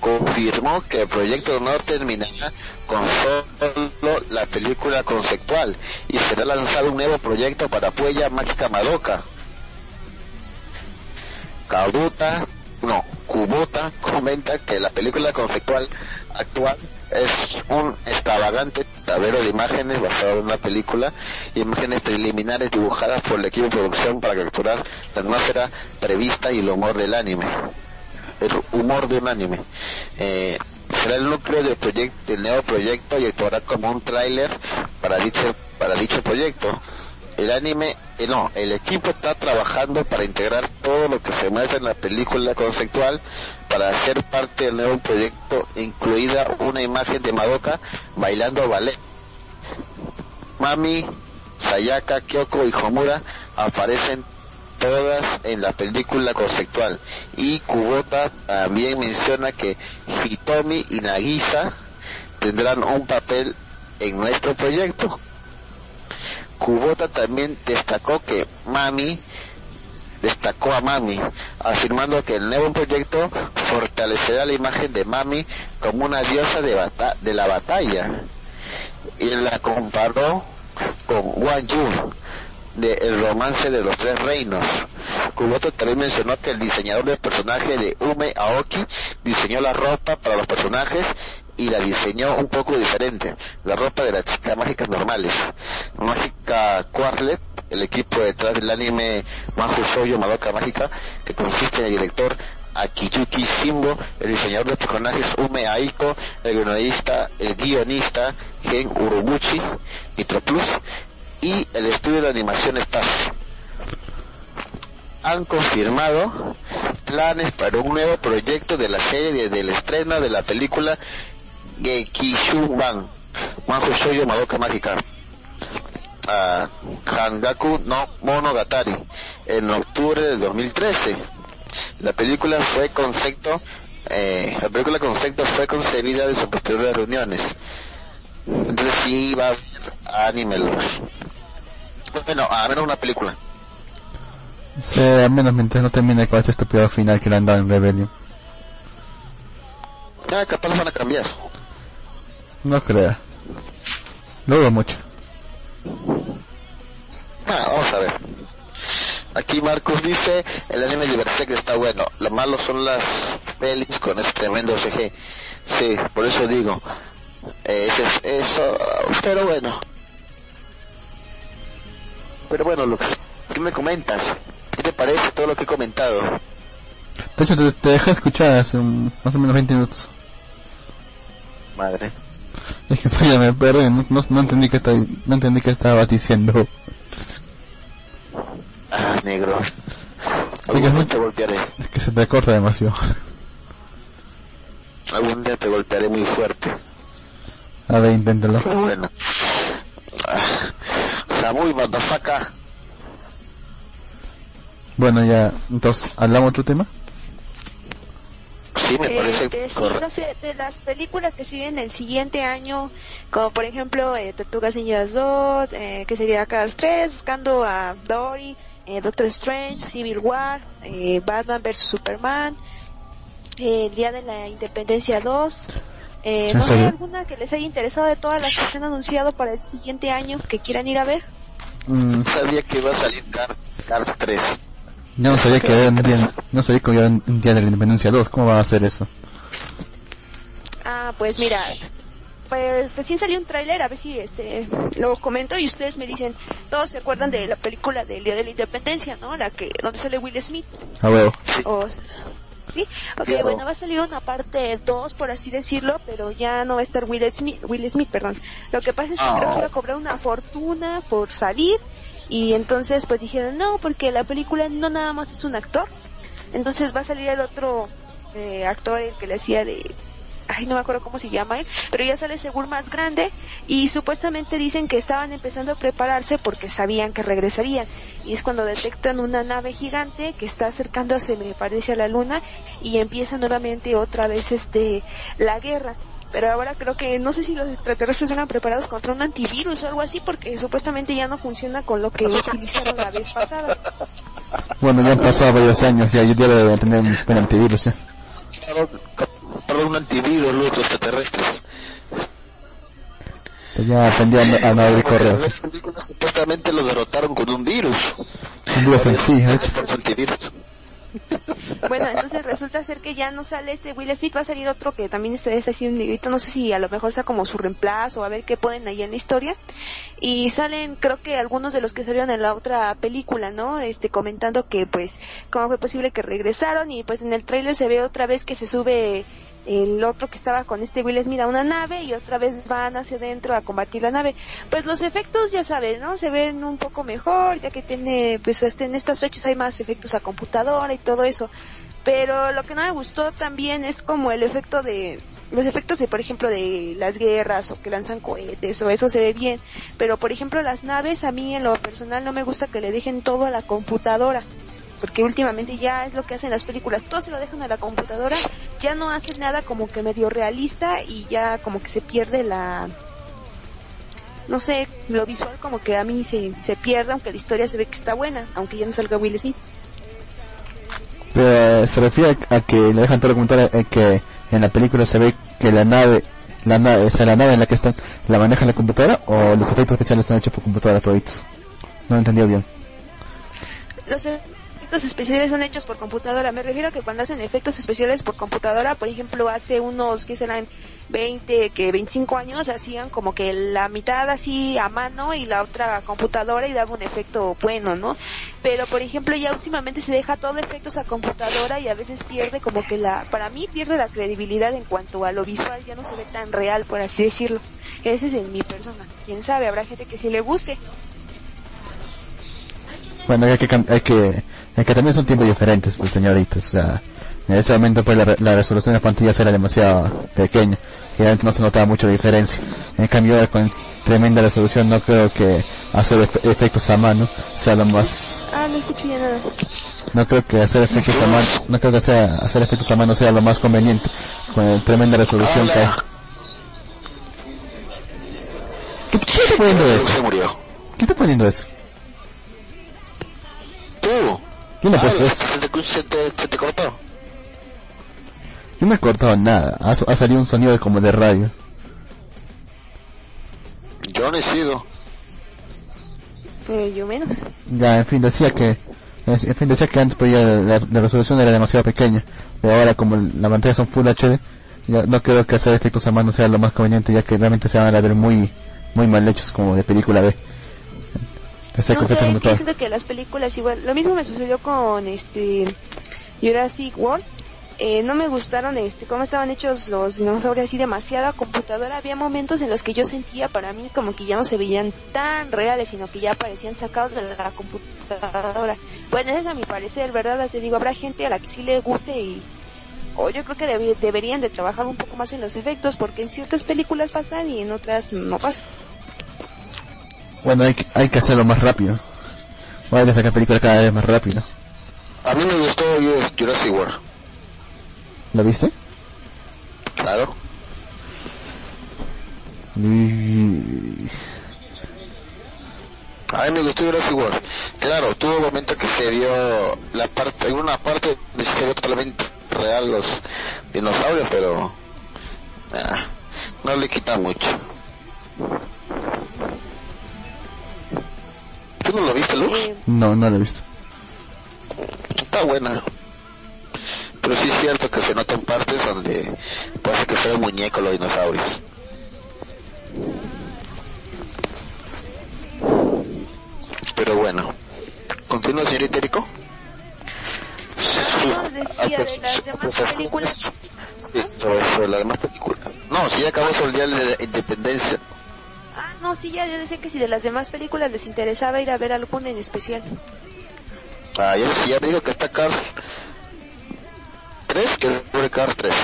S2: confirmó que el proyecto no terminará con solo la película conceptual y será lanzado un nuevo proyecto para Puella Mágica Madoka. Kabuta, no, Kubota comenta que la película conceptual actual es un extravagante tablero de imágenes basado en una película, imágenes preliminares dibujadas por el equipo de producción para capturar la atmósfera prevista y el humor del anime. El humor de un anime. Eh, será el núcleo del, del nuevo proyecto y actuará como un tráiler para dicho, para dicho proyecto. El anime, eh, no, el equipo está trabajando para integrar todo lo que se muestra en la película conceptual para hacer parte del nuevo proyecto, incluida una imagen de Madoka bailando ballet. Mami, Sayaka, Kyoko y Homura aparecen todas en la película conceptual y Kubota también menciona que Hitomi y Nagisa tendrán un papel en nuestro proyecto. Kubota también destacó que Mami destacó a Mami, afirmando que el nuevo proyecto fortalecerá la imagen de Mami como una diosa de, la batalla y la comparó con Wan Yu de El romance de los tres reinos. Kuboto también mencionó que el diseñador del personaje de Ume Aoki diseñó la ropa para los personajes y la diseñó un poco diferente, la ropa de las chicas mágicas normales. Mágica Quarlet, el equipo detrás del anime Mahou Shoujo Madoka Mágica, que consiste en el director Akiyuki Shimbo, el diseñador de personajes Ume Aiko, el guionista, el guionista Gen Urobuchi, Nitro Plus, y el estudio de animación Staff. Han confirmado planes para un nuevo proyecto de la serie desde el estreno de la película Gekishuban, Mahou Shoujo Madoka Mágica, a Hangaku no Monogatari, en octubre del 2013. La película fue concepto, eh, la película concepto fue concebida de sus posteriores reuniones. Entonces sí va a anime. Bueno, a menos una película.
S1: Sí, al menos mientras no termine con ese estúpido final que le han dado en Rebellion.
S2: Ah, capaz lo van a cambiar.
S1: No crea. Dudo mucho.
S2: Ah, vamos a ver. Aquí Marcos dice, el anime de Berserk está bueno. Lo malo son las pelis con ese tremendo CG. Sí, por eso digo. Eh, eso, pero bueno. Pero bueno, Lux, ¿qué me comentas? ¿Qué te parece todo lo que he comentado?
S1: De hecho, te, te dejé escuchar hace más o menos 20 minutos.
S2: Madre.
S1: Es que sí, ya me perdí, no, no, entendí que estaba, no entendí que estabas diciendo.
S2: Ah, negro. Algún día te golpearé.
S1: Es que se te corta demasiado.
S2: Algún día te golpearé muy fuerte.
S1: A ver, inténtalo.
S2: Bueno. Ah, muy motherfucker.
S1: Bueno, ya, entonces, ¿hablamos otro tema?
S2: Sí, me parece
S3: este, sí, no sé, de las películas que siguen el siguiente año, como por ejemplo eh, Tortugas Ninjas 2, eh, que sería Cars 3, Buscando a Dory, eh, Doctor Strange, Civil War, eh, Batman vs Superman, eh, el Día de la Independencia 2. Eh, ¿No hay alguna que les haya interesado de todas las que se han anunciado para el siguiente año que quieran ir a ver?
S2: Mm. Sabía que iba a salir Cars 3.
S1: No sabía que había un día, no sabía que había un día de la Independencia 2. ¿Cómo va a hacer eso?
S3: Ah, pues mira, pues recién salió un tráiler, a ver si este lo comento y ustedes me dicen, todos se acuerdan de la película del Día de la Independencia, ¿no? La que donde sale Will Smith.
S1: Ah, bueno.
S3: ¿Sí? Ok, bueno, va a salir una parte 2, por así decirlo, pero ya no va a estar Will Smith, Will Smith perdón. Lo que pasa es que creo que va a cobrar una fortuna por salir y entonces pues dijeron, no, porque la película no nada más es un actor, entonces va a salir el otro eh, actor, el que le hacía de ay, no me acuerdo cómo se llama él, pero ya sale según más grande y supuestamente dicen que estaban empezando a prepararse porque sabían que regresarían. Y es cuando detectan una nave gigante que está acercándose, me parece, a la luna y empieza nuevamente otra vez este la guerra. Pero ahora creo que no sé si los extraterrestres vengan preparados contra un antivirus o algo así porque supuestamente ya no funciona con lo que utilizaron la vez pasada.
S1: Bueno, ya han pasado varios años, ya yo ya debe tener un antivirus. ¿eh?
S2: Para un antivirus los extraterrestres.
S1: Pues ya aprendió a no abrir correos.
S2: Supuestamente lo derrotaron con un virus.
S1: Un virus en sí, ¿eh?
S3: Bueno, entonces resulta ser que ya no sale este Will Smith, va a salir otro que también está, está un negrito, no sé si a lo mejor sea como su reemplazo, a ver qué ponen ahí en la historia. Y salen, creo que algunos de los que salieron en la otra película, ¿no? Este, comentando que pues, cómo fue posible que regresaron y pues en el tráiler se ve otra vez que se sube el otro que estaba con este Will Smith a una nave y otra vez van hacia adentro a combatir la nave. Pues los efectos, ya saben, ¿no? Se ven un poco mejor, ya que tiene, pues este, en estas fechas hay más efectos a computadora y todo eso. Pero lo que no me gustó también es como el efecto de, los efectos de, por ejemplo, de las guerras o que lanzan cohetes o eso se ve bien. Pero, por ejemplo, las naves, a mí en lo personal no me gusta que le dejen todo a la computadora porque últimamente ya es lo que hacen las películas, todo se lo dejan a la computadora, ya no hacen nada como que medio realista y ya como que se pierde la no sé, lo visual como que a mí se, se pierde, aunque la historia se ve que está buena, aunque ya no salga Will Smith.
S1: Pero eh, se refiere a que le dejan todo documental eh, que en la película se ve que la nave, la nave, o la nave en la que están, la maneja la computadora o los efectos especiales son hechos por computadora toditos. No lo entendió bien.
S3: Los efectos especiales son hechos por computadora. Me refiero a que cuando hacen efectos especiales por computadora, por ejemplo, hace unos, que serán 20, que 25 años, hacían como que la mitad así a mano y la otra a computadora y daba un efecto bueno, ¿no? Pero, por ejemplo, ya últimamente se deja todo efectos a computadora y a veces pierde como que la, para mí pierde la credibilidad en cuanto a lo visual, ya no se ve tan real, por así decirlo. Ese es en mi persona. Quién sabe, habrá gente que sí le guste.
S1: Bueno, hay que, hay que, hay que también son tiempos diferentes, pues señoritas. O sea, en ese momento pues la, la resolución de las pantallas era demasiado pequeña y realmente no se notaba mucho la diferencia. En cambio ahora con tremenda resolución no creo que hacer efectos a mano sea lo más...
S3: Ah, no escucho ya nada.
S1: No creo que hacer efectos a mano, no creo que sea, hacer efectos a mano sea lo más conveniente con tremenda resolución que hay. ¿Qué, ¿Qué está poniendo eso? ¿Qué está poniendo eso?
S2: ¿Tú?
S1: ¿Quién ha puesto eso?
S2: ¿Se te, cortó?
S1: Yo no he cortado nada. Ha, ha salido un sonido como de radio.
S2: Yo no he sido.
S3: Eh, yo menos.
S1: Ya, en fin, decía que en fin, decía que antes pues ya la, la, resolución era demasiado pequeña, pero ahora como la pantalla son Full HD, ya no creo que hacer efectos a mano sea lo más conveniente, ya que realmente se van a ver muy muy mal hechos como de película B.
S3: no sé, es que siento que las películas igual, lo mismo me sucedió con este Jurassic World, eh, no me gustaron este cómo estaban hechos los dinosaurios así demasiada computadora. Había momentos en los que yo sentía para mí como que ya no se veían tan reales sino que ya parecían sacados de la computadora. Bueno ese es a mi parecer verdad te digo habrá gente a la que sí le guste y o yo creo que deberían de trabajar un poco más en los efectos porque en ciertas películas pasan y en otras no pasan
S1: bueno hay que, hay que hacerlo más rápido o hay que sacar películas cada vez más rápido
S2: a mí me gustó Jurassic World
S1: ¿La viste?
S2: Claro.
S1: Y...
S2: A mí me gustó Jurassic World. Claro, tuvo un momento que se vio la parte, en una parte se vio totalmente real los dinosaurios, pero nah, no le quita mucho. ¿Tú no lo viste, Luz?
S1: Eh, no, no lo he visto.
S2: Está buena. Pero sí es cierto que se notan partes donde parece que fueron muñecos los dinosaurios. Pero bueno, ¿continúa señorita Erico?
S3: No, decía de las demás películas.
S2: Sí, sobre, las demás películas. No, si ya acabó sobre el día de Independencia.
S3: No, sí, ya yo decía que si de las demás películas les interesaba ir a ver alguna en especial.
S2: Ah, ya, ya me dijo que está Cars 3 que es Cars 3.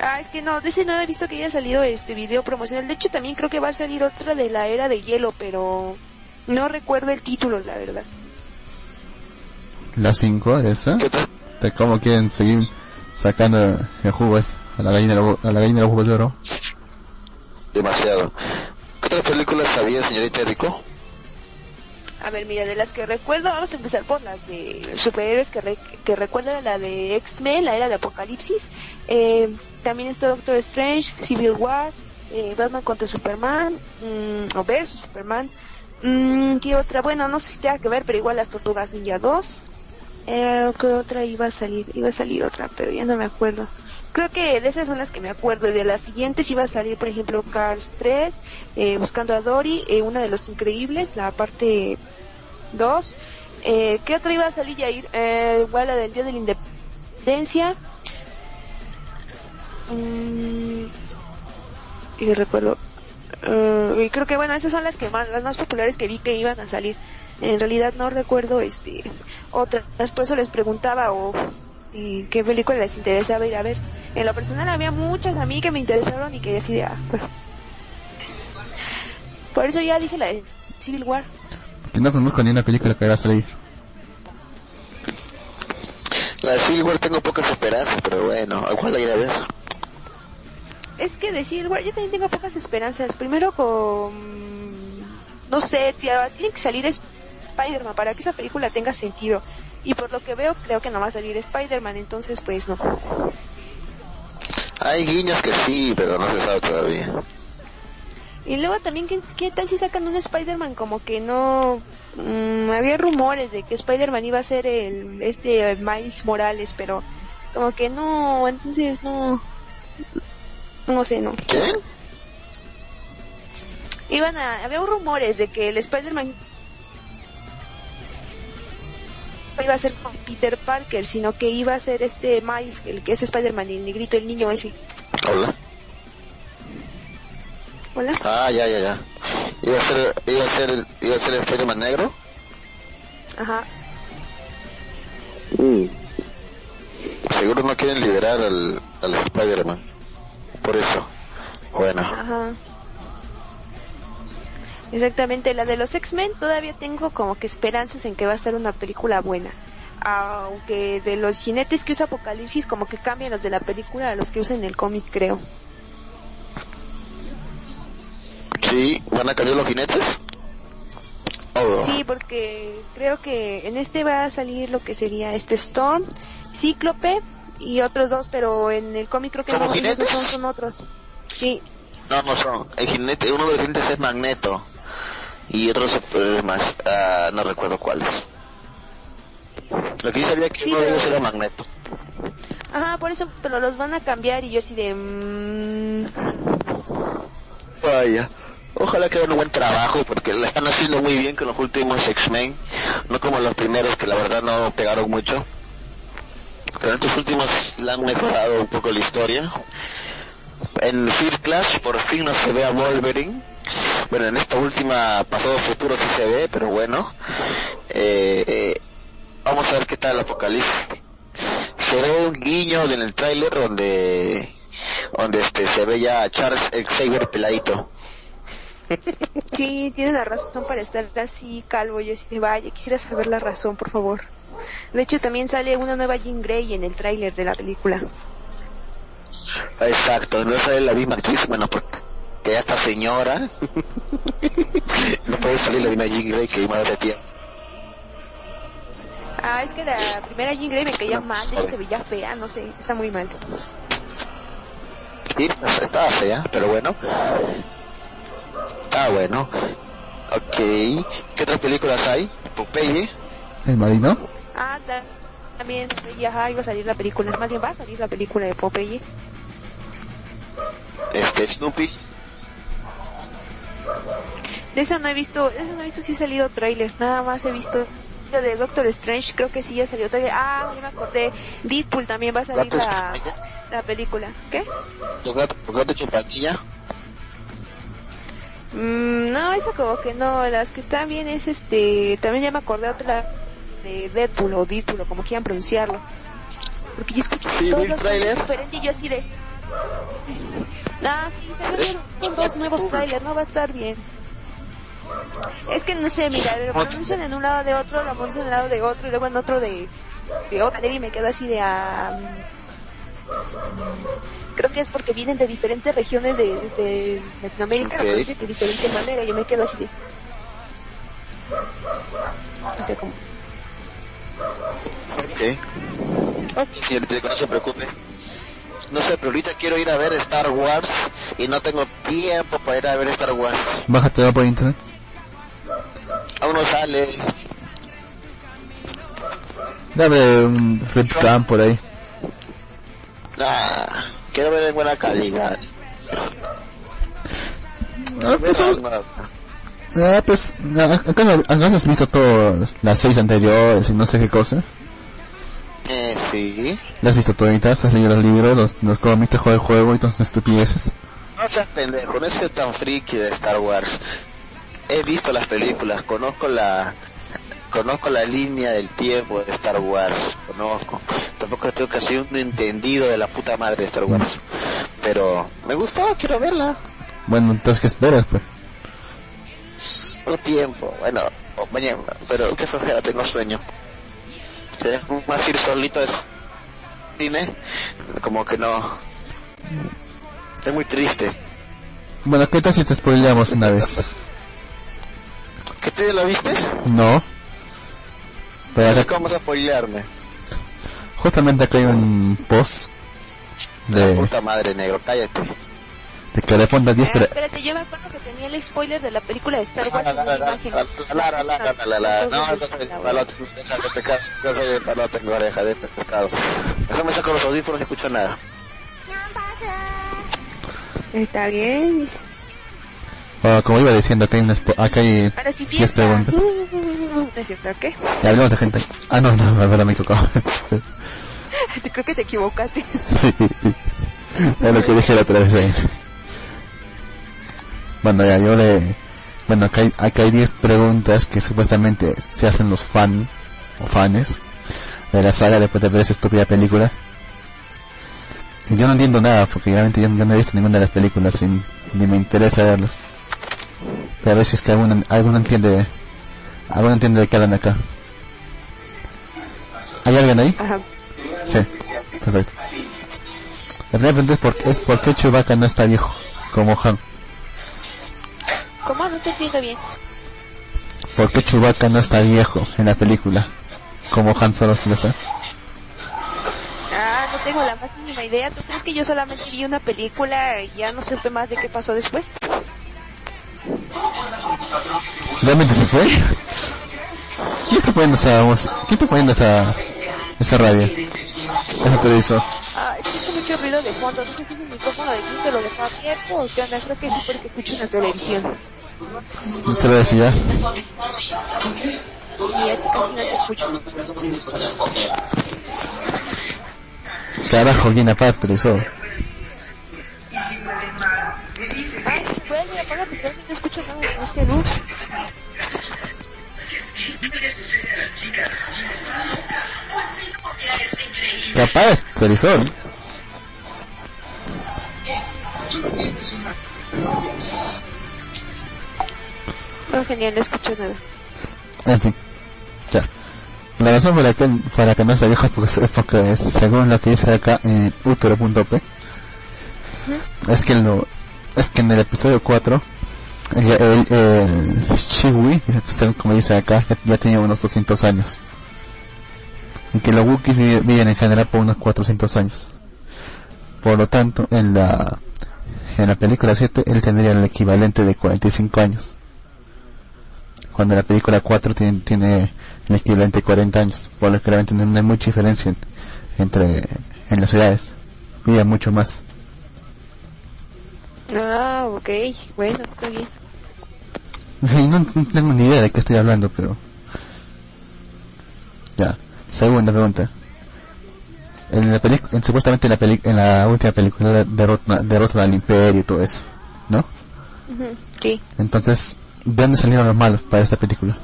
S3: Ah, es que no, de ese no he visto que haya salido este video promocional. De hecho, también creo que va a salir otra de la era de hielo, pero no recuerdo el título, la verdad.
S1: ¿La 5 esa? ¿De cómo quieren seguir sacando el jugo a la gallina, a la gallina de los jugos de oro?
S2: Demasiado. ¿Qué otras películas sabía, señorita Rico?
S3: A ver, mira, de las que recuerdo, vamos a empezar por las de superhéroes que, re, que recuerdo, la de X-Men, la era de Apocalipsis. Eh, también está Doctor Strange, Civil War, eh, Batman contra Superman, mmm, o versus Superman. Mmm, ¿Qué otra? Bueno, no sé si tenga que ver, pero igual las Tortugas Ninja 2. Eh, ¿Qué otra iba a salir? Iba a salir otra, pero ya no me acuerdo creo que de esas son las que me acuerdo. De las siguientes iba a salir, por ejemplo, Cars 3, eh, Buscando a Dory, eh, una de los increíbles, la parte 2. Eh, ¿Qué otra iba a salir, Jair? Eh, igual la del Día de la Independencia. Mm, y recuerdo. Uh, y creo que bueno, esas son las que más, las más populares que vi que iban a salir. En realidad no recuerdo este otras, por eso les preguntaba o y qué película les interesaba ir a ver. En lo personal había muchas a mí que me interesaron y que decidí, ah. Por eso ya dije la de Civil War.
S1: Que no conozco ni una película que va a salir.
S2: La de Civil War tengo pocas esperanzas, pero bueno, ¿a cuál la iré a ver?
S3: es que decir, bueno, yo también tengo pocas esperanzas. Primero con, no sé, tía, tiene que salir Spider-Man para que esa película tenga sentido. Y por lo que veo, creo que no va a salir Spider-Man, entonces pues no.
S2: Hay guiños que sí, pero no se sabe todavía.
S3: Y luego también, ¿qué, tal si sacan un Spider-Man como que no... Mm, había rumores de que Spider-Man iba a ser el este Miles Morales, pero como que no, entonces no... No sé, no.
S2: ¿Qué?
S3: Iban a... Había rumores de que el Spider-Man iba a ser con Peter Parker, sino que iba a ser este Miles, el que es Spider-Man, el negrito, el niño ese.
S2: Hola.
S3: Hola.
S2: Ah, ya, ya, ya. Iba a ser, iba a ser, iba a ser el Spider-Man negro.
S3: Ajá.
S2: Mm. Seguro no quieren liberar al, al Spider-Man. Por eso. Bueno.
S3: Ajá. Exactamente, la de los X-Men todavía tengo como que esperanzas en que va a ser una película buena. Aunque de los jinetes que usa Apocalipsis como que cambian los de la película a los que usan en el cómic, creo.
S2: Sí, ¿van a cambiar los jinetes? Oh.
S3: Sí, porque creo que en este va a salir lo que sería este Storm, Cíclope y otros dos, pero en el cómic creo que
S2: ¿Como
S3: no son, son otros. Sí,
S2: No, no son. El jinete, uno de los jinetes es Magneto. Y otros más, ah, no recuerdo cuáles. Lo que yo sabía que
S3: Sí,
S2: uno de ellos era Magneto.
S3: ajá, por eso, pero los van a cambiar y yo así de... mm,
S2: Vaya. Ojalá que hagan un buen trabajo porque la están haciendo muy bien con los últimos X-Men. No como los primeros que la verdad no pegaron mucho. Pero estos últimos la han mejorado un poco la historia. En Fear Clash por fin no se ve a Wolverine. Bueno, en esta última Pasado Futuro sí se ve, pero bueno. Eh, eh, vamos a ver qué tal el Apocalipsis. Se ve un guiño en el tráiler donde donde este se ve ya a Charles Xavier peladito.
S3: Sí, tiene una razón para estar así calvo. Yo de vaya, quisiera saber la razón, por favor. De hecho, también sale una nueva Jean Grey en el tráiler de la película.
S2: Exacto, no sale la misma actriz, bueno, porque ya está señora. no puede salir la misma Jean Grey que más de tiempo.
S3: Ah, es que la primera Jean Grey me caía mal, de hecho se veía fea, no sé, está muy mal.
S2: Sí, estaba fea, pero bueno. Ah, bueno. Ok. ¿Qué otras películas hay? Popeye.
S1: El marino.
S3: Ah, ta- también, ajá, iba a salir la película, más bien va a salir la película de Popeye.
S2: Este, Snoopy.
S3: De esa no he visto, de esa no he visto si ha salido tráiler, nada más he visto de Doctor Strange, creo que sí ya salió tráiler. Ah, ya me acordé, Deadpool también va a salir
S2: ¿Gatos
S3: la, la película. ¿Qué?
S2: ¿Los gatos, los gatos chupatilla?
S3: Mm, no, esa como que no, las que están bien es este, también ya me acordé otra de Deadpool o Deadpool o como quieran pronunciarlo. Porque yo escucho
S2: Sí,
S3: todos los
S2: tráiler.
S3: diferente y yo así de... Ah, sí, salieron con dos nuevos trailers, no va a estar bien. Es que no sé, mira, lo pronuncian en un lado de otro, lo pronuncian en un lado de otro y luego en otro de, de otra y me quedo así de... ah, creo que es porque vienen de diferentes regiones de, de Latinoamérica, lo
S2: Ok.
S3: pronuncian de diferente manera. Yo me quedo así de. No sé cómo.
S2: Ok. Que no se preocupe. No sé, pero ahorita quiero ir a ver Star Wars y no tengo tiempo para ir a ver Star Wars.
S1: Bájatelo por internet.
S2: Aún no sale.
S1: Dame un webcam por ahí.
S2: Ah, quiero ver en buena calidad.
S1: Ah, pues, ah, pues, ah, acá, no- acá has visto todas las seis anteriores y no sé qué cosa.
S2: Eh, sí.
S1: Las has visto toditas, has leído los libros, los, los cómics, te juega el juego y todas esas estupideces.
S2: No seas pendejo, no soy tan friki de Star Wars. He visto las películas, conozco la conozco la línea del tiempo de Star Wars, conozco. Tampoco tengo que ser un entendido de la puta madre de Star Wars. Pero me gustó, quiero verla.
S1: Bueno, entonces, ¿qué esperas, pues?
S2: No tiempo, bueno, mañana, pero qué flojera, tengo sueño. Que Más ir solito es cine, como que no. Es muy triste.
S1: Bueno, ¿qué tal si te spoileamos una vez?
S2: ¿Que tú ya lo viste?
S1: No. Pero acá,
S2: ¿Cómo vas a spoilearme?
S1: justamente acá hay un post
S2: La
S1: de,
S2: puta madre negro, cállate.
S1: De que responda 10
S3: Ah,
S1: pre-
S3: espérate, yo me acuerdo que tenía el spoiler de la película de Star Wars en
S2: la,
S3: imagen.
S2: No, yo soy palote, deja de pecar. Yo soy palote, oreja de pescado. Mejor me saco los audífonos y escucho nada.
S3: Está bien.
S1: Ah, como iba diciendo, acá hay, una spo- acá hay
S3: Ahora sí
S1: 10
S3: fiesta.
S1: preguntas.
S3: No es cierto, ¿qué?
S1: Y hablemos de gente. Ah, no, no, la verdad me equivocó.
S3: Creo que te equivocaste.
S1: sí. Es lo que dije la otra vez ahí. Bueno, ya, yo le... Bueno, acá hay, acá hay 10 preguntas que supuestamente se hacen los fan o fans de la saga después de ver esa estúpida película. Y yo no entiendo nada, porque realmente yo, yo no he visto ninguna de las películas y ni me interesa verlas. Pero a ver si es que alguno, alguno entiende, alguno entiende de qué hablan acá. ¿Hay alguien ahí?
S3: Ajá.
S1: Sí, perfecto. La primera pregunta es por, es por qué Chewbacca no está viejo, como Han.
S3: ¿Cómo? No te entiendo bien.
S1: ¿Por qué Chewbacca no está viejo en la película? Como Han solo si lo.
S3: Ah, no tengo la más mínima idea. ¿Tú crees que yo solamente vi una película y ya no supe más de qué pasó después?
S1: ¿Realmente se fue? ¿Quién está poniendo esa? ¿Quién está poniendo esa, esa radio? Ese televisor.
S3: Ah, escucho mucho ruido de fondo. No sé si es el micrófono de Kim que lo dejó abierto o qué onda. Creo que sí porque escucho en la televisión.
S1: No te lo decía.
S3: Y casi no te escucho.
S1: Carajo, ¿quién?
S3: Ah, si puedes, apaga porque casi no escucho nada.
S1: ¿Te apagas el televisor?
S3: Oh, genial, no escucho nada.
S1: En fin, ya. La razón por la que, por la que no está viejo es porque, es porque según lo que dice acá en utero.p es que lo, es que en el episodio 4 el, el, el Chiwi, como dice acá, ya, ya tenía unos 200 años. Y que los Wookiees vive- viven en general por unos 400 años. Por lo tanto, en la, en la película 7 él tendría el equivalente de 45 años cuando la película 4 tiene, tiene el equivalente de 40 años, por lo que realmente no hay mucha diferencia en- entre en las edades, vive mucho más.
S3: Ah, ok. Bueno, está bien.
S1: No, no tengo ni idea de qué estoy hablando, pero ya. Segunda pregunta. En la en, supuestamente en la, peli- en la última película de- derrotan, derrotan al imperio y todo eso, ¿no?
S3: Sí.
S1: Entonces, ¿de dónde salieron los malos para esta película?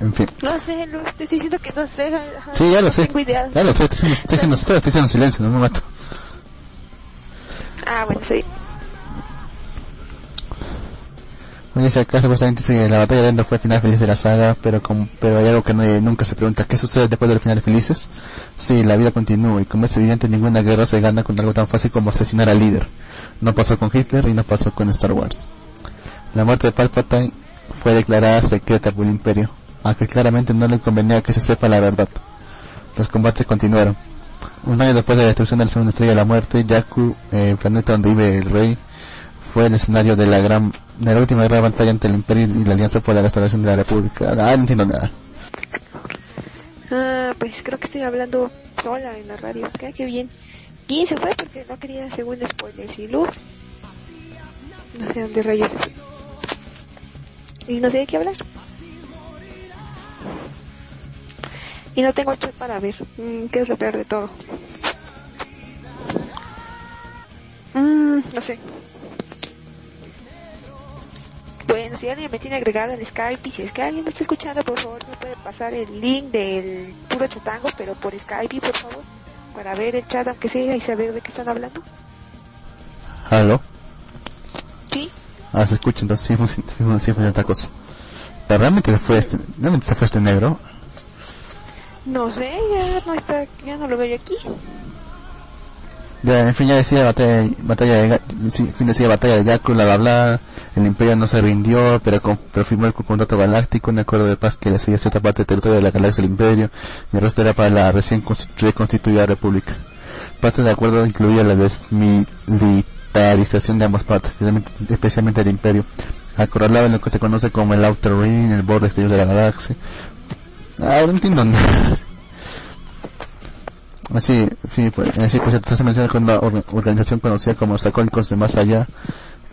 S1: En fin.
S3: No sé, Luz, te estoy diciendo que no sé. ajá,
S1: Sí, ya lo
S3: no
S1: sé. Ya lo sé, estoy haciendo, estoy haciendo, estoy haciendo silencio, no me mato.
S3: Ah, bueno, sí.
S1: Oye, si acá supuestamente dice que la batalla de Endor fue el final feliz de la saga, pero hay algo que nunca se pregunta, ¿qué sucede después de los finales felices? Sí, la vida continúa, y como es evidente, ninguna guerra se gana con algo tan fácil como asesinar al líder. No pasó con Hitler y no pasó con Star Wars. La muerte de Palpatine fue declarada secreta por el Imperio, aunque claramente no le convenía que se sepa la verdad. Los combates continuaron. Un año después de la destrucción de la segunda estrella de la muerte, Jakku, eh, el planeta donde vive el rey, fue el escenario de la gran, de la última gran batalla entre el Imperio y la Alianza por la restauración de la República. Ah, no entiendo nada.
S3: Ah, pues creo que estoy hablando sola en la radio. ¿Qué, qué bien. ¿Quién se fue? Porque no quería según spoilers. Y Lux. No sé dónde rayos se fue. Y no sé de qué hablar. Y no tengo chat para ver. Mm, ¿Qué es lo peor de todo? Mm, no sé. Bueno, si alguien me tiene agregado en Skype y si es que alguien me está escuchando, por favor me puede pasar el link del puro chutango, pero por Skype, por favor, para ver el chat aunque sea y saber de qué están hablando.
S1: ¿Aló?
S3: Sí.
S1: Ah, se escucha, entonces sí, sí, fue otra cosa. Pero realmente se fue este, realmente se fue este negro.
S3: No sé, ya no está, ya no lo veo aquí.
S1: Ya, en fin, ya decía batalla, de, fin decía batalla de bla bla el imperio no se rindió, pero, con, firmó el contrato galáctico, un acuerdo de paz que le cedía cierta parte del territorio de la galaxia del imperio, y el resto era para la recién reconstituida república. Parte del acuerdo incluía la desmilitarización de ambas partes, especialmente, especialmente el imperio. Acorralaba en lo que se conoce como el Outer Ring, el borde exterior de la galaxia. Ah, no entiendo nada. Así, sí, pues, así pues se menciona con una organización conocida como los Acólicos de Más Allá.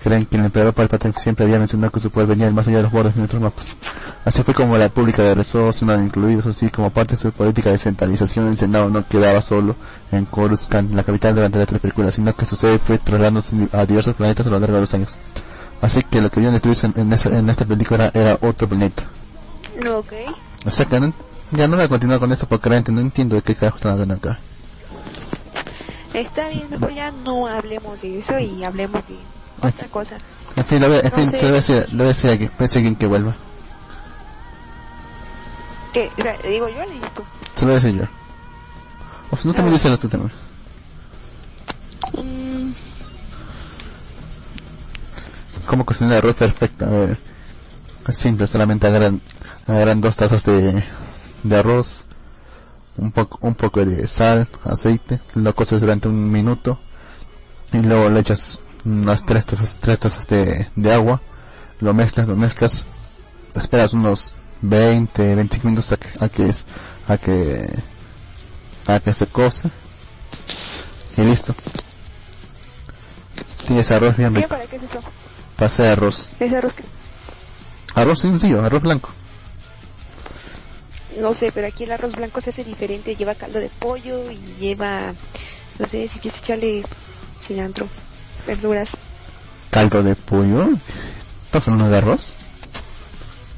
S1: Creen que el emperador Palpatine siempre había mencionado que su poder venía más allá de los bordes de otros mapas. Así fue como la República de Resos no incluidos, así como parte de su política de centralización, el Senado no quedaba solo en Coruscant, la capital durante la tres películas, sino que su sede fue trasladándose a diversos planetas a lo largo de los años. Así que lo que vieron destruirse en, en, esa, en esta película era, otro planeta.
S3: Ok.
S1: O sea que no, ya no voy a continuar con esto porque realmente no entiendo de qué carajo están hablando acá.
S3: Está bien, mejor ya no hablemos de eso y hablemos de otra cosa.
S1: En fin, lo voy, en no sé. se lo voy a decir, lo voy a decir aquí, voy a decir que vuelva.
S3: ¿Qué? O sea, ¿Digo yo o le dices tú?
S1: Se lo voy a decir yo. O si no, también díselo tú también.
S3: Mm.
S1: ¿Cómo cocinar arroz perfecto? A ver. Es simple, solamente agarran, agarran dos tazas de, de arroz, un poco, un poco de sal, aceite, lo coces durante un minuto y luego le echas unas tres tazas, tres tazas de, de agua, lo mezclas, lo mezclas, esperas unos 20, 25 minutos a que, a que, a que, a que se cose y listo. Tienes arroz bien rico.
S3: ¿Para qué es eso?
S1: Pase de arroz.
S3: ¿Es arroz qué?
S1: Arroz sencillo, arroz blanco.
S3: No sé, pero aquí el arroz blanco se hace diferente. Lleva caldo de pollo y lleva, no sé, si quieres echarle cilantro, verduras.
S1: ¿Caldo de pollo? ¿Estás hablando de arroz?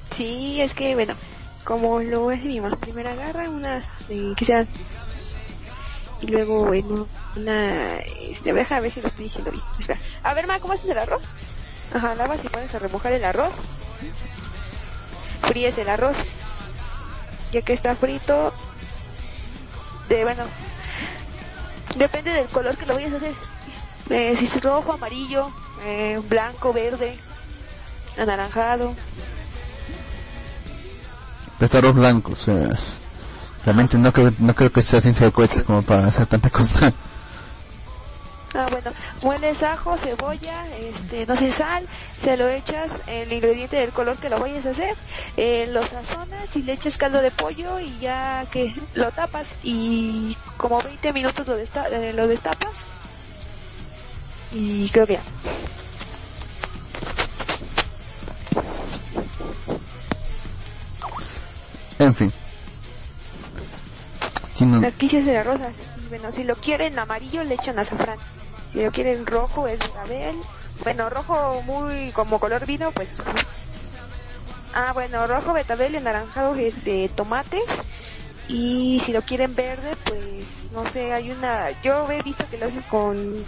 S3: Sí, es que, bueno, como lo hace mi mamá, primero agarra una, eh, sea, y luego en una, este, deja a ver si lo estoy diciendo bien. Espera, a ver, ma, ¿cómo haces el arroz? Ajá, lavas y pones a remojar el arroz. Fríes el arroz. Ya que está frito, de bueno, depende del color que lo vayas a hacer. Eh, si es rojo, amarillo, eh, blanco, verde, anaranjado.
S1: Este arroz blanco, o sea, realmente no creo, no creo que sea ciencia de cohetes como para hacer tanta cosa.
S3: Ah, bueno, mueles ajo, cebolla, este, no sé, sal, se lo echas el ingrediente del color que lo vayas a hacer, eh, lo sazonas y le echas caldo de pollo y ya que lo tapas y como 20 minutos lo, desta eh, lo destapas y creo que ya.
S1: En fin. Si no...
S3: Aquí se hace de rosas. Bueno, si lo quieren amarillo le echan azafrán. Si lo quieren rojo es betabel. Bueno, rojo muy como color vino, pues. Ah, bueno, rojo, betabel y anaranjado este tomates. Y si lo quieren verde, pues no sé, hay una. Yo he visto que lo hacen con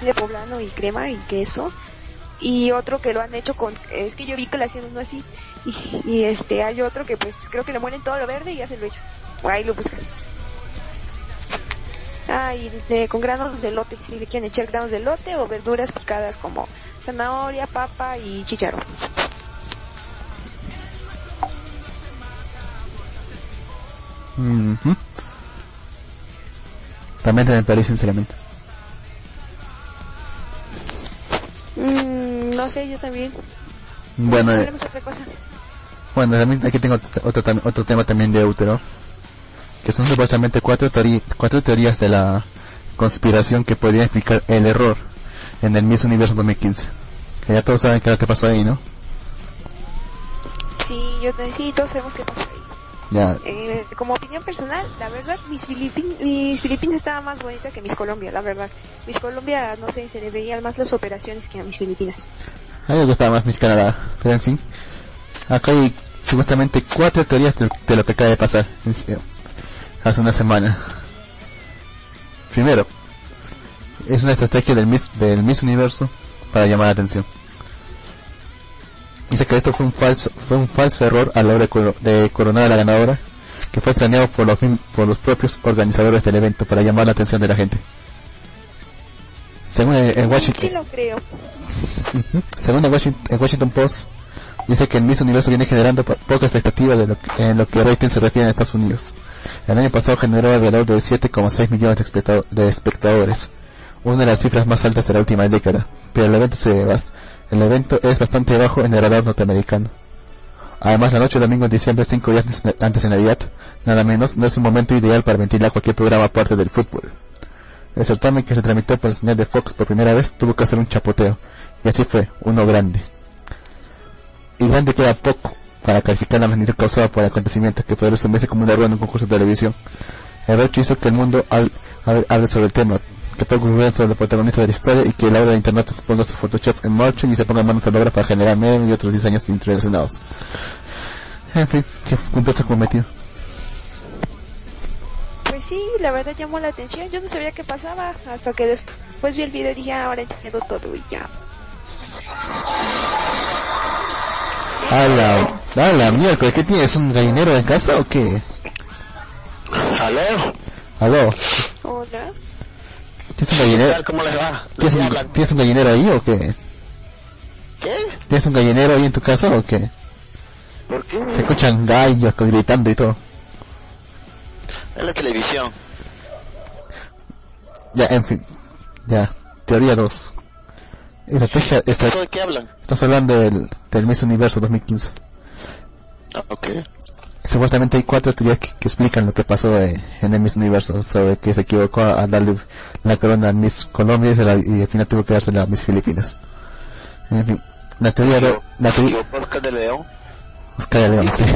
S3: de poblano y crema y queso. Y otro que lo han hecho con. Es que yo vi que lo hacían uno así. Y, este, hay otro que pues creo que le muelen todo lo verde y ya se lo echan. Ahí lo buscan. Ah, y de, con granos de lote, si le quieren echar granos de lote o verduras picadas como zanahoria, papa y chicharrón.
S1: Mm -hmm. Realmente me parece sinceramente.
S3: Mm, no sé, yo también.
S1: Bueno, eh,
S3: otra cosa.
S1: bueno, también aquí tengo otro, otro tema también de útero que son supuestamente cuatro, cuatro teorías de la conspiración que podrían explicar el error en el Miss Universo 2015. Que ya todos saben qué que pasó ahí, ¿no?
S3: Sí, yo sí, todos sabemos qué pasó ahí.
S1: Ya.
S3: Eh, como opinión personal, la verdad, mis, Filipin mis Filipinas estaba más bonita que mis Colombia, la verdad. Mis Colombia, no sé, se le veían más las operaciones que a mis Filipinas.
S1: A mí me gustaba más mis Canadá, pero en fin. Acá hay supuestamente cuatro teorías de, de lo que acaba de pasar hace una semana. Primero, es una estrategia del Miss, del Miss Universo para llamar la atención. Dice que esto fue un falso, fue un falso error a la hora de coronar a la ganadora, que fue planeado por los, por los propios organizadores del evento para llamar la atención de la gente. Según el, Washington,
S3: Sí lo creo.
S1: según el Washington, el Washington Post, dice que el Miss Universo viene generando po- poca expectativa de lo que, en lo que rating se refiere en Estados Unidos. El año pasado generó alrededor de 7,6 millones de, espectado- de espectadores, una de las cifras más altas de la última década, pero el evento, se el evento es bastante bajo en el radar norteamericano. Además, la noche de domingo en diciembre, cinco días antes- de Navidad, nada menos, no es un momento ideal para ventilar cualquier programa aparte del fútbol. El certamen que se transmitió por el señal de Fox por primera vez tuvo que hacer un chapoteo, y así fue, uno grande. Y grande queda poco para calificar la magnitud causada por el acontecimiento que podría resumirse como una rueda en un concurso de televisión. El hecho hizo que el mundo hable, sobre el tema, que poco ocurrir sobre el protagonista de la historia y que la obra de internet se ponga su Photoshop en marcha y se ponga manos a la obra para generar memes y otros diseños interrelacionados. En fin, que cumplió su cometido.
S3: Pues sí, la verdad llamó la atención. Yo no sabía qué pasaba hasta que después vi el video y dije, "Ah, ahora entiendo todo y ya.
S1: A la, a la miércoles, ¿qué tienes? ¿Un gallinero en casa o qué?
S2: ¿Aló?
S1: ¿Aló?
S3: Hola.
S1: ¿Tienes un
S2: ¿Qué
S1: gallinero?
S2: ¿Cómo les va?
S1: ¿Tienes
S2: ¿Les
S1: un,
S2: hablan?
S1: ¿Tienes un gallinero ahí o qué?
S2: ¿Qué?
S1: ¿Tienes un gallinero ahí en tu casa o qué?
S2: ¿Por qué?
S1: Se escuchan gallos gritando y todo.
S2: En la televisión.
S1: Ya, en fin. Ya, teoría 2. Estrategia, esta,
S2: ¿Eso de qué hablan?
S1: estás hablando del, del Miss Universo 2015.
S2: Ah, ok.
S1: Supuestamente hay cuatro teorías que, que explican lo que pasó eh, en el Miss Universo, sobre que se equivocó a, a darle la corona a Miss Colombia y, se la- y al final tuvo que dársela a Miss Filipinas. En fin, la teoría de, la
S2: ¿Se
S1: teoría,
S2: equivocó Oscar de León?
S1: Oscar de León, sí.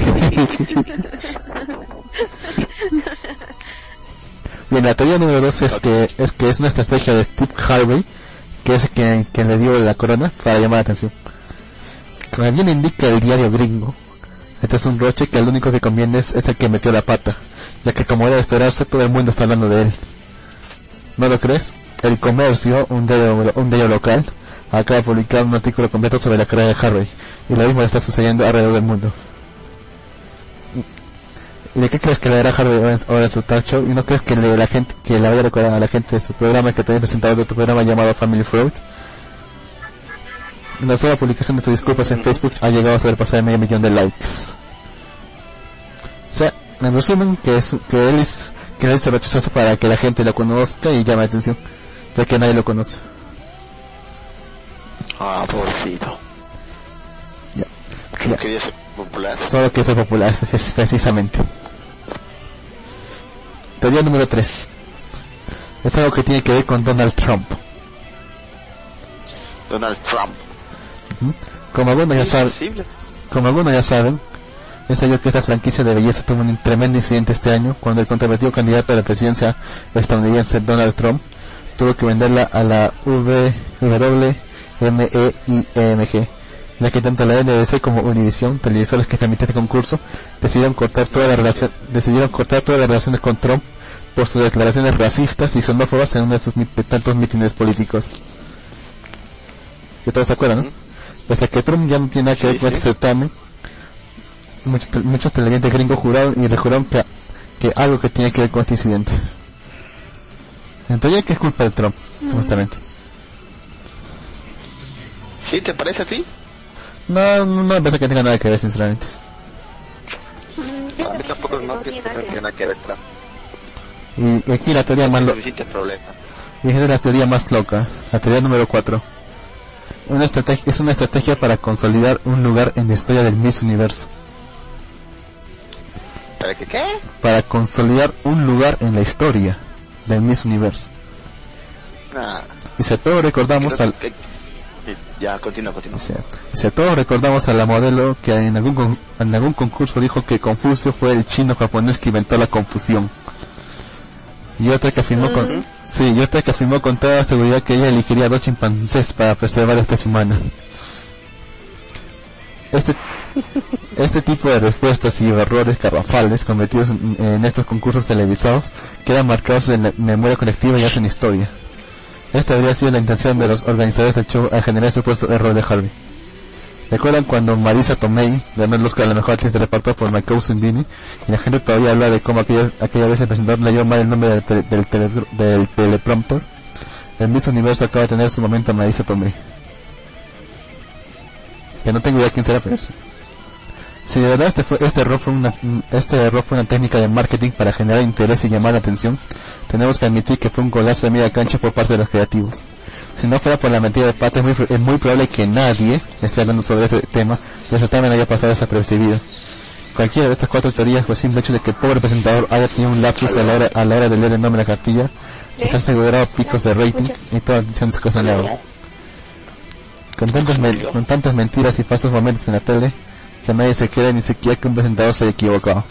S1: Bien, la teoría número dos es que es que es una estrategia de Steve Harvey, que es quien, quien le dio la corona para llamar la atención. Como bien indica el diario gringo, este es un roche que el único que conviene es, es el que metió la pata, ya que como era de esperarse, todo el mundo está hablando de él. ¿No lo crees? El comercio, un diario, un local, acaba de publicar un artículo completo sobre la carrera de Harvey, y lo mismo está sucediendo alrededor del mundo. ¿Y de qué crees que le dará Harvey en- ahora su talk show? ¿Y no crees que le, la gente, que le vaya a recordar a la gente de su programa que también presentado de otro programa llamado Family Fruit? La sola publicación de sus disculpas en Facebook ha llegado a sobrepasar medio millón de likes. O sea, en resumen, que es, que él es, que él hizo rechazazo para que la gente lo conozca y llame la atención, ya que nadie lo conoce.
S2: Ah, pobrecito.
S1: Ya.
S2: Quería ser popular.
S1: Solo que ser popular, precisamente. Teoría número 3. Es algo que tiene que ver con Donald Trump.
S2: Donald Trump.
S1: Como algunos ya
S2: ¿Es
S1: saben, como algunos ya saben, es ello que esta franquicia de belleza tuvo un tremendo incidente este año cuando el controvertido candidato a la presidencia estadounidense Donald Trump tuvo que venderla a la WMEIMG, ya que tanto la NBC como Univision, televisores que transmitían el concurso, decidieron cortar toda la relación, decidieron cortar todas las relaciones con Trump por sus declaraciones racistas y xenófobas en uno de sus de tantos mítines políticos. Que todos se acuerdan, ¿no? Pese a que Trump ya no tiene nada que
S2: Sí,
S1: ver con
S2: sí.
S1: este certamen, muchos, te- muchos televidentes gringos juraron y rejuraron que, que algo que tiene que ver con este incidente. Entonces, ¿qué es culpa de Trump, supuestamente?
S2: ¿Sí? ¿Te parece a ti?
S1: No, no, no me parece que tenga nada que ver, sinceramente.
S2: A mí tampoco no pienso que tenga nada que ver, claro.
S1: Y, y aquí la teoría más, lo-
S2: Suficientes problemas.
S1: y es la teoría más loca, la teoría número 4. Una estrategia, es una estrategia para consolidar un lugar en la historia del Miss Universo.
S2: ¿Para qué qué?
S1: Para consolidar un lugar en la historia del Miss Universo.
S2: Nah.
S1: Y si a todos recordamos al,
S2: que- Ya, continúa, continúa.
S1: Sea, o sea, todos recordamos a la modelo que en algún, con- en algún concurso dijo que Confucio fue el chino japonés que inventó la confusión. Y otra que afirmó con, sí, y otra que afirmó con toda seguridad que ella elegiría dos chimpancés para preservar la especie humana. Este, este tipo de respuestas y errores garrafales cometidos en, estos concursos televisados quedan marcados en la memoria colectiva y hacen historia. Esta habría sido la intención de los organizadores del show al generar el supuesto error de Harvey. ¿Recuerdan cuando Marisa Tomei ganó el Oscar a la mejor actriz de reparto por Cousin Vinny? Y la gente todavía habla de cómo aquella, aquella vez el presentador leyó mal el nombre del, tele- del, tele- del teleprompter. El Miss Universo acaba de tener su momento Marisa Tomei. Que no tengo idea quién será, pero. Si de verdad este, fue, este, error fue una, este error fue una técnica de marketing para generar interés y llamar la atención, tenemos que admitir que fue un golazo de media cancha por parte de los creativos. Si no fuera por la mentira de pata, es muy, es muy probable que nadie esté hablando sobre este tema y el certamen haya pasado desapercibido. Cualquiera de estas cuatro teorías fue simple hecho de que el pobre presentador haya tenido un lapsus a la hora, a la hora de leer el nombre de la cartilla y se ha asegurado picos de rating y toda atención se cosa en la con tantas, con tantas mentiras y falsos momentos en la tele que nadie se cree ni siquiera que un presentador se haya equivocado.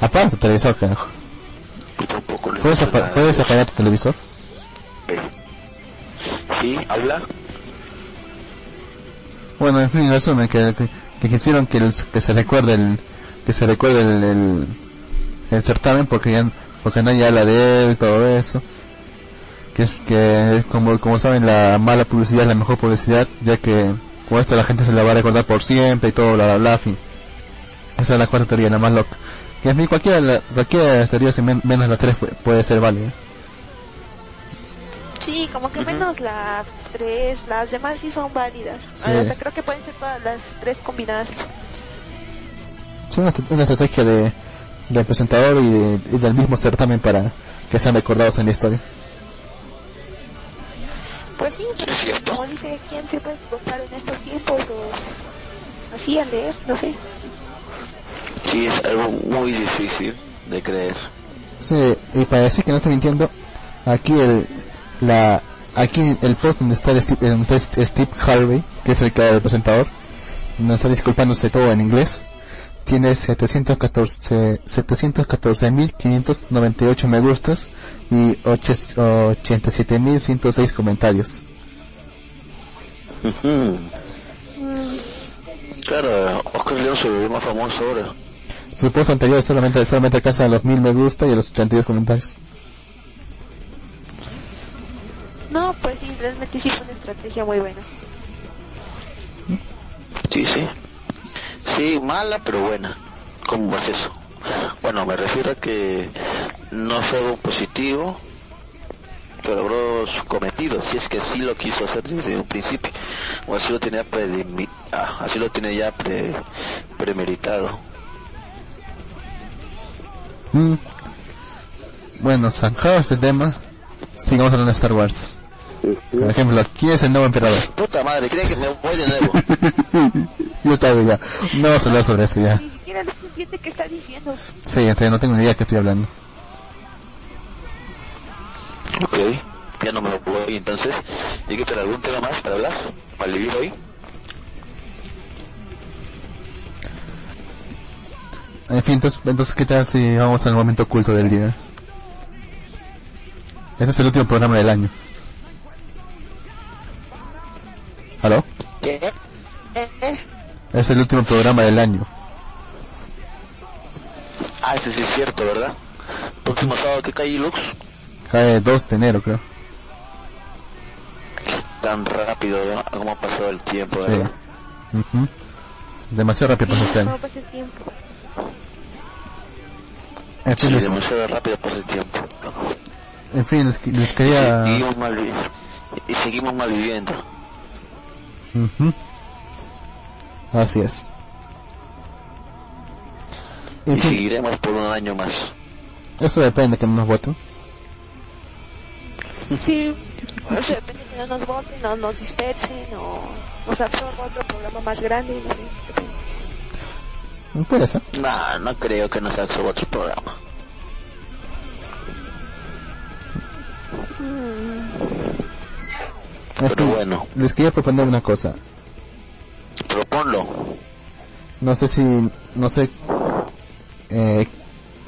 S1: Apaga tu televisor, carajo.
S2: Le
S1: ¿Puedes,
S2: gusta
S1: apa-
S2: nada.
S1: ¿Puedes apagar tu televisor?
S2: Sí, habla.
S1: Bueno, en fin, en resumen, que, que, que quisieron que, el- que se recuerde el, que se recuerde el, el, certamen porque ya, porque nadie habla de él, todo eso. Que que, como, como saben, la mala publicidad es la mejor publicidad, ya que con esto la gente se la va a recordar por siempre y todo, bla, bla, bla, fin. Esa es la cuarta teoría, la más loca. Que en fin, cualquiera, de las teorías, menos las tres, pu- puede ser válida.
S3: Sí, como que menos las tres, las demás sí son válidas.
S1: Sí.
S3: Hasta creo que pueden ser todas las tres combinadas.
S1: Es una, est- una estrategia de, del presentador y, de- y del mismo certamen para que sean recordados en la historia.
S3: Pues sí,
S2: Es cierto.
S3: como dice, ¿quién se puede equivocar en estos tiempos? O así a leer, no sé.
S2: Sí, es algo muy difícil de creer.
S1: Sí, y para decir que no estoy mintiendo, aquí el la aquí el post donde está, el Steve, donde está Steve Harvey, que es el del presentador, nos está disculpándose todo en inglés, tiene 714 714.598 me gustas y 87.106 comentarios.
S2: Claro, Oscar León se volvió más famoso ahora.
S1: Su post anterior solamente solamente alcanza a los 1000 me gusta y a los 82 comentarios.
S3: No, pues sí, realmente sí fue una estrategia muy buena.
S2: Sí, sí. Sí, mala pero buena. ¿Cómo es eso? Bueno, me refiero a que no fue algo positivo, pero logró su cometido, si es que sí lo quiso hacer desde un principio, o así lo tenía ah, así lo tiene ya pre premeditado.
S1: Mm. Bueno, zanjado este tema, sigamos hablando de Star Wars. Por ejemplo, ¿quién es el nuevo emperador?
S2: Puta madre, creen que me voy de nuevo.
S1: Yo estaba ya. No vamos a hablar sobre eso ya.
S3: Ni siquiera no se entiende qué está diciendo.
S1: Sí, en serio, no tengo ni idea de qué estoy hablando.
S2: ok, ya no me voy entonces. ¿Y que te algún tema más para hablar? ¿Para vivir hoy?
S1: En fin, entonces, entonces ¿qué tal si vamos al momento oculto del día? Este es el último programa del año. Es el último programa del año.
S2: Ah, eso sí es cierto, ¿verdad? Próximo sábado, ¿qué cae Lux?
S1: Cae 2 de enero, creo.
S2: Tan rápido, ¿no? ¿Cómo ha pasado el tiempo,
S1: Sí.
S2: verdad?
S1: Demasiado rápido pasó este
S3: ¿Cómo
S1: año.
S3: pasa el tiempo?
S1: En
S2: Sí,
S1: fin, les,
S2: demasiado rápido pasa el tiempo.
S1: en fin, les, les quería...
S2: Y seguimos mal vi- y seguimos mal viviendo.
S1: Ujú. Así es. En
S2: Y
S1: fin,
S2: seguiremos por un año más.
S1: eso depende que no nos voten.
S3: Sí, o sea, depende que no nos voten, no nos dispersen o nos absorba otro programa más grande, no sé.
S1: ser.
S2: No, no creo que nos haga otro programa.
S3: Mm,
S2: Pero bueno,
S1: les quería proponer una cosa. No sé si, no sé eh,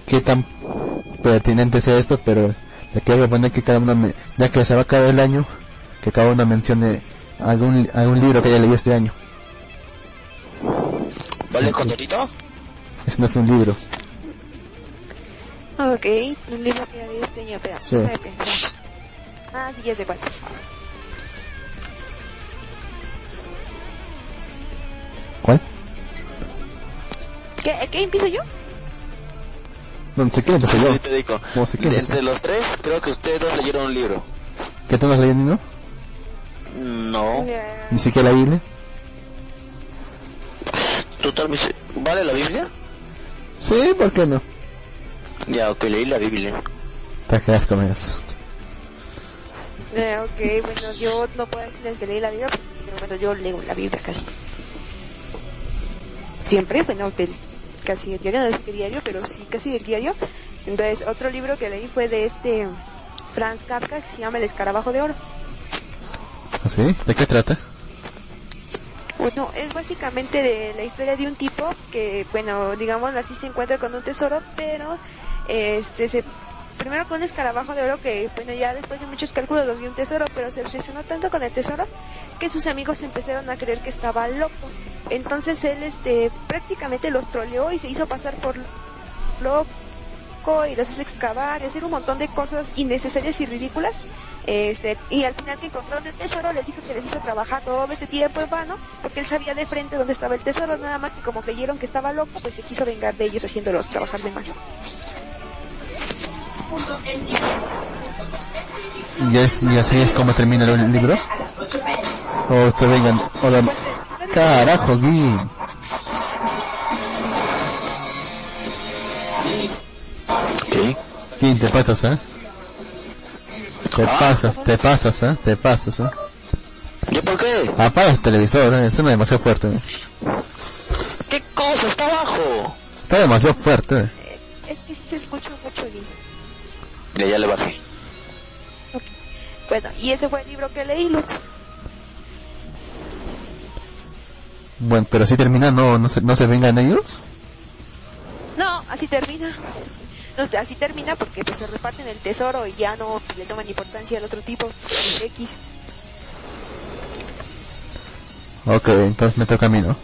S1: qué tan pertinente sea esto, pero le quiero proponer que cada uno, me- ya que se va a acabar el año, que cada uno mencione algún, algún libro que haya leído este año.
S2: ¿Vale, Condorito?
S1: Ese no es un libro.
S3: Ok, un libro que de este año, espera,
S1: Sí.
S3: déjame pensar. Ah, sí, ya sé cuál.
S1: ¿Cuál?
S3: ¿Qué, ¿Qué empiezo yo?
S1: No, sé qué empecé yo.
S2: Sí, te digo.
S1: No sé qué empecé.
S2: entre los tres, creo que ustedes dos leyeron un libro.
S1: ¿Qué tú no has leído ni no?
S2: No.
S1: Ni siquiera la Biblia.
S2: ¿Tú tal vez- ¿Vale la Biblia?
S1: Sí, ¿por qué no?
S2: Ya, ok, leí la Biblia.
S1: Te quedas con eso.
S3: eh, ok, bueno, yo no puedo decirles que leí la Biblia, pero bueno, yo leo la Biblia casi. Siempre, bueno, del- casi el diario, no es que diario, pero sí, casi el diario. Entonces, otro libro que leí fue de este Franz Kafka, que se llama El Escarabajo de Oro.
S1: ¿Así? ¿De qué trata?
S3: Bueno, es básicamente de la historia de un tipo que, bueno, digamos así se encuentra con un tesoro, pero este se primero con un escarabajo de oro que, bueno, ya después de muchos cálculos lo vio un tesoro, pero se obsesionó tanto con el tesoro que sus amigos empezaron a creer que estaba loco. Entonces él, este, prácticamente los troleó y se hizo pasar por loco y los hizo excavar y hacer un montón de cosas innecesarias y ridículas. Este, y al final que encontraron el tesoro les dijo que les hizo trabajar todo este tiempo en vano porque él sabía de frente dónde estaba el tesoro, nada más que como creyeron que estaba loco, pues se quiso vengar de ellos haciéndolos trabajar de más.
S1: ¿Y, es, ¿Y así es como termina el libro? ¿O se vengan? O la... Carajo, Gui.
S2: ¿Qué?
S1: Gui, te pasas, ¿eh? Te pasas, te pasas, ¿eh? Te pasas, ¿eh?
S2: ¿Yo por qué?
S1: Apaga el televisor, ¿eh? Es demasiado fuerte. ¿eh?
S2: ¿Qué cosa? Está abajo.
S1: Está demasiado fuerte. ¿eh?
S3: Es que sí se escucha mucho bien.
S2: Ya, ya le bajé.
S3: Bueno, y ese fue el libro que leí, Luz.
S1: Bueno, pero si termina, ¿no, no, se, ¿no se vengan ellos?
S3: No, así termina. No, así termina porque pues se reparten el tesoro y ya no le toman importancia al otro tipo, X.
S1: Ok, entonces me toca a mí, ¿no?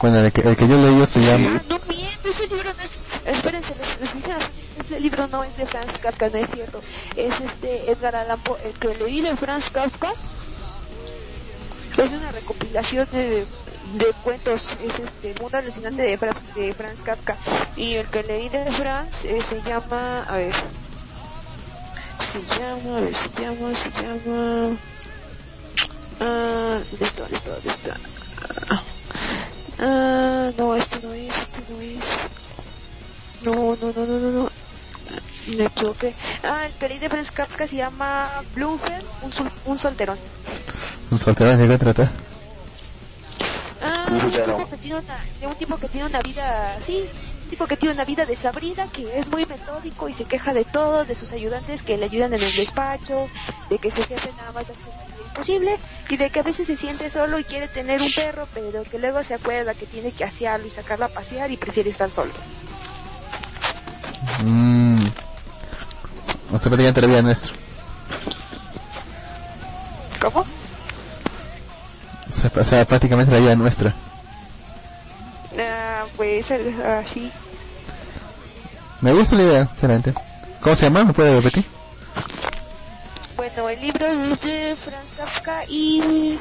S1: Bueno, el que, el que yo leí se llama...
S3: Ah, no miento, ese libro no es... Espérense, les, les dije, ese libro no es de Franz Kafka, no es cierto. Es este Edgar Allan Poe. El que leí de Franz Kafka es una recopilación de, de cuentos. Es este Mundo Alucinante de Franz, de Franz Kafka. Y el que leí de Franz eh, se llama... A ver... Se llama... A ver, se llama... Se llama... Ah, ¿dónde está? ¿Dónde está? ¿Dónde está? Ah. No, este no es, este no es. No, no, no, no, no, no. Me equivoqué. Ah, el que leí de Franz Kafka se llama Blumfeld, un, sol- un solterón.
S1: ¿Un soltero de qué trata?
S3: Ah,
S2: Un
S3: un
S2: solterón.
S3: tipo que tiene una, de un tipo que tiene una vida, sí, un tipo que tiene una vida desabrida, que es muy metódico y se queja de todos, de sus ayudantes que le ayudan en el despacho, de que su jefe nada más hace imposible y de que a veces se siente solo y quiere tener un perro, pero que luego se acuerda que tiene que asearlo y sacarlo a pasear y prefiere estar solo.
S1: Mmm... O sea, prácticamente la vida nuestra.
S3: ¿Cómo?
S1: O sea, o sea, prácticamente la vida nuestra.
S3: Ah, pues así.
S1: Me gusta la idea, sinceramente. ¿Cómo se llama? ¿Me puede repetir?
S3: Bueno, el libro es de Franz Kafka y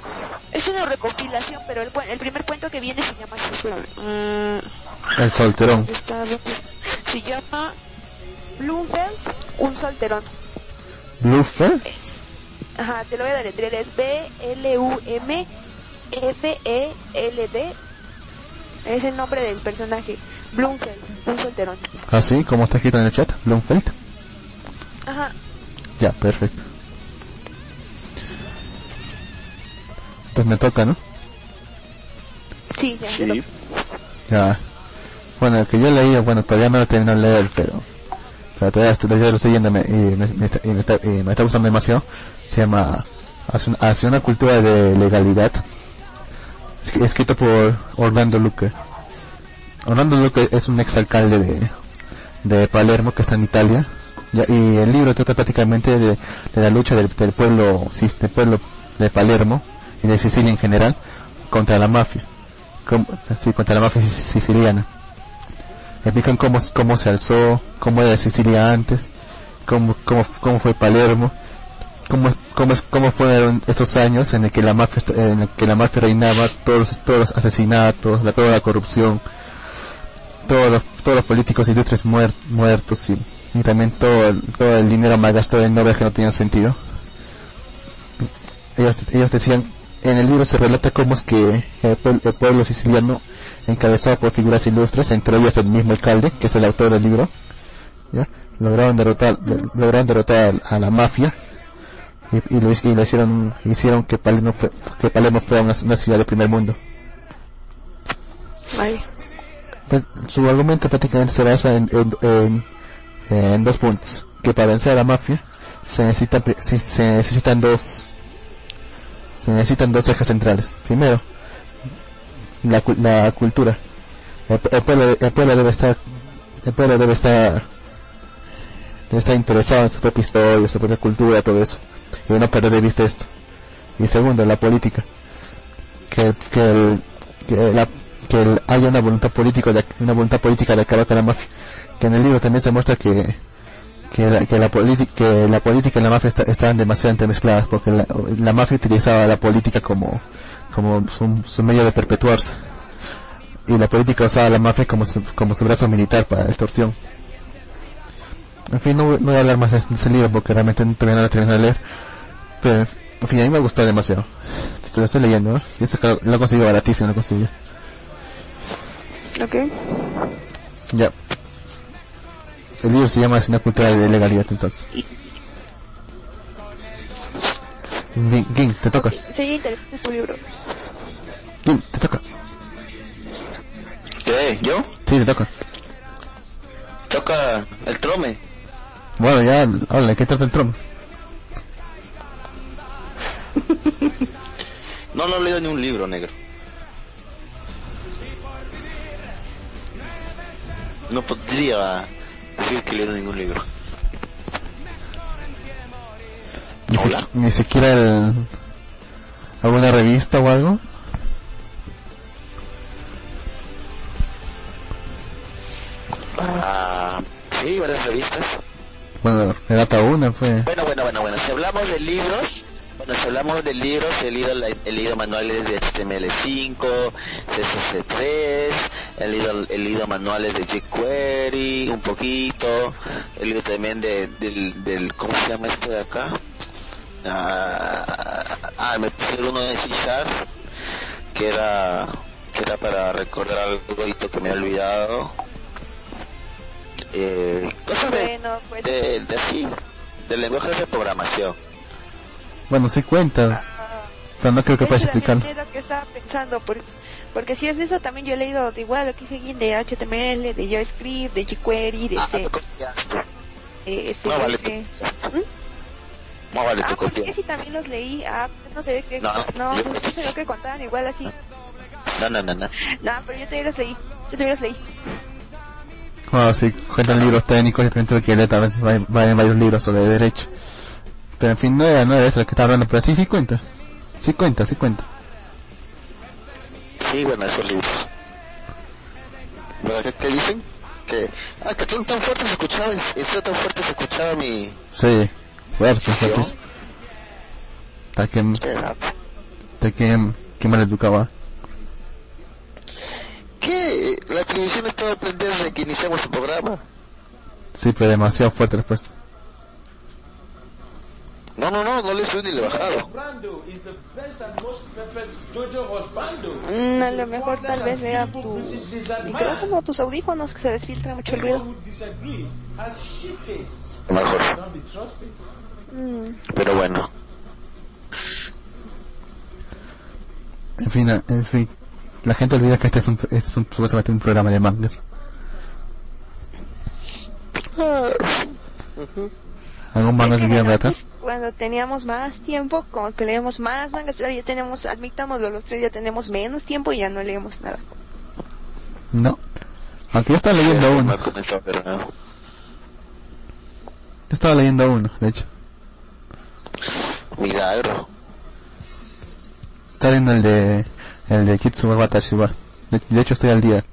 S3: es una recopilación, pero el, el primer cuento que viene se llama así. Mm,
S1: El solterón.
S3: Se llama Blumfeld, un solterón. Es, ajá, te lo voy a deletrear, es B-L-U-M-F-E-L-D. Es el nombre del personaje, Blumfeld, un solterón.
S1: Así como está escrito en el chat. Blumfeld.
S3: Ajá,
S1: Ya, perfecto. Entonces me toca, ¿no?
S3: sí, ya,
S2: Sí.
S1: Ya. Bueno, el que yo leí, bueno, todavía no lo terminé de leer, pero, todavía, todavía lo estoy yendo me- y, me, y, y me está gustando demasiado. Se llama Hacia una, cultura de legalidad. Es- Escrito por Orlando Luque. Orlando Luque es un exalcalde de, de Palermo que está en Italia. Y el libro trata prácticamente de, de la lucha del, pueblo, del pueblo de Palermo y de Sicilia en general contra la mafia. Contra la mafia sic- siciliana. Explican cómo, cómo se alzó, cómo era Sicilia antes, cómo, cómo, cómo fue Palermo, cómo, cómo, cómo fueron estos años en el que la mafia, en el que la mafia reinaba, todos, todos los asesinatos, la, toda la corrupción, todos los, todos los políticos ilustres muer- muertos y, y también todo el, todo el dinero malgastado en obras que no tenían sentido. Ellos, ellos decían, en el libro se relata cómo es que el, el pueblo siciliano, encabezado por figuras ilustres, entre ellas el mismo alcalde, que es el autor del libro, ¿ya? lograron derrotar, de- lograron derrotar a la mafia y, y lo, y lo hicieron, hicieron que Palermo, fue- que Palermo fuera una, una ciudad de primer mundo.
S3: Vale.
S1: Pues, su argumento prácticamente se basa en, en, en- en dos puntos. Que para vencer a la mafia se necesitan, se necesitan dos se necesitan dos ejes centrales. Primero, la, la cultura. El, el pueblo, el pueblo debe estar el pueblo debe estar debe estar interesado en su propia historia, su propia cultura, todo eso. Y no perder de vista esto. Y segundo, la política. Que, que, el- que la, que haya una voluntad política de, una voluntad política de acabar con la mafia que en el libro también se muestra que que la, que la, que la política y la mafia está- estaban demasiado entremezcladas porque la mafia utilizaba la política como como su, su medio de perpetuarse y la política usaba la mafia como su, como su brazo militar para la extorsión en fin no, voy- no voy a hablar más de ese libro porque realmente no- todavía no lo terminé de leer pero en fin a mí me gustó demasiado te lo estoy leyendo ¿no? y este lo he conseguido baratísimo lo conseguí
S3: Ok.
S1: Ya. El libro se llama Una cultura de legalidad, entonces. Gin, Gin, te toca.
S3: Sería interesante tu libro.
S1: Gin, te toca.
S2: ¿Qué? ¿Yo?
S1: Sí, te toca.
S2: Toca el trome.
S1: Bueno, ya, hola, ¿qué trata el trono?
S2: No, no he leído ni un libro, negro. No podría decir que he leído ningún libro.
S1: Ni, siquiera el, alguna revista o algo.
S2: Ah, sí, varias revistas.
S1: Bueno, relata una, fue.
S2: Bueno, bueno, bueno, bueno. Si hablamos de libros, bueno, si hablamos de libros, he leído, he leído manuales de HTML5, CSS3, he leído, he leído manuales de jQuery, un poquito, he leído también de, del, del, ¿cómo se llama esto de acá? Ah, ah, me pusieron uno de C Sharp, que era, que era para recordar algo que me he olvidado. Eh, cosas de,
S3: Bueno, pues.
S2: de, de así, de lenguajes de programación.
S1: Bueno, sí cuenta.
S3: ah,
S1: O sea, no creo que puedas explicarlo.
S3: es lo que estaba pensando, porque, porque si es eso, también yo he leído de igual lo que hice de HTML, de JavaScript, de jQuery, de
S2: Ah,
S3: C, de
S2: No vale,
S3: CSS.
S2: copiaste.
S3: ¿Mm?
S2: No vale,
S3: Ah,
S2: tú
S3: porque
S2: copiaste.
S3: sí también los leí. Ah, pues no se ve que.
S2: No,
S3: No,
S2: yo-
S3: no, sé lo que contaban igual así.
S2: No, no, no, no.
S3: No, pero yo también los leí. Yo también los leí.
S1: Bueno, sí, cuentan libros técnicos y también tuve que leer también va- va en varios libros sobre derecho. Pero en fin, no era, no era eso lo que estaba hablando, pero sí, sí cuenta. Sí cuenta, sí cuenta.
S2: Sí, bueno, esos libros. ¿Verdad que, qué dicen? Que, ah, que tan, tan fuerte se escuchaba, eso tan fuerte se escuchaba mi...
S1: Sí,
S2: ¿Sí,
S1: fuerte.
S2: oh?
S1: Hasta que,
S2: ¿Qué era?
S1: hasta que, que mal educaba.
S2: ¿Qué? La televisión estaba prendida desde que iniciamos el programa.
S1: Sí, pero demasiado fuerte después.
S2: No, no, no, no le subí ni le
S4: Osbando.
S3: Mm, a lo mejor tal vez sea tu micrófono como tus audífonos que se les filtra mucho el ruido.
S2: Mejor.
S3: Mm,
S2: Pero bueno.
S1: En fin, en fin. La gente olvida que este es un, este es un, supuestamente un programa de mangas. ¿Algún manga que quieran relatar?
S3: cuando teníamos más tiempo, como que leemos más mangas, pero ya tenemos, admitámoslo, los tres ya tenemos menos tiempo y ya no leemos nada.
S1: No. Aunque yo estaba leyendo uno. Yo estaba leyendo uno, de hecho.
S2: Milagro.
S1: Estaba leyendo el de, el de Kitsuba Watashiwa. De, de hecho estoy al día.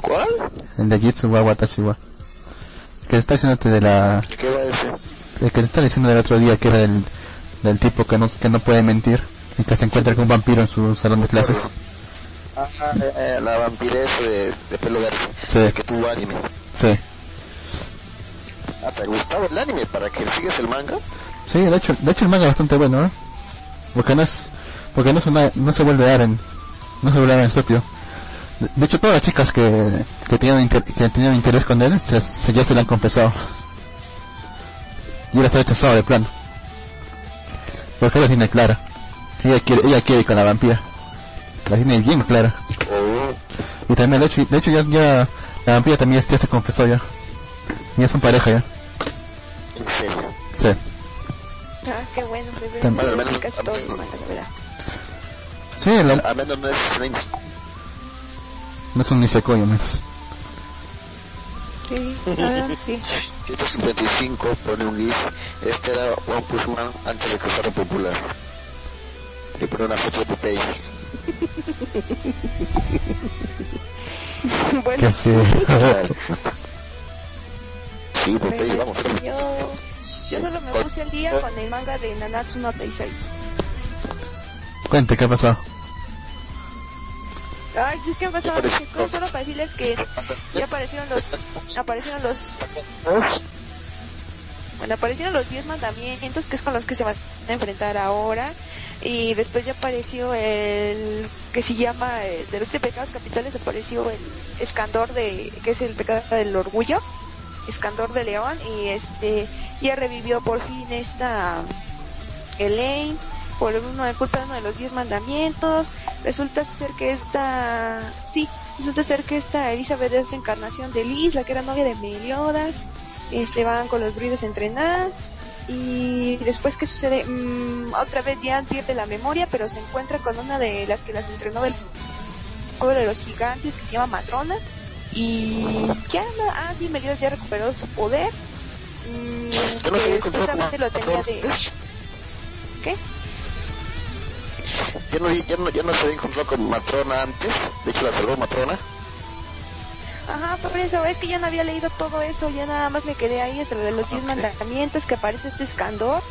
S2: ¿Cuál?
S1: El de Kitsuba Watashiwa. Que está haciéndote de la,
S2: ¿Qué va a decir?
S1: el que te estaba diciendo el otro día que era del, del tipo que no, que no puede mentir y que se encuentra con un vampiro en su salón de clases.
S2: Ah, eh, eh, la vampirez de, de pelo verde.
S1: Sí.
S2: Que tuvo anime.
S1: Sí.
S2: Ah, ¿te ha gustado el anime para que sigas el manga?
S1: Sí, de hecho, de hecho el manga es bastante bueno, ¿eh? Porque no es, porque no es una, no se vuelve Aren, no se vuelve Aren estúpido. De, de hecho todas las chicas que, que tenían inter- que tenían interés con él, se, se- ya se le han confesado. Y él está rechazado de plano. Porque él la tiene clara. Ella quiere, ella quiere ir con la vampira. La tiene bien clara.
S2: Oh,
S1: Y también, de hecho, de hecho ya, ya, la vampira también ya se confesó ya. Ya son pareja ya.
S2: en serio.
S1: Sí.
S3: Ah, qué bueno, bebé.
S1: Tam-
S2: Bueno, al menos-
S3: todos los mangas, la verdad.
S1: Sí, la-
S2: A menos no es Strange.
S1: no es un nisekoi al menos.
S3: Sí, ah, sí.
S2: 155 pone un GIF. Este era One Push Man antes de que fuera popular. Y pone una foto de Popeye.
S3: bueno,
S1: Que sí.
S2: sí, Popeye,
S3: pero
S2: vamos.
S3: yo, yo solo me puse al día con el manga de Nanatsu no Taizai.
S1: Cuente, ¿qué ha pasado?
S3: Ay, es que pasaba
S2: Apareció-
S3: muchas cosas, solo para decirles que ya aparecieron los, aparecieron los, bueno, aparecieron los 10 mandamientos, que es con los que se van a enfrentar ahora, y después ya apareció el, que se llama, eh, de los siete pecados capitales apareció el escandor de, que es el pecado del orgullo, escandor de león, y este, ya revivió por fin esta, Elaine, por uno de culpa de uno de los diez mandamientos. Resulta ser que esta, sí, resulta ser que esta Elizabeth es la encarnación de Liz, la que era novia de Meliodas. Este van con los druides a entrenar. Y después, ¿qué sucede? Mm, otra vez Jan pierde la memoria, pero se encuentra con una de las que las entrenó del pueblo de los gigantes, que se llama Matrona. Y ya, no- ah, sí, Meliodas ya recuperó su poder. Mm,
S2: Es que no
S3: supuestamente lo tenía de... ¿Qué?
S2: Ya no, ya, no, ya no se había encontrado con Matrona antes. De hecho, la salvó Matrona.
S3: Ajá, por eso, es que ya no había leído todo eso, ya nada más me quedé ahí hasta lo de los diez
S2: Ok.
S3: mandamientos, que aparece este escandor,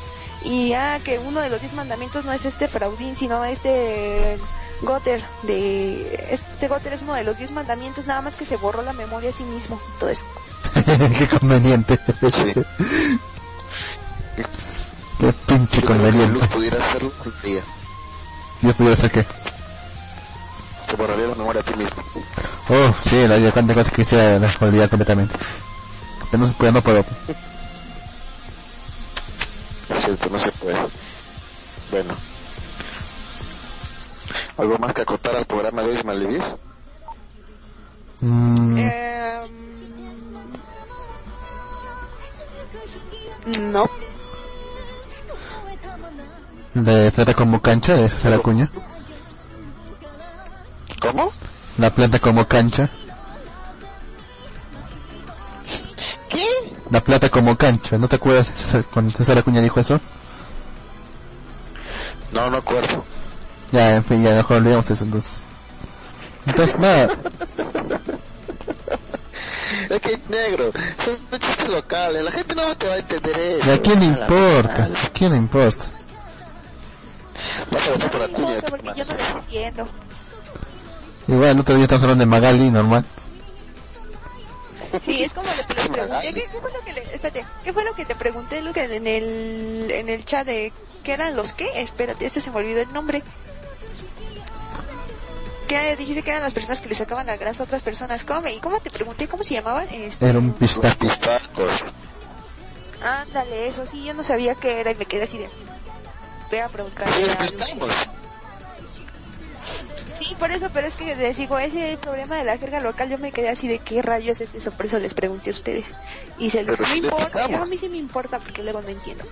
S3: y ya que uno de los diez mandamientos no es este Fraudín, sino este Gotter, de... Este Gotter es uno de los diez mandamientos, nada más que se borró la memoria a sí mismo, todo eso.
S1: Qué conveniente.
S2: Sí.
S1: Qué pinche conveniente.
S2: Luz pudiera hacerlo, día.
S1: Yo pudiera hacer qué.
S2: Te borraría la memoria a ti mismo.
S1: Oh, sí, la de cuántas cosas quisiera olvidar completamente. Pero no se puede, no puedo.
S2: Es cierto, no se puede. Bueno. ¿Algo más que acotar al programa de hoy, Malvivir?
S1: Mm,
S3: Em, No,
S1: de plata como cancha, de César Acuña.
S2: ¿Cómo?
S1: La plata como cancha.
S2: ¿Qué?
S1: La plata como cancha. ¿No te acuerdas César- cuando César Acuña dijo eso?
S2: No, no acuerdo.
S1: Ya, en fin, ya mejor olvidemos eso entonces. Entonces, nada.
S2: Es que negro, son un chiste locales, la gente no te va a entender eso.
S1: ¿Y a quién le importa? ¿A quién le importa?
S2: Vas a por la cuña de tu
S3: yo no les entiendo.
S1: Igual, el otro día estamos hablando de Magali, normal.
S3: Sí, es como lo que les pregunté. ¿Qué, qué fue lo que le, espérate, ¿qué fue lo que te pregunté, Luca, en el, en el chat de qué eran los qué? Espérate, este se me olvidó el nombre. ¿Qué dijiste que eran las personas que le sacaban la grasa a otras personas? ¿Cómo? me- ¿Y cómo te pregunté cómo se llamaban? Este,
S1: Era un pistaco.
S3: Ándale, eso sí, yo no sabía qué era y me quedé así de. Voy a preguntarle
S2: Sí,
S3: por eso, pero es que les digo, ese problema de la jerga local, yo me quedé así de qué rayos es eso, por eso les pregunté a ustedes. Y se no
S2: sí le
S3: importa,
S2: explicamos.
S3: a mí sí me importa porque luego no entiendo.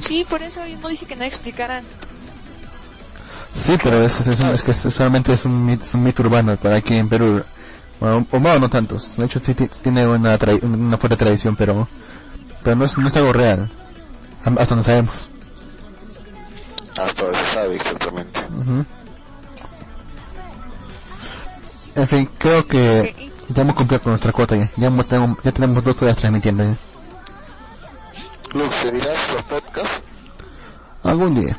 S3: Sí, por eso yo no dije que no explicaran.
S1: Sí, pero es, es, un- es que solamente es un, mito, es un mito urbano para aquí en Perú. Bueno, o bueno, no tantos. De hecho, sí ti- tiene una, tra- una fuerte tradición, pero pero no es, no es algo real. Hasta no sabemos.
S2: Hasta donde se sabe exactamente.
S1: Ujú. En fin, creo que ya hemos cumplido con nuestra cuota ya. Ya, hemos- tenemos, ya tenemos dos horas transmitiendo ya.
S2: ¿seguirás los podcasts?
S1: Algún día.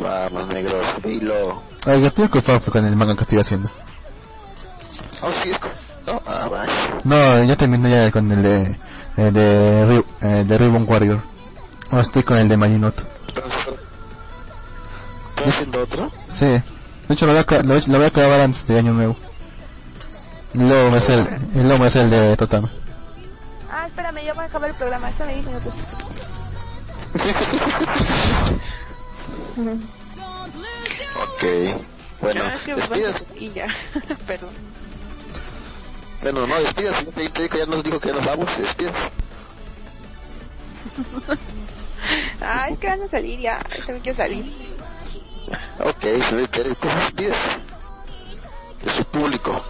S2: Vamos, negro, hilo.
S1: Ay, estoy ocupado con el manga que estoy haciendo.
S2: Oh, sí, es... No, ah, vaya.
S1: No, ya terminé ya con el de, el de, Ri- eh, de Ribbon Warrior. Ahora estoy con el de Marinoto.
S2: ¿Estás haciendo otro?
S1: Sí. De hecho, lo voy a, aca- lo, voy- lo voy a acabar antes de año nuevo. Y luego me hace el, y luego me hace el de Totama.
S3: Ah, espérame, ya voy a acabar el programa. Espérame 10 minutos.
S2: Ok. Bueno, despidas.
S3: Y ya. Perdón.
S2: Bueno, no, despidas. Te, te digo, ya nos dijo que ya nos vamos.
S3: Ah, es que van a salir ya. Tengo que salir.
S2: Ok, señor Terry, ¿cómo despides? De su público.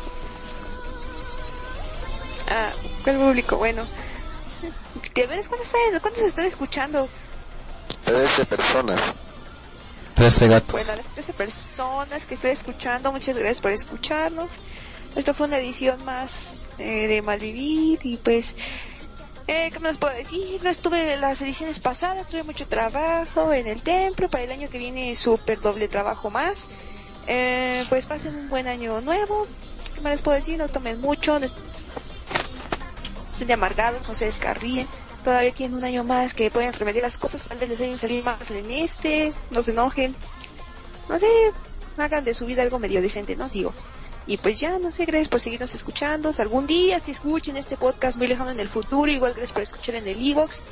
S3: Ah, ¿cuál público? Bueno. ¿De veras cuántos están, cuántos están escuchando?
S2: 13 personas.
S1: 13 gatos.
S3: Bueno, a las 13 personas que están escuchando, muchas gracias por escucharnos. Esto fue una edición más eh, de Malvivir y pues, eh, ¿qué más puedo decir? No estuve en las ediciones pasadas, tuve mucho trabajo en el templo, para el año que viene súper doble trabajo más. Eh, pues pasen un buen año nuevo. ¿Qué más les puedo decir? No tomen mucho, no est- estén amargados, no se descarríen. Todavía tienen un año más que pueden remediar las cosas, tal vez les hayan salido mal en este, no se enojen no sé, hagan de su vida algo medio decente, ¿no? Digo. Y pues ya, no sé, gracias por seguirnos escuchando. Algún día si escuchen este podcast muy lejano en el futuro, igual gracias por escuchar en el Evox.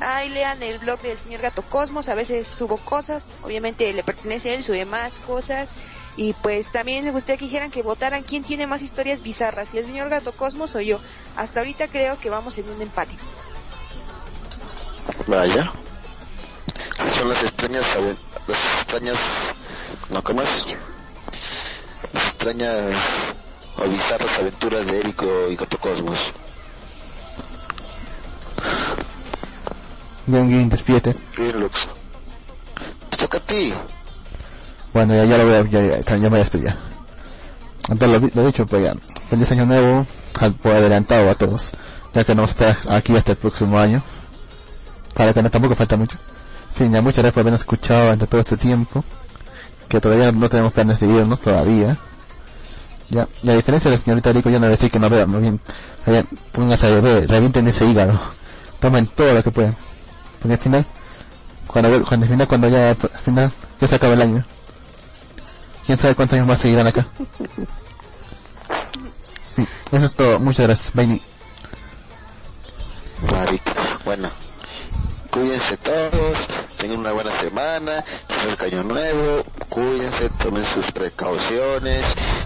S3: Ahí lean el blog del señor Gato Cosmos, a veces subo cosas, obviamente le pertenece a él, sube más cosas. Y pues también me gustaría que dijeran que votaran quién tiene más historias bizarras, si el señor Gato Cosmos o yo. Hasta ahorita creo que vamos en un empate.
S2: Vaya. Son las extrañas, las extrañas, no, ¿cómo es? Las extrañas o bizarras aventuras de Érico y Cotocosmos.
S1: Bien, bien, despídete.
S2: Bien, Lux. Te toca a ti.
S1: Bueno, ya, ya lo voy a, ya, ya, ya me voy a despedir. Entonces, lo, lo dicho, pues ya, feliz año nuevo, por adelantado a todos, ya que no está aquí hasta el próximo año, para que no tampoco falta mucho. En fin, ya muchas gracias por habernos escuchado durante todo este tiempo, que todavía no tenemos planes de irnos todavía. Ya, y a diferencia de la señorita Rico, yo no voy a decir que no beban, más bien, vayan, pónganse a beber, revienten ese hígado, tomen todo lo que puedan, porque al final, cuando, cuando al final, cuando ya, al final, ya se acaba el año. ¿Quién sabe cuántos años más seguirán acá? Eso es todo. Muchas gracias.
S2: Marica. Bueno, cuídense todos, tengan una buena semana, se acerca año nuevo, cuídense, tomen sus precauciones,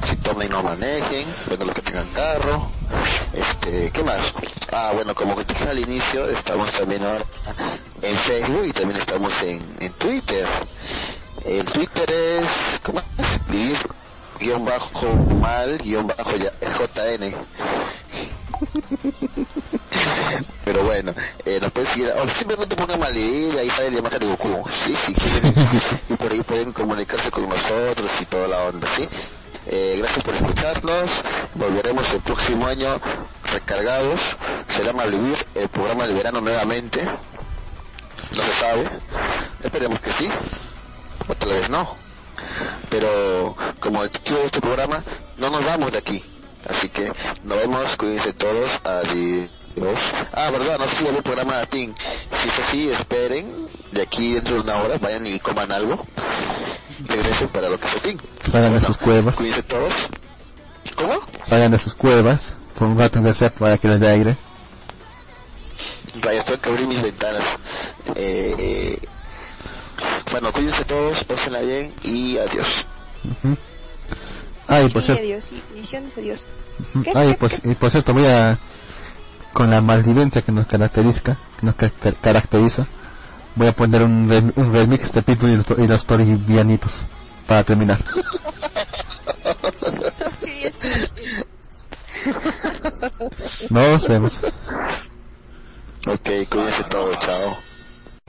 S2: si tomen no manejen, bueno los que tengan carro, este, ¿qué más? Ah, bueno, como dije al inicio, estamos también ahora en Facebook y también estamos en, en Twitter. El Twitter es, ¿cómo es? Vivir guion bajo mal guion bajo ya- JN. Pero bueno, eh, nos pueden seguir, o simplemente pongan Malvivir, ahí sale la imagen de Goku, sí, sí, y por ahí pueden comunicarse con nosotros y toda la onda, sí. Eh, gracias por escucharnos, volveremos el próximo año recargados, será Malvivir, el programa del verano nuevamente, no se sabe, esperemos que sí, o tal vez no, pero como el título de este programa, no nos vamos de aquí, así que nos vemos, cuídense todos, adiós. Ah, verdad, no sé si haber programa de Team. Si es así, esperen, de aquí dentro de una hora, vayan y coman algo, regresen para lo que es Team.
S1: Salgan de sus cuevas.
S2: Cuídense todos. ¿Cómo?
S1: Salgan de sus cuevas. Por un rato sea para que les dé aire.
S2: Vaya, tengo que abrir mis ventanas. Eh, eh, bueno, cuídense todos, pásenla bien y adiós.
S1: Ujú. Ah, y por cierto,
S3: adiós. Y bendiciones, adiós.
S1: ujú.
S3: ¿Qué?
S1: y
S3: ¿Qué?
S1: por, y por cierto, voy a, con la malvivencia que nos caracteriza, que nos ca- caracteriza, voy a poner un, rem- un remix de Pitbull y los, y los Toribianitos para terminar. Nos vemos.
S2: Ok, cuídense todos, chao.